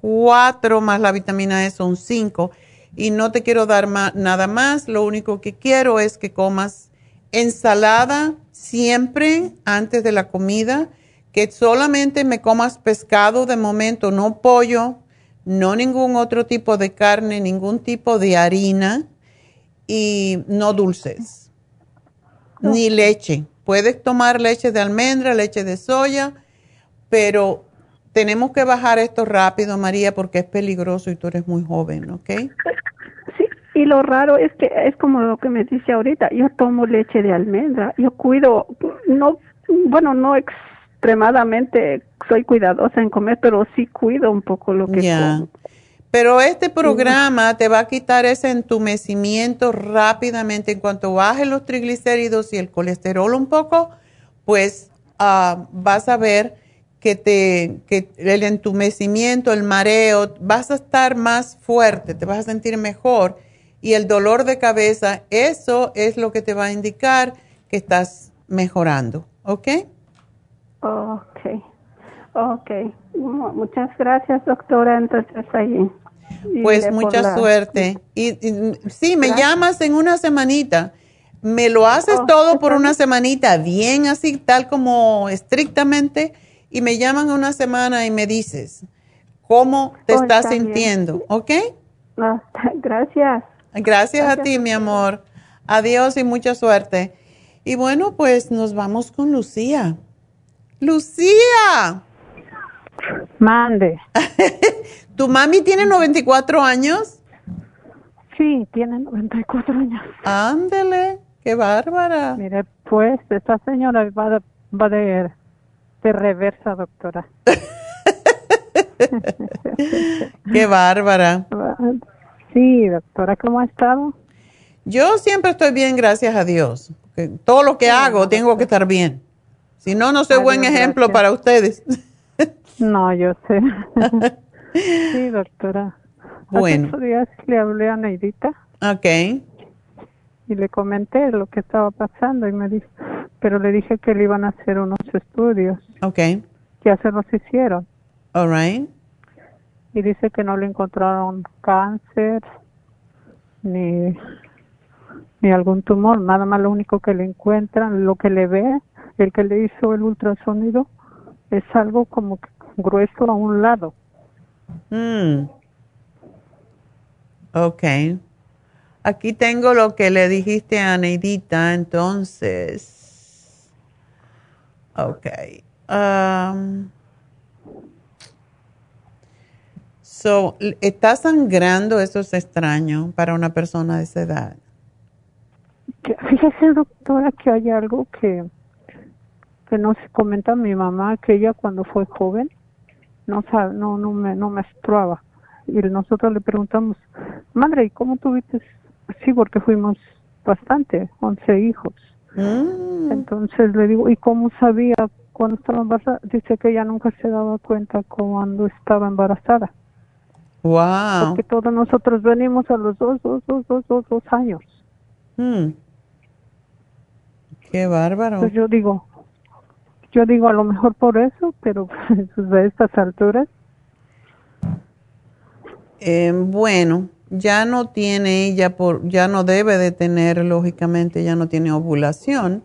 C: cuatro más la vitamina E, son cinco. Y no te quiero dar nada más, lo único que quiero es que comas ensalada siempre antes de la comida, que solamente me comas pescado de momento, no pollo, no ningún otro tipo de carne, ningún tipo de harina y no dulces, ni leche. Puedes tomar leche de almendra, leche de soya, pero tenemos que bajar esto rápido, María, porque es peligroso y tú eres muy joven, ¿ok?
L: Sí, y lo raro es que es como lo que me dice ahorita, yo tomo leche de almendra, yo cuido, no, bueno, no extremadamente soy cuidadosa en comer, pero sí cuido un poco lo que como.
C: Pero este programa te va a quitar ese entumecimiento rápidamente. En cuanto baje los triglicéridos y el colesterol un poco, pues ah, vas a ver que, te, que el entumecimiento, el mareo, vas a estar más fuerte, te vas a sentir mejor. Y el dolor de cabeza, eso es lo que te va a indicar que estás mejorando. ¿Ok?
L: Ok. Ok, muchas gracias, doctora. Entonces ahí.
C: Pues mucha suerte. Y, sí, me llamas en una semanita. Me lo haces oh, todo por una semanita, bien así, tal como estrictamente, y me llaman una semana y me dices cómo te oh, estás sintiendo, ¿ok?
L: gracias.
C: Gracias a ti, mi amor. Adiós y mucha suerte. Y bueno, pues nos vamos con Lucía. Lucía.
M: Mande.
C: ¿Tu mami tiene 94 años?
M: Sí, tiene 94 años.
C: Ándele, qué bárbara.
M: Mire, pues esta señora va de, de, reversa, doctora.
C: qué bárbara.
M: Sí, doctora, ¿cómo ha estado?
C: Yo siempre estoy bien, gracias a Dios. Todo lo que hago tengo que estar bien. Si no, no soy buen ejemplo para ustedes.
M: No, yo sé. sí, doctora.
C: Bueno.
M: Hace días le hablé a Neidita.
C: Ok.
M: Y le comenté lo que estaba pasando y me dijo, pero le dije que le iban a hacer unos estudios.
C: Ok.
M: Ya se los hicieron.
C: All right.
M: Y dice que no le encontraron cáncer ni ni algún tumor, nada más lo único que le encuentran, lo que le ve, el que le hizo el ultrasonido, es algo como que grueso a un lado.
C: Mm. Ok. Aquí tengo lo que le dijiste a Neidita, entonces. Ok. Um, so, ¿está sangrando? Eso es extraño para una persona de esa edad.
M: Fíjese, doctora, que hay algo que, que nos comenta mi mamá, que ella cuando fue joven no no no me no menstruaba y nosotros le preguntamos madre y cómo tuviste sí porque fuimos bastante once hijos mm. entonces le digo y cómo sabía cuando estaba embarazada dice que ella nunca se daba cuenta cuando estaba embarazada
C: wow
M: porque todos nosotros venimos a los dos dos dos dos dos, dos años
C: mm. qué bárbaro
M: pues yo digo yo digo a lo mejor por eso, pero pues, a estas alturas.
C: Eh, bueno, ya no tiene ella por, ya no debe de tener, lógicamente, ya no tiene ovulación,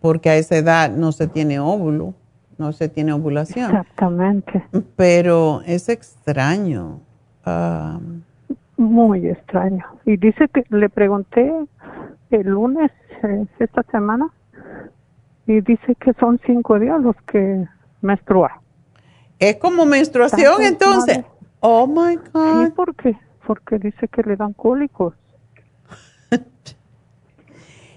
C: porque a esa edad no se tiene óvulo, no se tiene ovulación.
M: Exactamente.
C: Pero es extraño. Ah.
M: Muy extraño. Y dice que le pregunté el lunes, eh, esta semana, y dice que son cinco días los que menstrua.
C: ¿Es como menstruación entonces? Oh my God.
M: Sí, porque, porque dice que le dan cólicos.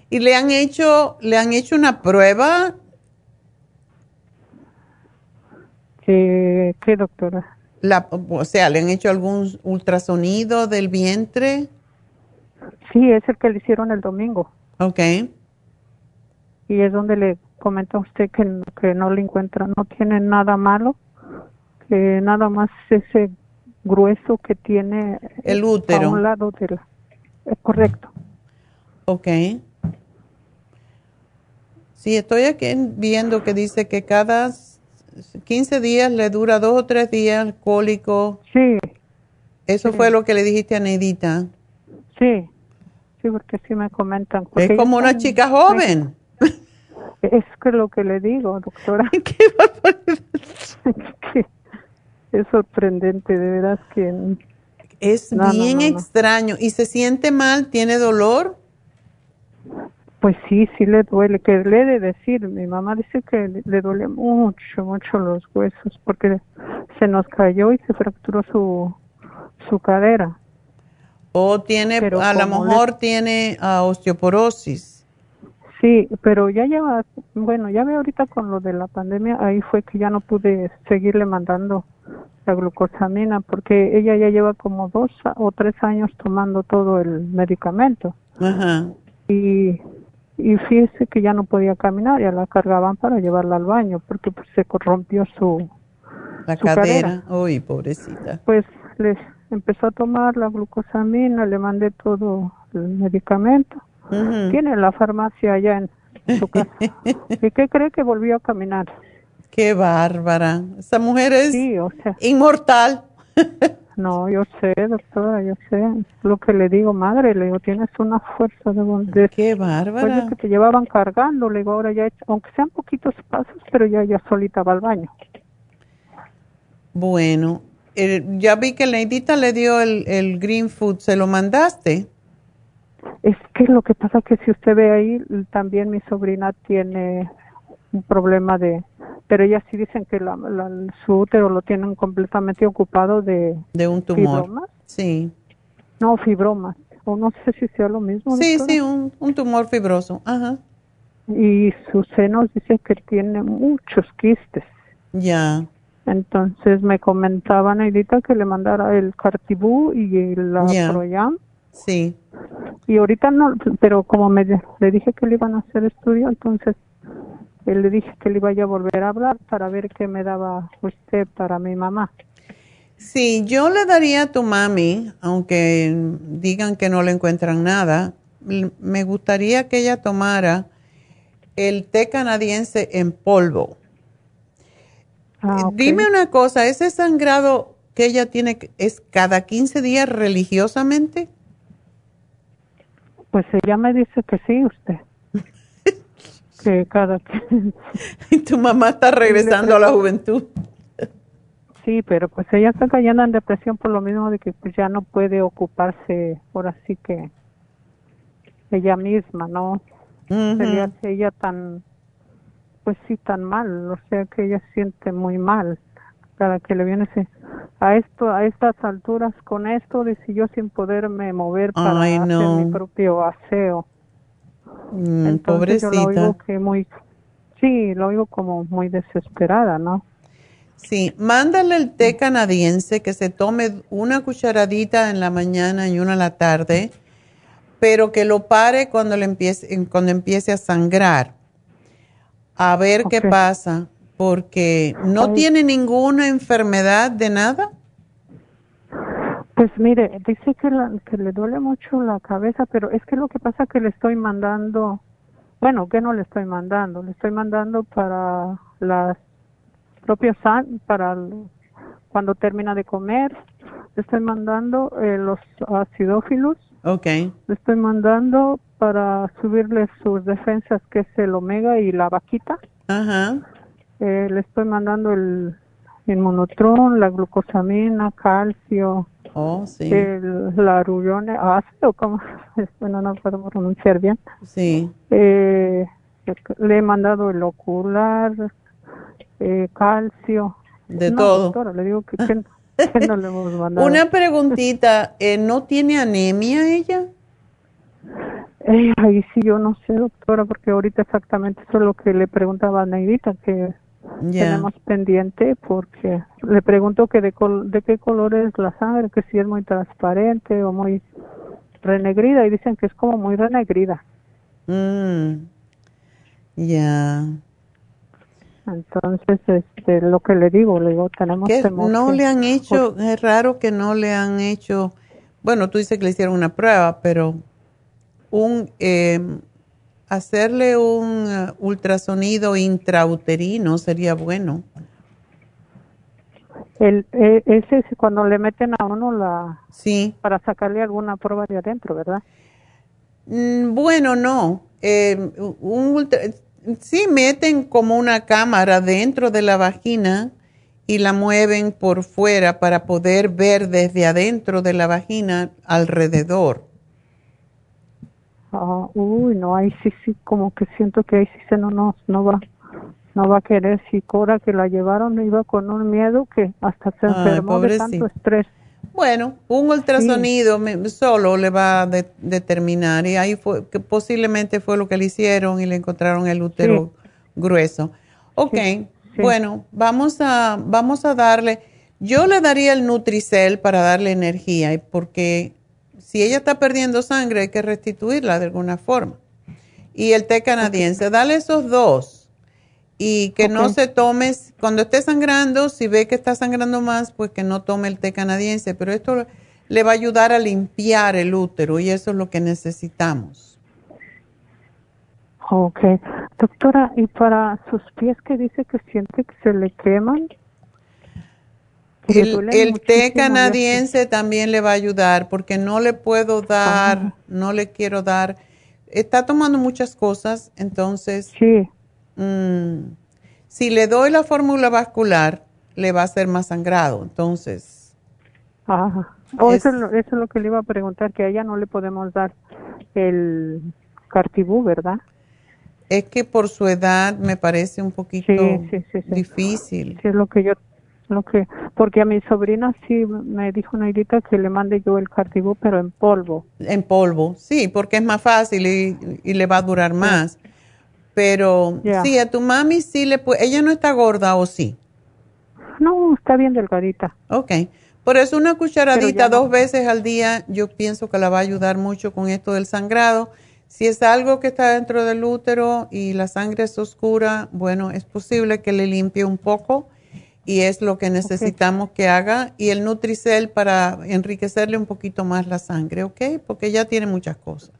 C: ¿Y le han hecho, le han hecho una prueba?
M: ¿Qué, qué doctora?
C: La, o sea, ¿le han hecho algún ultrasonido del vientre?
M: Sí, es el que le hicieron el domingo.
C: Ok
M: y es donde le comenta a usted que, que no le encuentra, no tiene nada malo, que nada más ese grueso que tiene
C: el útero
M: a un lado del es correcto.
C: Ok. Sí, estoy aquí viendo que dice que cada 15 días le dura dos o tres días cólico.
M: Sí.
C: Eso fue lo que le dijiste a Neidita.
M: Sí, sí, porque sí me comentan.
C: Es como una chica joven.
M: Es que lo que le digo, doctora.
C: ¿Qué
M: es sorprendente, de verdad que...
C: Es bien extraño. ¿Y se siente mal? ¿Tiene dolor?
M: Pues sí, sí le duele. Que le he de decir, mi mamá dice que le, duele mucho, mucho los huesos porque se nos cayó y se fracturó su, su cadera.
C: O tiene, a lo mejor tiene uh, osteoporosis.
M: Sí, pero ya lleva, bueno, ya ve ahorita con lo de la pandemia, ahí fue que ya no pude seguirle mandando la glucosamina porque ella ya lleva como dos o tres años tomando todo el medicamento.
C: Ajá.
M: Y, y fíjese que ya no podía caminar, ya la cargaban para llevarla al baño porque pues, se corrompió su,
C: la cadera. Uy, pobrecita.
M: Pues les empezó a tomar la glucosamina, le mandé todo el medicamento tiene la farmacia allá en su casa. ¿Y qué cree que volvió a caminar?
C: Qué bárbara. Esa mujer es inmortal.
M: no, yo sé, doctora, yo sé. Lo que le digo, madre, le digo, tienes una fuerza de bondad.
C: Qué bárbara.
M: Pues que te llevaban cargando, le digo, ahora ya, aunque sean poquitos pasos, pero ya, ya solita va al baño.
C: Bueno, ya vi que Neidita le dio el, el green food, ¿se lo mandaste?
M: Es que lo que pasa que si usted ve ahí, también mi sobrina tiene un problema de, pero ellas sí dicen que la, su útero lo tienen completamente ocupado de,
C: de un tumor. Fibromas. Sí.
M: No, fibromas. O no sé si sea lo mismo.
C: Sí, sí, un, un tumor fibroso. Ajá.
M: Y sus senos dicen que tiene muchos quistes.
C: Ya.
M: Entonces me comentaba Neidita que le mandara el Cartibú y la Proyam
C: Sí.
M: Y ahorita no, pero como me, le dije que le iban a hacer estudio, entonces él le dije que le iba a volver a hablar para ver qué me daba usted para mi mamá.
C: Sí, yo le daría a tu mami, aunque digan que no le encuentran nada, me gustaría que ella tomara el té canadiense en polvo. Ah, Dime una cosa, ¿ese sangrado que ella tiene es cada 15 días religiosamente?
M: Pues ella me dice que sí, usted. que cada
C: y tu mamá está regresando a la juventud.
M: Sí, pero pues ella está cayendo en depresión por lo mismo de que pues ya no puede ocuparse, ahora sí que ella misma, ¿no? Sería ella tan pues sí tan mal, o sea que ella siente muy mal para que le viene a esto a estas alturas con esto si yo sin poderme mover para
C: Ay,
M: hacer
C: no.
M: mi propio aseo.
C: Mm,
M: Entonces yo la
C: pobrecita.
M: oigo que muy sí, lo oigo como muy desesperada, ¿no?
C: Sí, mándale el té canadiense que se tome una cucharadita en la mañana y una en la tarde, pero que lo pare cuando le empiece, cuando empiece a sangrar. A ver qué pasa, porque no tiene ninguna enfermedad de nada.
M: Pues mire, dice que, la- que le duele mucho la cabeza, pero es que lo que pasa que le estoy mandando, bueno, que no le estoy mandando, le estoy mandando para las propias para cuando termina de comer, le estoy mandando eh, los acidófilos,
C: Ok,
M: le estoy mandando para subirle sus defensas, que es el omega y la vaquita.
C: ajá,
M: Eh, le estoy mandando el inmunotron, la glucosamina, calcio,
C: oh, sí,
M: el, la rubione ácido, como bueno, no puedo pronunciar bien.
C: sí,
M: Eh, le he mandado el ocular, eh, calcio.
C: de
M: No,
C: todo.
M: doctora, le digo que, que- que no le hemos mandado.
C: Una preguntita, eh, ¿no tiene anemia ella?
M: Eh, ahí sí yo no sé, doctora, porque ahorita exactamente eso es lo que le preguntaba a Neidita, que Tenemos pendiente, porque le pregunto que de, col- de qué color es la sangre, que si es muy transparente o muy renegrida, y dicen que es como muy renegrida.
C: Mm, ya.
M: Entonces, este, lo que le digo, le digo, tenemos
C: que
M: temor
C: no
M: que-
C: le han hecho, es raro que no le han hecho, bueno, tú dices que le hicieron una prueba, pero un eh, hacerle un eh, ultrasonido intrauterino sería bueno.
M: El, e- ese es cuando le meten a uno la...
C: Sí.
M: Para sacarle alguna prueba de adentro, ¿verdad?
C: Mm, Bueno, no. Eh, un ultra- sí, meten como una cámara dentro de la vagina y la mueven por fuera para poder ver desde adentro de la vagina alrededor.
M: Ah, uy, no, ahí sí, sí, como que siento que ahí sí se no, no, no va, no va a querer. Si Cora que la llevaron iba con un miedo que hasta se
C: Ay,
M: enfermó de tanto estrés.
C: Bueno, un ultrasonido me- solo le va a de- determinar y ahí fue que posiblemente fue lo que le hicieron y le encontraron el útero grueso. Ok, bueno, vamos a vamos a darle. Yo le daría el Nutricel para darle energía y porque si ella está perdiendo sangre hay que restituirla de alguna forma. Y el té canadiense, dale esos dos y que no se tome, cuando esté sangrando, si ve que está sangrando más, pues que no tome el té canadiense, pero esto le va a ayudar a limpiar el útero y eso es lo que necesitamos.
M: Ok, doctora, y para sus pies que dice que siente que se le queman.
C: El, té canadiense también le va a ayudar porque no le puedo dar, no le quiero dar, está tomando muchas cosas, entonces
M: Sí.
C: mm, si le doy la fórmula vascular, le va a hacer más sangrado, entonces.
M: Ajá. Oh,
C: Es-
M: eso, es lo, eso es lo que le iba a preguntar, que a ella no le podemos dar el cartibú, ¿verdad?
C: Es que por su edad me parece un poquito
M: sí, sí, sí.
C: difícil.
M: Sí, es lo que yo, lo que, porque a mi sobrina sí me dijo Neidita que le mande yo el cartibú, pero en polvo.
C: En polvo, sí, porque es más fácil y, y le va a durar más. Pero sí, a tu mami sí le puede, ella no está gorda o sí.
M: No, está bien delgadita.
C: Ok. Por eso una cucharadita
M: no.
C: dos veces al día, yo pienso que la va a ayudar mucho con esto del sangrado. Si es algo que está dentro del útero y la sangre es oscura, bueno, es posible que le limpie un poco y es lo que necesitamos que haga. Y el Nutricel para enriquecerle un poquito más la sangre, ¿ok? Porque ya tiene muchas cosas.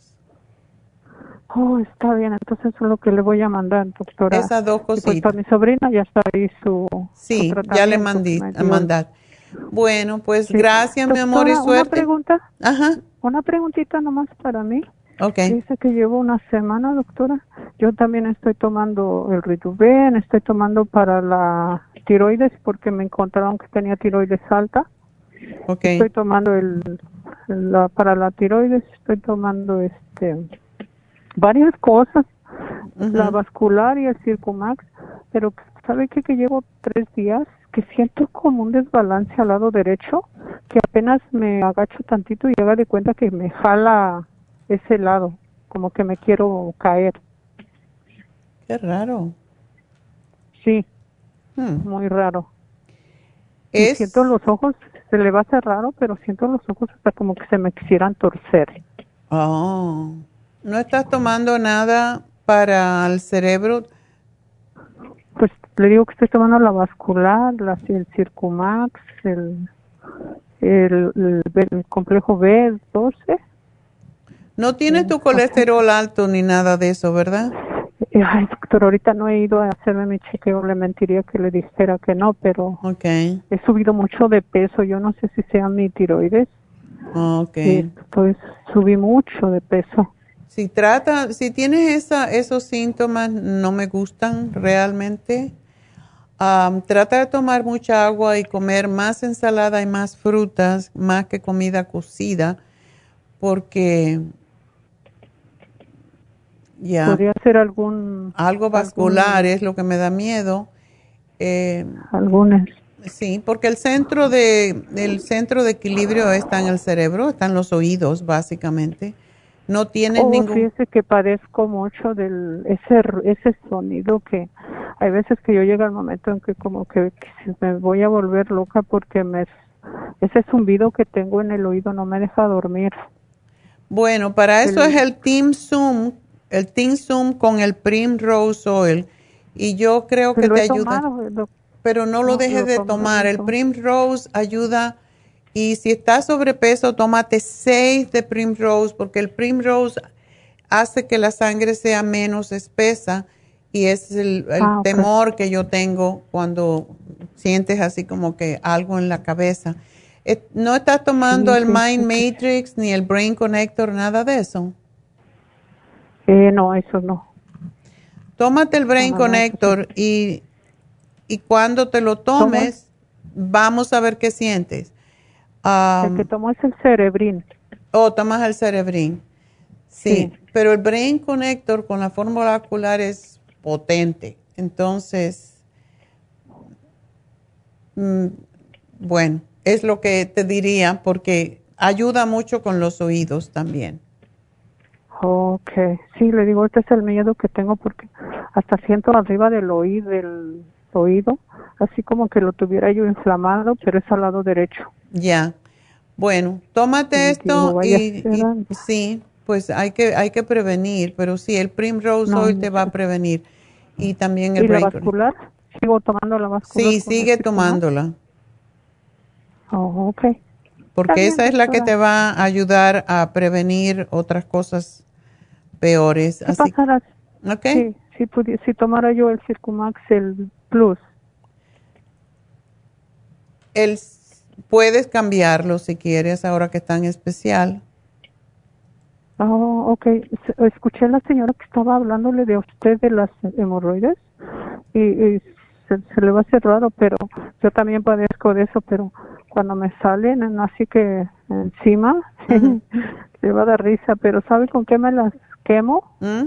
M: Oh, está bien, entonces eso es lo que le voy a mandar, doctora.
C: Esas dos
M: Y pues
C: cositas.
M: para mi sobrina ya está ahí su
C: Sí,
M: su
C: ya le mandé a mandar. Bueno, pues
M: Sí.
C: gracias, mi amor, y suerte.
M: Una pregunta.
C: Ajá.
M: Una preguntita nomás para mí.
C: Ok.
M: Dice que llevo una semana, doctora. Yo también estoy tomando el Rituben, estoy tomando para la tiroides porque me encontraron que tenía tiroides alta.
C: Ok.
M: Estoy tomando el, la, para la tiroides, estoy tomando este varias cosas, la vascular y el Circumax, pero ¿sabe qué? Que llevo tres días que siento como un desbalance al lado derecho, que apenas me agacho tantito y haga de cuenta que me jala ese lado, como que me quiero caer.
C: Qué raro.
M: Sí,
C: Hmm.
M: muy raro. Siento los ojos, se le va a hacer raro, pero siento los ojos hasta como que se me quisieran torcer.
C: Oh. ¿No estás tomando nada para el cerebro?
M: Pues le digo que estoy tomando la vascular, la, el Circumax, el, el, el complejo B12.
C: No tienes tu colesterol alto ni nada de eso, ¿verdad?
M: Ay, doctor, ahorita no he ido a hacerme mi chequeo, le mentiría que le dijera que no, pero
C: Okay.
M: he subido mucho de peso, yo no sé si sea mi tiroides.
C: Okay.
M: Pues subí mucho de peso.
C: Si trata, si tienes esa, esos síntomas, no me gustan realmente. Am, trata de tomar mucha agua y comer más ensalada y más frutas, más que comida cocida, porque ya
M: Podría ser algún...
C: algo vascular es lo que me da miedo. Eh,
M: Algunas.
C: Sí, porque el centro de el centro de equilibrio está en el cerebro, están los oídos básicamente. No tienes
M: Oh,
C: ningún
M: fíjese que padezco mucho del ese ese sonido que hay veces que yo llega el momento en que como que, que me voy a volver loca porque me ese zumbido que tengo en el oído no me deja dormir.
C: Bueno, para eso
M: El-
C: es el Team Zoom, el Zoom con el Primrose Oil y yo creo que te ayuda.
M: tomado, doc-
C: Pero no lo
M: No,
C: dejes de tomar. El. Primrose ayuda y si estás sobrepeso, tómate seis de Primrose porque el Primrose hace que la sangre sea menos espesa y es el, el
M: Ah,
C: temor que yo tengo cuando sientes así como que algo en la cabeza. Eh, ¿No estás tomando
M: Sí,
C: el
M: sí,
C: Mind
M: sí,
C: Matrix ni el Brain Connector, nada de eso?
M: Eh, no, eso no.
C: Tómate el Brain Connector y, y cuando te lo tomes, vamos a ver qué sientes.
M: el que tomo es el cerebrín.
C: Oh, tomas el cerebrín. Sí,
M: Sí.
C: pero el Brain Connector con la fórmula ocular es potente. Entonces, mm, bueno, es lo que te diría porque ayuda mucho con los oídos también.
M: Ok, sí, le digo, este es el miedo que tengo porque hasta siento arriba del oído, del oído, así como que lo tuviera yo inflamado, pero es al lado derecho.
C: Ya. Bueno, tómate esto y, sí, pues hay que hay que prevenir, pero sí, el Primrose
M: No,
C: Oil te va a prevenir y también el
M: ¿Y la vascular? ¿Sigo tomando la vascular?
C: Sí, sigue
M: Circumax?
C: tomándola,
M: Oh, ok.
C: porque esa es la que te va a ayudar a prevenir otras cosas peores.
M: ¿Qué
C: Así,
M: pasará
C: ¿ok?
M: Sí, si, si tomara yo el Circumax, el Plus,
C: El, puedes cambiarlo si quieres, ahora que está en especial.
M: Oh, ok. Escuché a la señora que estaba hablándole de usted de las hemorroides y, y se, se le va a hacer raro, pero yo también padezco de eso, pero cuando me salen en- así que encima, le va a dar risa, pero ¿sabe con qué me las quemo?
C: ¿Mm?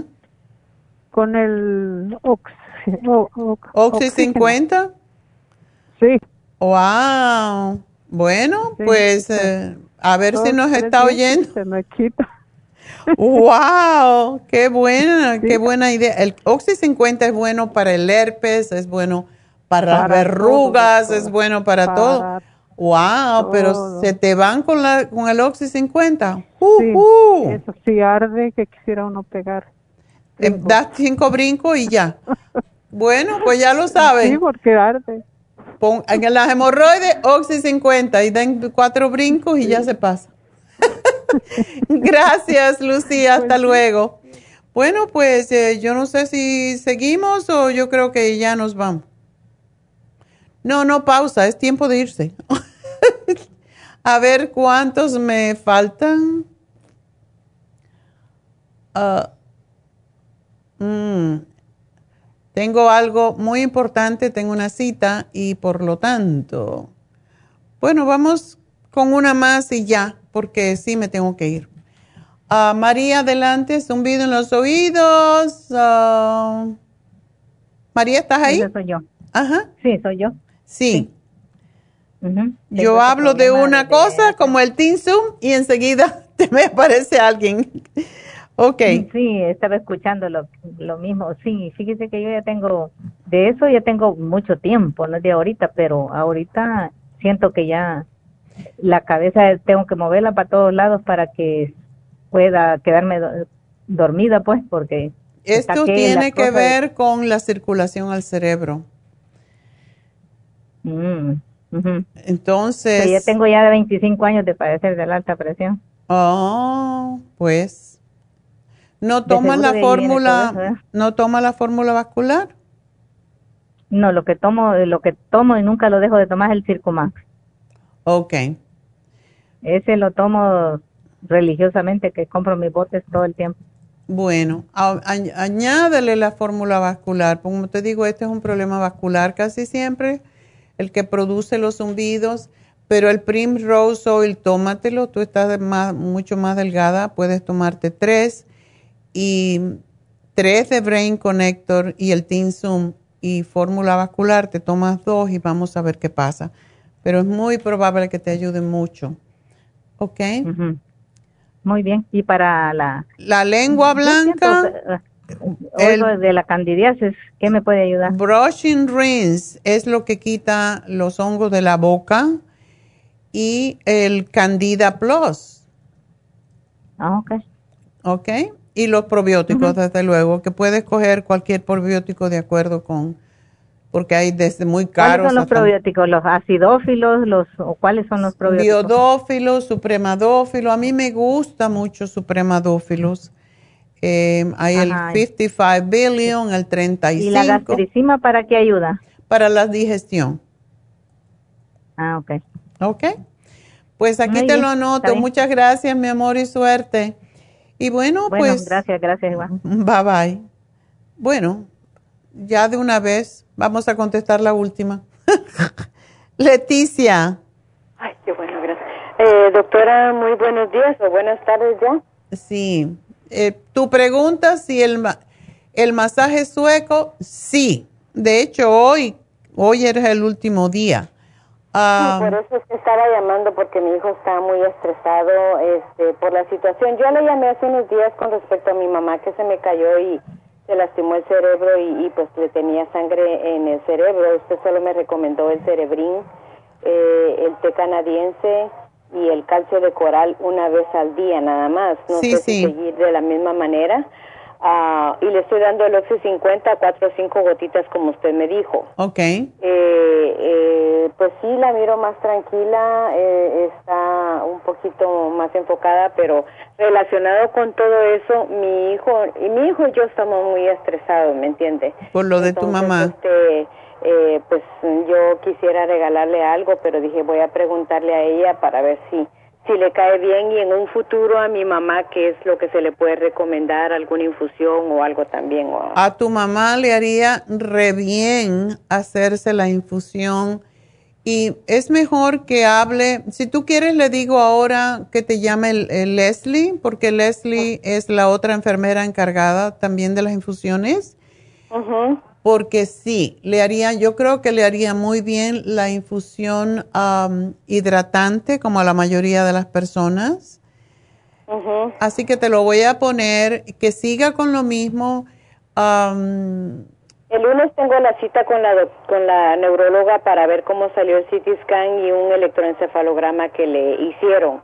M: Con el oxi, o- o-
C: Oxy
M: oxígeno.
C: 50.
M: Sí.
C: Wow. Bueno,
M: Sí,
C: pues
M: sí.
C: eh, a ver si
M: Dos,
C: nos está oyendo.
M: Se me quita.
C: Wow, qué buena, qué buena idea. El Oxy 50 es bueno para el herpes, es bueno para, las
M: Para
C: verrugas,
M: todo,
C: es bueno para,
M: para
C: todo. Wow, pero se te van con la con el Oxy 50.
M: Sí,
C: Ujú.
M: eso sí arde que quisiera uno pegar.
C: Eh, das cinco brincos y ya. Bueno, pues ya lo saben.
M: Sí, porque arde.
C: Pon, en las hemorroides, Oxy 50 y den cuatro brincos y ya se pasa. Gracias, Lucía. Hasta luego. Bueno, pues eh, yo no sé si seguimos o yo creo que ya nos vamos. No, no, pausa, es tiempo de irse. A ver cuántos me faltan. Ah, mm, tengo algo muy importante, tengo una cita y por lo tanto, bueno, vamos con una más y ya, porque sí me tengo que ir. Ah, María, adelante, zumbido en los oídos. ah, María, ¿estás ahí?
N: soy yo.
C: Ajá.
N: Sí, soy yo.
C: Sí. Yo hablo de una cosa como el Zoom y enseguida te me aparece alguien. ok.
N: Sí, estaba escuchando lo, lo mismo. Sí, fíjese que yo ya tengo, de eso ya tengo mucho tiempo, no de ahorita, pero ahorita siento que ya la cabeza tengo que moverla para todos lados para que pueda quedarme dormida, pues, porque...
C: Esto tiene que ver con la circulación al cerebro.
N: Mm,
C: Entonces...
N: yo tengo ya de 25 años de padecer de la alta presión.
C: Oh, pues. ¿No toma la fórmula, ¿eh? no toma la fórmula vascular?
N: No, lo que tomo, lo que tomo y nunca lo dejo de tomar es el Circumax.
C: Ok.
N: Ese lo tomo religiosamente, que compro mis botes todo el tiempo.
C: Bueno, añádele la fórmula vascular. Como te digo, este es un problema vascular casi siempre, el que produce los zumbidos, pero el Primrose Oil, tómatelo, tú estás mucho más delgada, puedes tomarte tres y tres de Brain Connector y el Zoom y fórmula vascular, te tomas dos y vamos a ver qué pasa. Pero es muy probable que te ayude mucho. ¿Ok?
N: Muy bien. ¿Y para la...
C: La lengua blanca?
N: El, de la candidiasis, ¿qué me puede ayudar?
C: Brushing rinse es lo que quita los hongos de la boca y el Candida Plus.
N: Ah, ok.
C: Ok. Y los probióticos, desde luego, que puedes coger cualquier probiótico de acuerdo con, porque hay desde muy caros.
N: ¿Cuáles son los probióticos? ¿Los acidófilos? Los, o ¿Cuáles son los probióticos?
C: Biodófilos, supremadófilos. A mí me gusta mucho supremadófilos. Eh, hay el 55 billion, el 35. ¿Y
N: la gastricima para qué ayuda?
C: Para la digestión.
N: Ah, ok.
C: Ok. Pues aquí te lo anoto. Muchas gracias, mi amor, y suerte. Y bueno, bueno pues.
N: Gracias, gracias, Iván.
C: Bye bye. Bueno, ya de una vez vamos a contestar la última. Leticia.
I: Ay, qué bueno, gracias. Eh, doctora, muy buenos días o buenas tardes ya.
C: Sí. Eh, tu pregunta si el, el masaje sueco, sí. De hecho, hoy, hoy era el último día.
I: Ah, por eso es que estaba llamando porque mi hijo está muy estresado este, por la situación. Yo le llamé hace unos días con respecto a mi mamá que se me cayó y se lastimó el cerebro y, pues le tenía sangre en el cerebro. Usted solo me recomendó el cerebrín, eh, el té canadiense y el calcio de coral una vez al día nada más. No sé si seguir de la misma manera. Ah, y le estoy dando el Oxy 50, cuatro o cinco gotitas como usted me dijo.
C: Ok.
I: Eh, eh, pues sí, la miro más tranquila, eh, está un poquito más enfocada, pero relacionado con todo eso, mi hijo y mi hijo y yo estamos muy estresados, ¿me entiende?
C: Por lo de tu mamá.
I: Este, eh, pues yo quisiera regalarle algo, pero dije voy a preguntarle a ella para ver si si le cae bien y en un futuro a mi mamá qué es lo que se le puede recomendar, alguna infusión o algo también.
C: A tu mamá le haría re bien hacerse la infusión y es mejor que hable, si tú quieres le digo ahora que te llame el, Leslie, porque Leslie es la otra enfermera encargada también de las infusiones. Ajá porque sí, le haría, yo creo que le haría muy bien la infusión hidratante, como a la mayoría de las personas. Así que te lo voy a poner, que siga con lo mismo.
I: el lunes tengo la cita con la, con la neuróloga para ver cómo salió el CT scan y un electroencefalograma que le hicieron.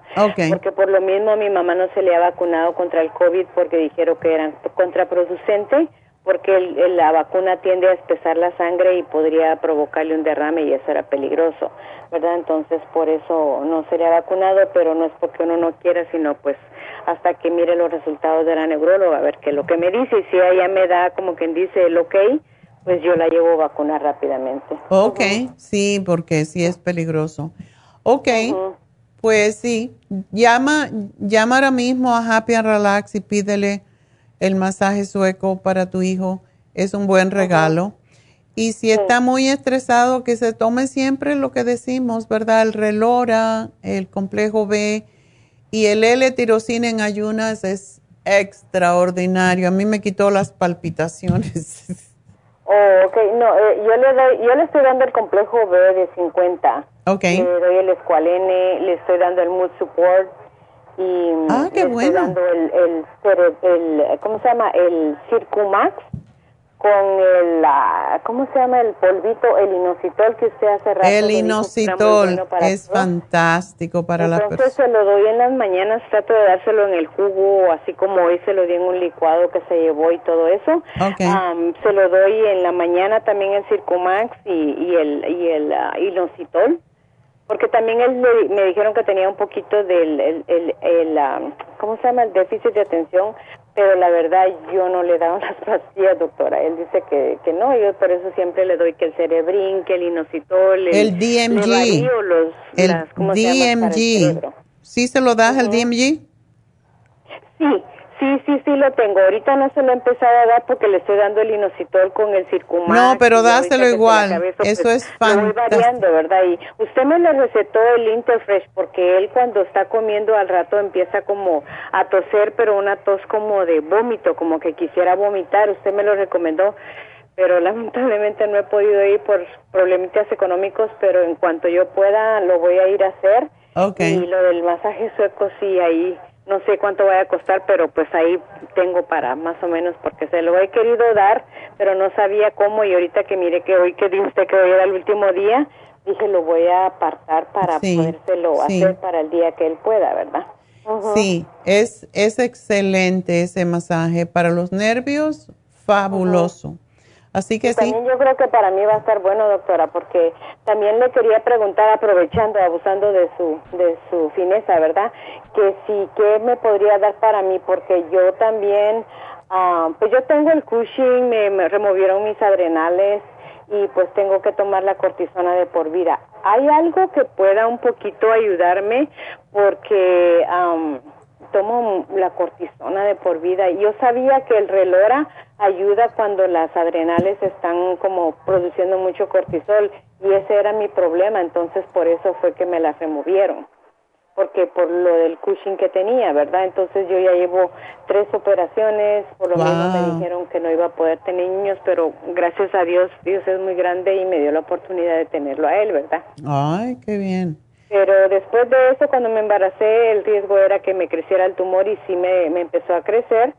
I: Porque por lo mismo mi mamá no se le ha vacunado contra el COVID porque dijeron que eran contraproducente porque la vacuna tiende a espesar la sangre y podría provocarle un derrame y eso era peligroso, ¿verdad? Entonces por eso no sería vacunado, pero no es porque uno no quiera, sino pues hasta que mire los resultados de la neuróloga, a ver qué es lo que me dice y si ella me da como quien dice el ok, pues yo la llevo a vacunar rápidamente.
C: Ok, sí, porque sí es peligroso. Ok, pues sí, llama, llama ahora mismo a Happy and Relax y pídele el masaje sueco para tu hijo es un buen regalo. Y si está muy estresado, que se tome siempre lo que decimos, ¿verdad? El relora, el complejo B y el L-tirosina en ayunas es extraordinario. A mí me quitó las palpitaciones.
I: Oh, ok. No, eh, yo le doy, yo le estoy dando el complejo B de 50.
C: Ok.
I: Le doy el Esqualene, le estoy dando el Mood Support y
C: ah, qué
I: estoy dando el, el, el, ¿cómo se llama? El Circumax con el, ¿cómo se llama el polvito? El inositol que usted hace rato.
C: El inositol es fantástico para las
I: personas. Entonces se lo doy en las mañanas, trato de dárselo en el jugo, así como hoy se lo di en un licuado que se llevó y todo eso. se lo doy en la mañana también el Circumax y, y el, y el uh, inositol. Porque también él me dijeron que tenía un poquito del, el, el, el um, ¿cómo se llama? El déficit de atención, pero la verdad yo no le he dado las pastillas, doctora. Él dice que, que no, yo por eso siempre le doy que el cerebrín, que el inositol,
C: el, DMG.
I: los,
C: el DMG. ¿Sí se lo das el DMG?
I: Sí, Sí, sí, sí lo tengo. Ahorita no se lo he empezado a dar porque le estoy dando el inositol con el circumax.
C: No, pero dáselo igual. Eso pues, es fantástico.
I: Voy variando, ¿verdad? Y usted me le recetó el Interfresh porque él cuando está comiendo al rato empieza como a toser, pero una tos como de vómito, como que quisiera vomitar. Usted me lo recomendó, pero lamentablemente no he podido ir por problemitas económicos, pero en cuanto yo pueda lo voy a ir a hacer.
C: Okay.
I: Y lo del masaje sueco sí ahí no sé cuánto vaya a costar, pero pues ahí tengo para más o menos porque se lo he querido dar, pero no sabía cómo y ahorita que mire que hoy que dice usted que hoy era el último día, dije lo voy a apartar para podérselo hacer para el día que él pueda, ¿verdad?
C: Sí, es, es excelente ese masaje para los nervios, fabuloso.
I: También yo creo que para mí va a estar bueno, doctora, porque también le quería preguntar, aprovechando, abusando de su, de su fineza, ¿verdad? Que si, ¿qué me podría dar para mí? Porque yo también, ah, pues yo tengo el Cushing, me, removieron mis adrenales y pues tengo que tomar la cortisona de por vida. ¿Hay algo que pueda un poquito ayudarme? Porque tomo la cortisona de por vida. Yo sabía que el relora ayuda cuando las adrenales están como produciendo mucho cortisol y ese era mi problema, entonces por eso fue que me las removieron, porque por lo del Cushing que tenía, ¿verdad? Entonces yo ya llevo tres operaciones, por lo menos me dijeron que no iba a poder tener niños, pero gracias a Dios, Dios es muy grande y me dio la oportunidad de tenerlo a él, ¿verdad?
C: Ay, qué bien.
I: Pero después de eso, cuando me embaracé, el riesgo era que me creciera el tumor y sí me, me empezó a crecer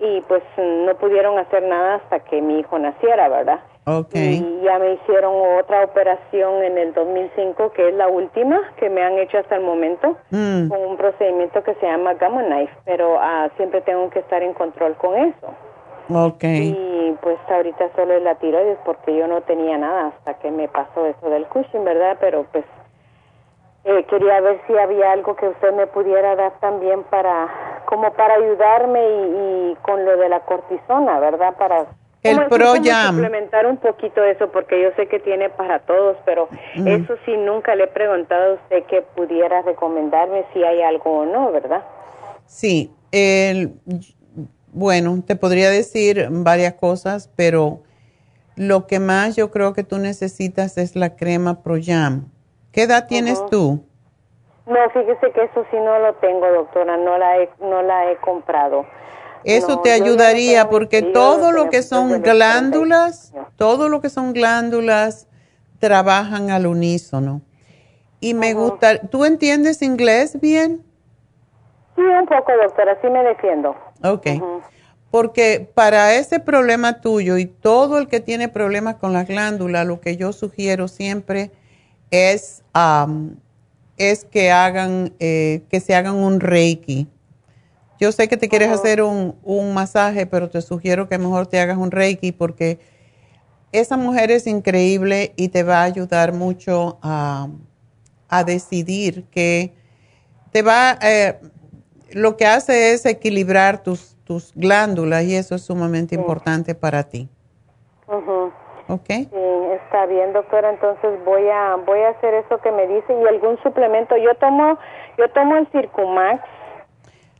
I: y pues no pudieron hacer nada hasta que mi hijo naciera, ¿verdad?
C: Okay.
I: Y ya me hicieron otra operación en el 2005, que es la última que me han hecho hasta el momento,
C: mm.
I: con un procedimiento que se llama Gamma Knife, pero ah, siempre tengo que estar en control con eso.
C: Okay.
I: Y pues ahorita solo es la tiroides porque yo no tenía nada hasta que me pasó eso del Cushing, ¿verdad? Pero pues eh, quería ver si había algo que usted me pudiera dar también para, como para ayudarme y, con lo de la cortisona, ¿verdad? Para
C: el ProYam.
I: Implementar un poquito eso porque yo sé que tiene para todos, pero eso sí nunca le he preguntado a usted que pudiera recomendarme si hay algo o no, ¿verdad?
C: Sí, el, bueno, te podría decir varias cosas, pero lo que más yo creo que tú necesitas es la crema ProYam ¿Qué edad tienes tú?
I: No, fíjese que eso sí no lo tengo, doctora, no la he, no la he comprado.
C: Eso te ayudaría porque todo lo que son glándulas, todo lo que son glándulas trabajan al unísono. Y me gusta, ¿tú entiendes inglés bien?
I: Sí, un poco, doctora, sí me defiendo.
C: Ok. Porque para ese problema tuyo y todo el que tiene problemas con las glándulas, lo que yo sugiero siempre es, es que hagan, eh, que se hagan un reiki. Yo sé que te quieres hacer un, un, masaje, pero te sugiero que mejor te hagas un reiki porque esa mujer es increíble y te va a ayudar mucho a, a decidir que te va, eh, lo que hace es equilibrar tus, tus glándulas y eso es sumamente importante para ti.
I: Sí, está bien, doctora. Entonces voy a voy a hacer eso que me dice y algún suplemento. Yo tomo yo tomo el Circumax.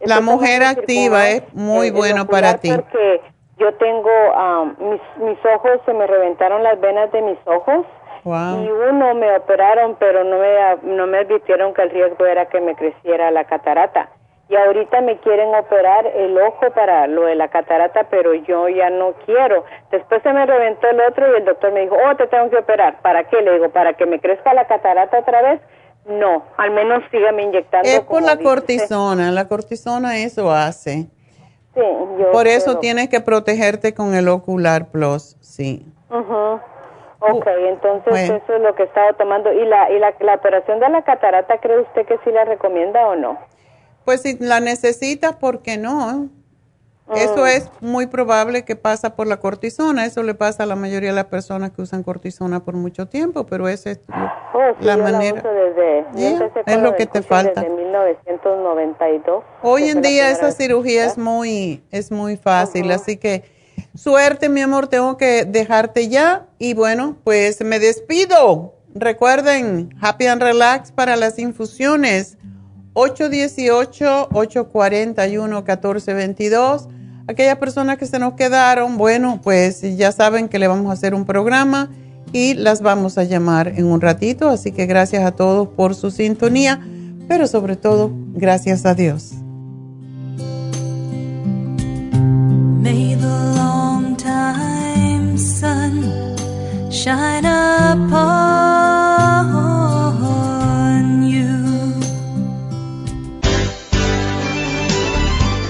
C: La mujer activa es muy bueno para ti.
I: Porque yo tengo um, mis mis ojos se me reventaron las venas de mis ojos. Y uno me operaron, pero no me no me advirtieron que el riesgo era que me creciera la catarata. Y ahorita me quieren operar el ojo para lo de la catarata, pero yo ya no quiero. Después se me reventó el otro y el doctor me dijo, oh, te tengo que operar. ¿Para qué? Le digo, ¿para que me crezca la catarata otra vez? No, al menos sígame inyectando.
C: Es por la cortisona, la cortisona eso hace. Sí, yo Por eso tienes que protegerte con el Ocular Plus, sí.
I: Ajá. Ok, entonces eso es lo que estaba tomando. ¿Y, la, y la, la operación de la catarata cree usted que sí la recomienda o no?
C: Pues si la necesitas, ¿por qué no? Eso mm. es muy probable que pasa por la cortisona. Eso le pasa a la mayoría de las personas que usan cortisona por mucho tiempo, pero esa es
I: oh, la manera.
C: es lo que te falta.
I: Desde 1992.
C: Hoy en día esa cirugía es muy es muy fácil, así que suerte, mi amor. Tengo que dejarte ya y bueno, pues me despido. Recuerden, Happy and Relax para las infusiones. 818-841-1422. Aquellas personas que se nos quedaron, bueno, pues ya saben que le vamos a hacer un programa y las vamos a llamar en un ratito. Así que gracias a todos por su sintonía, pero sobre todo, gracias a Dios. May the long time sun shine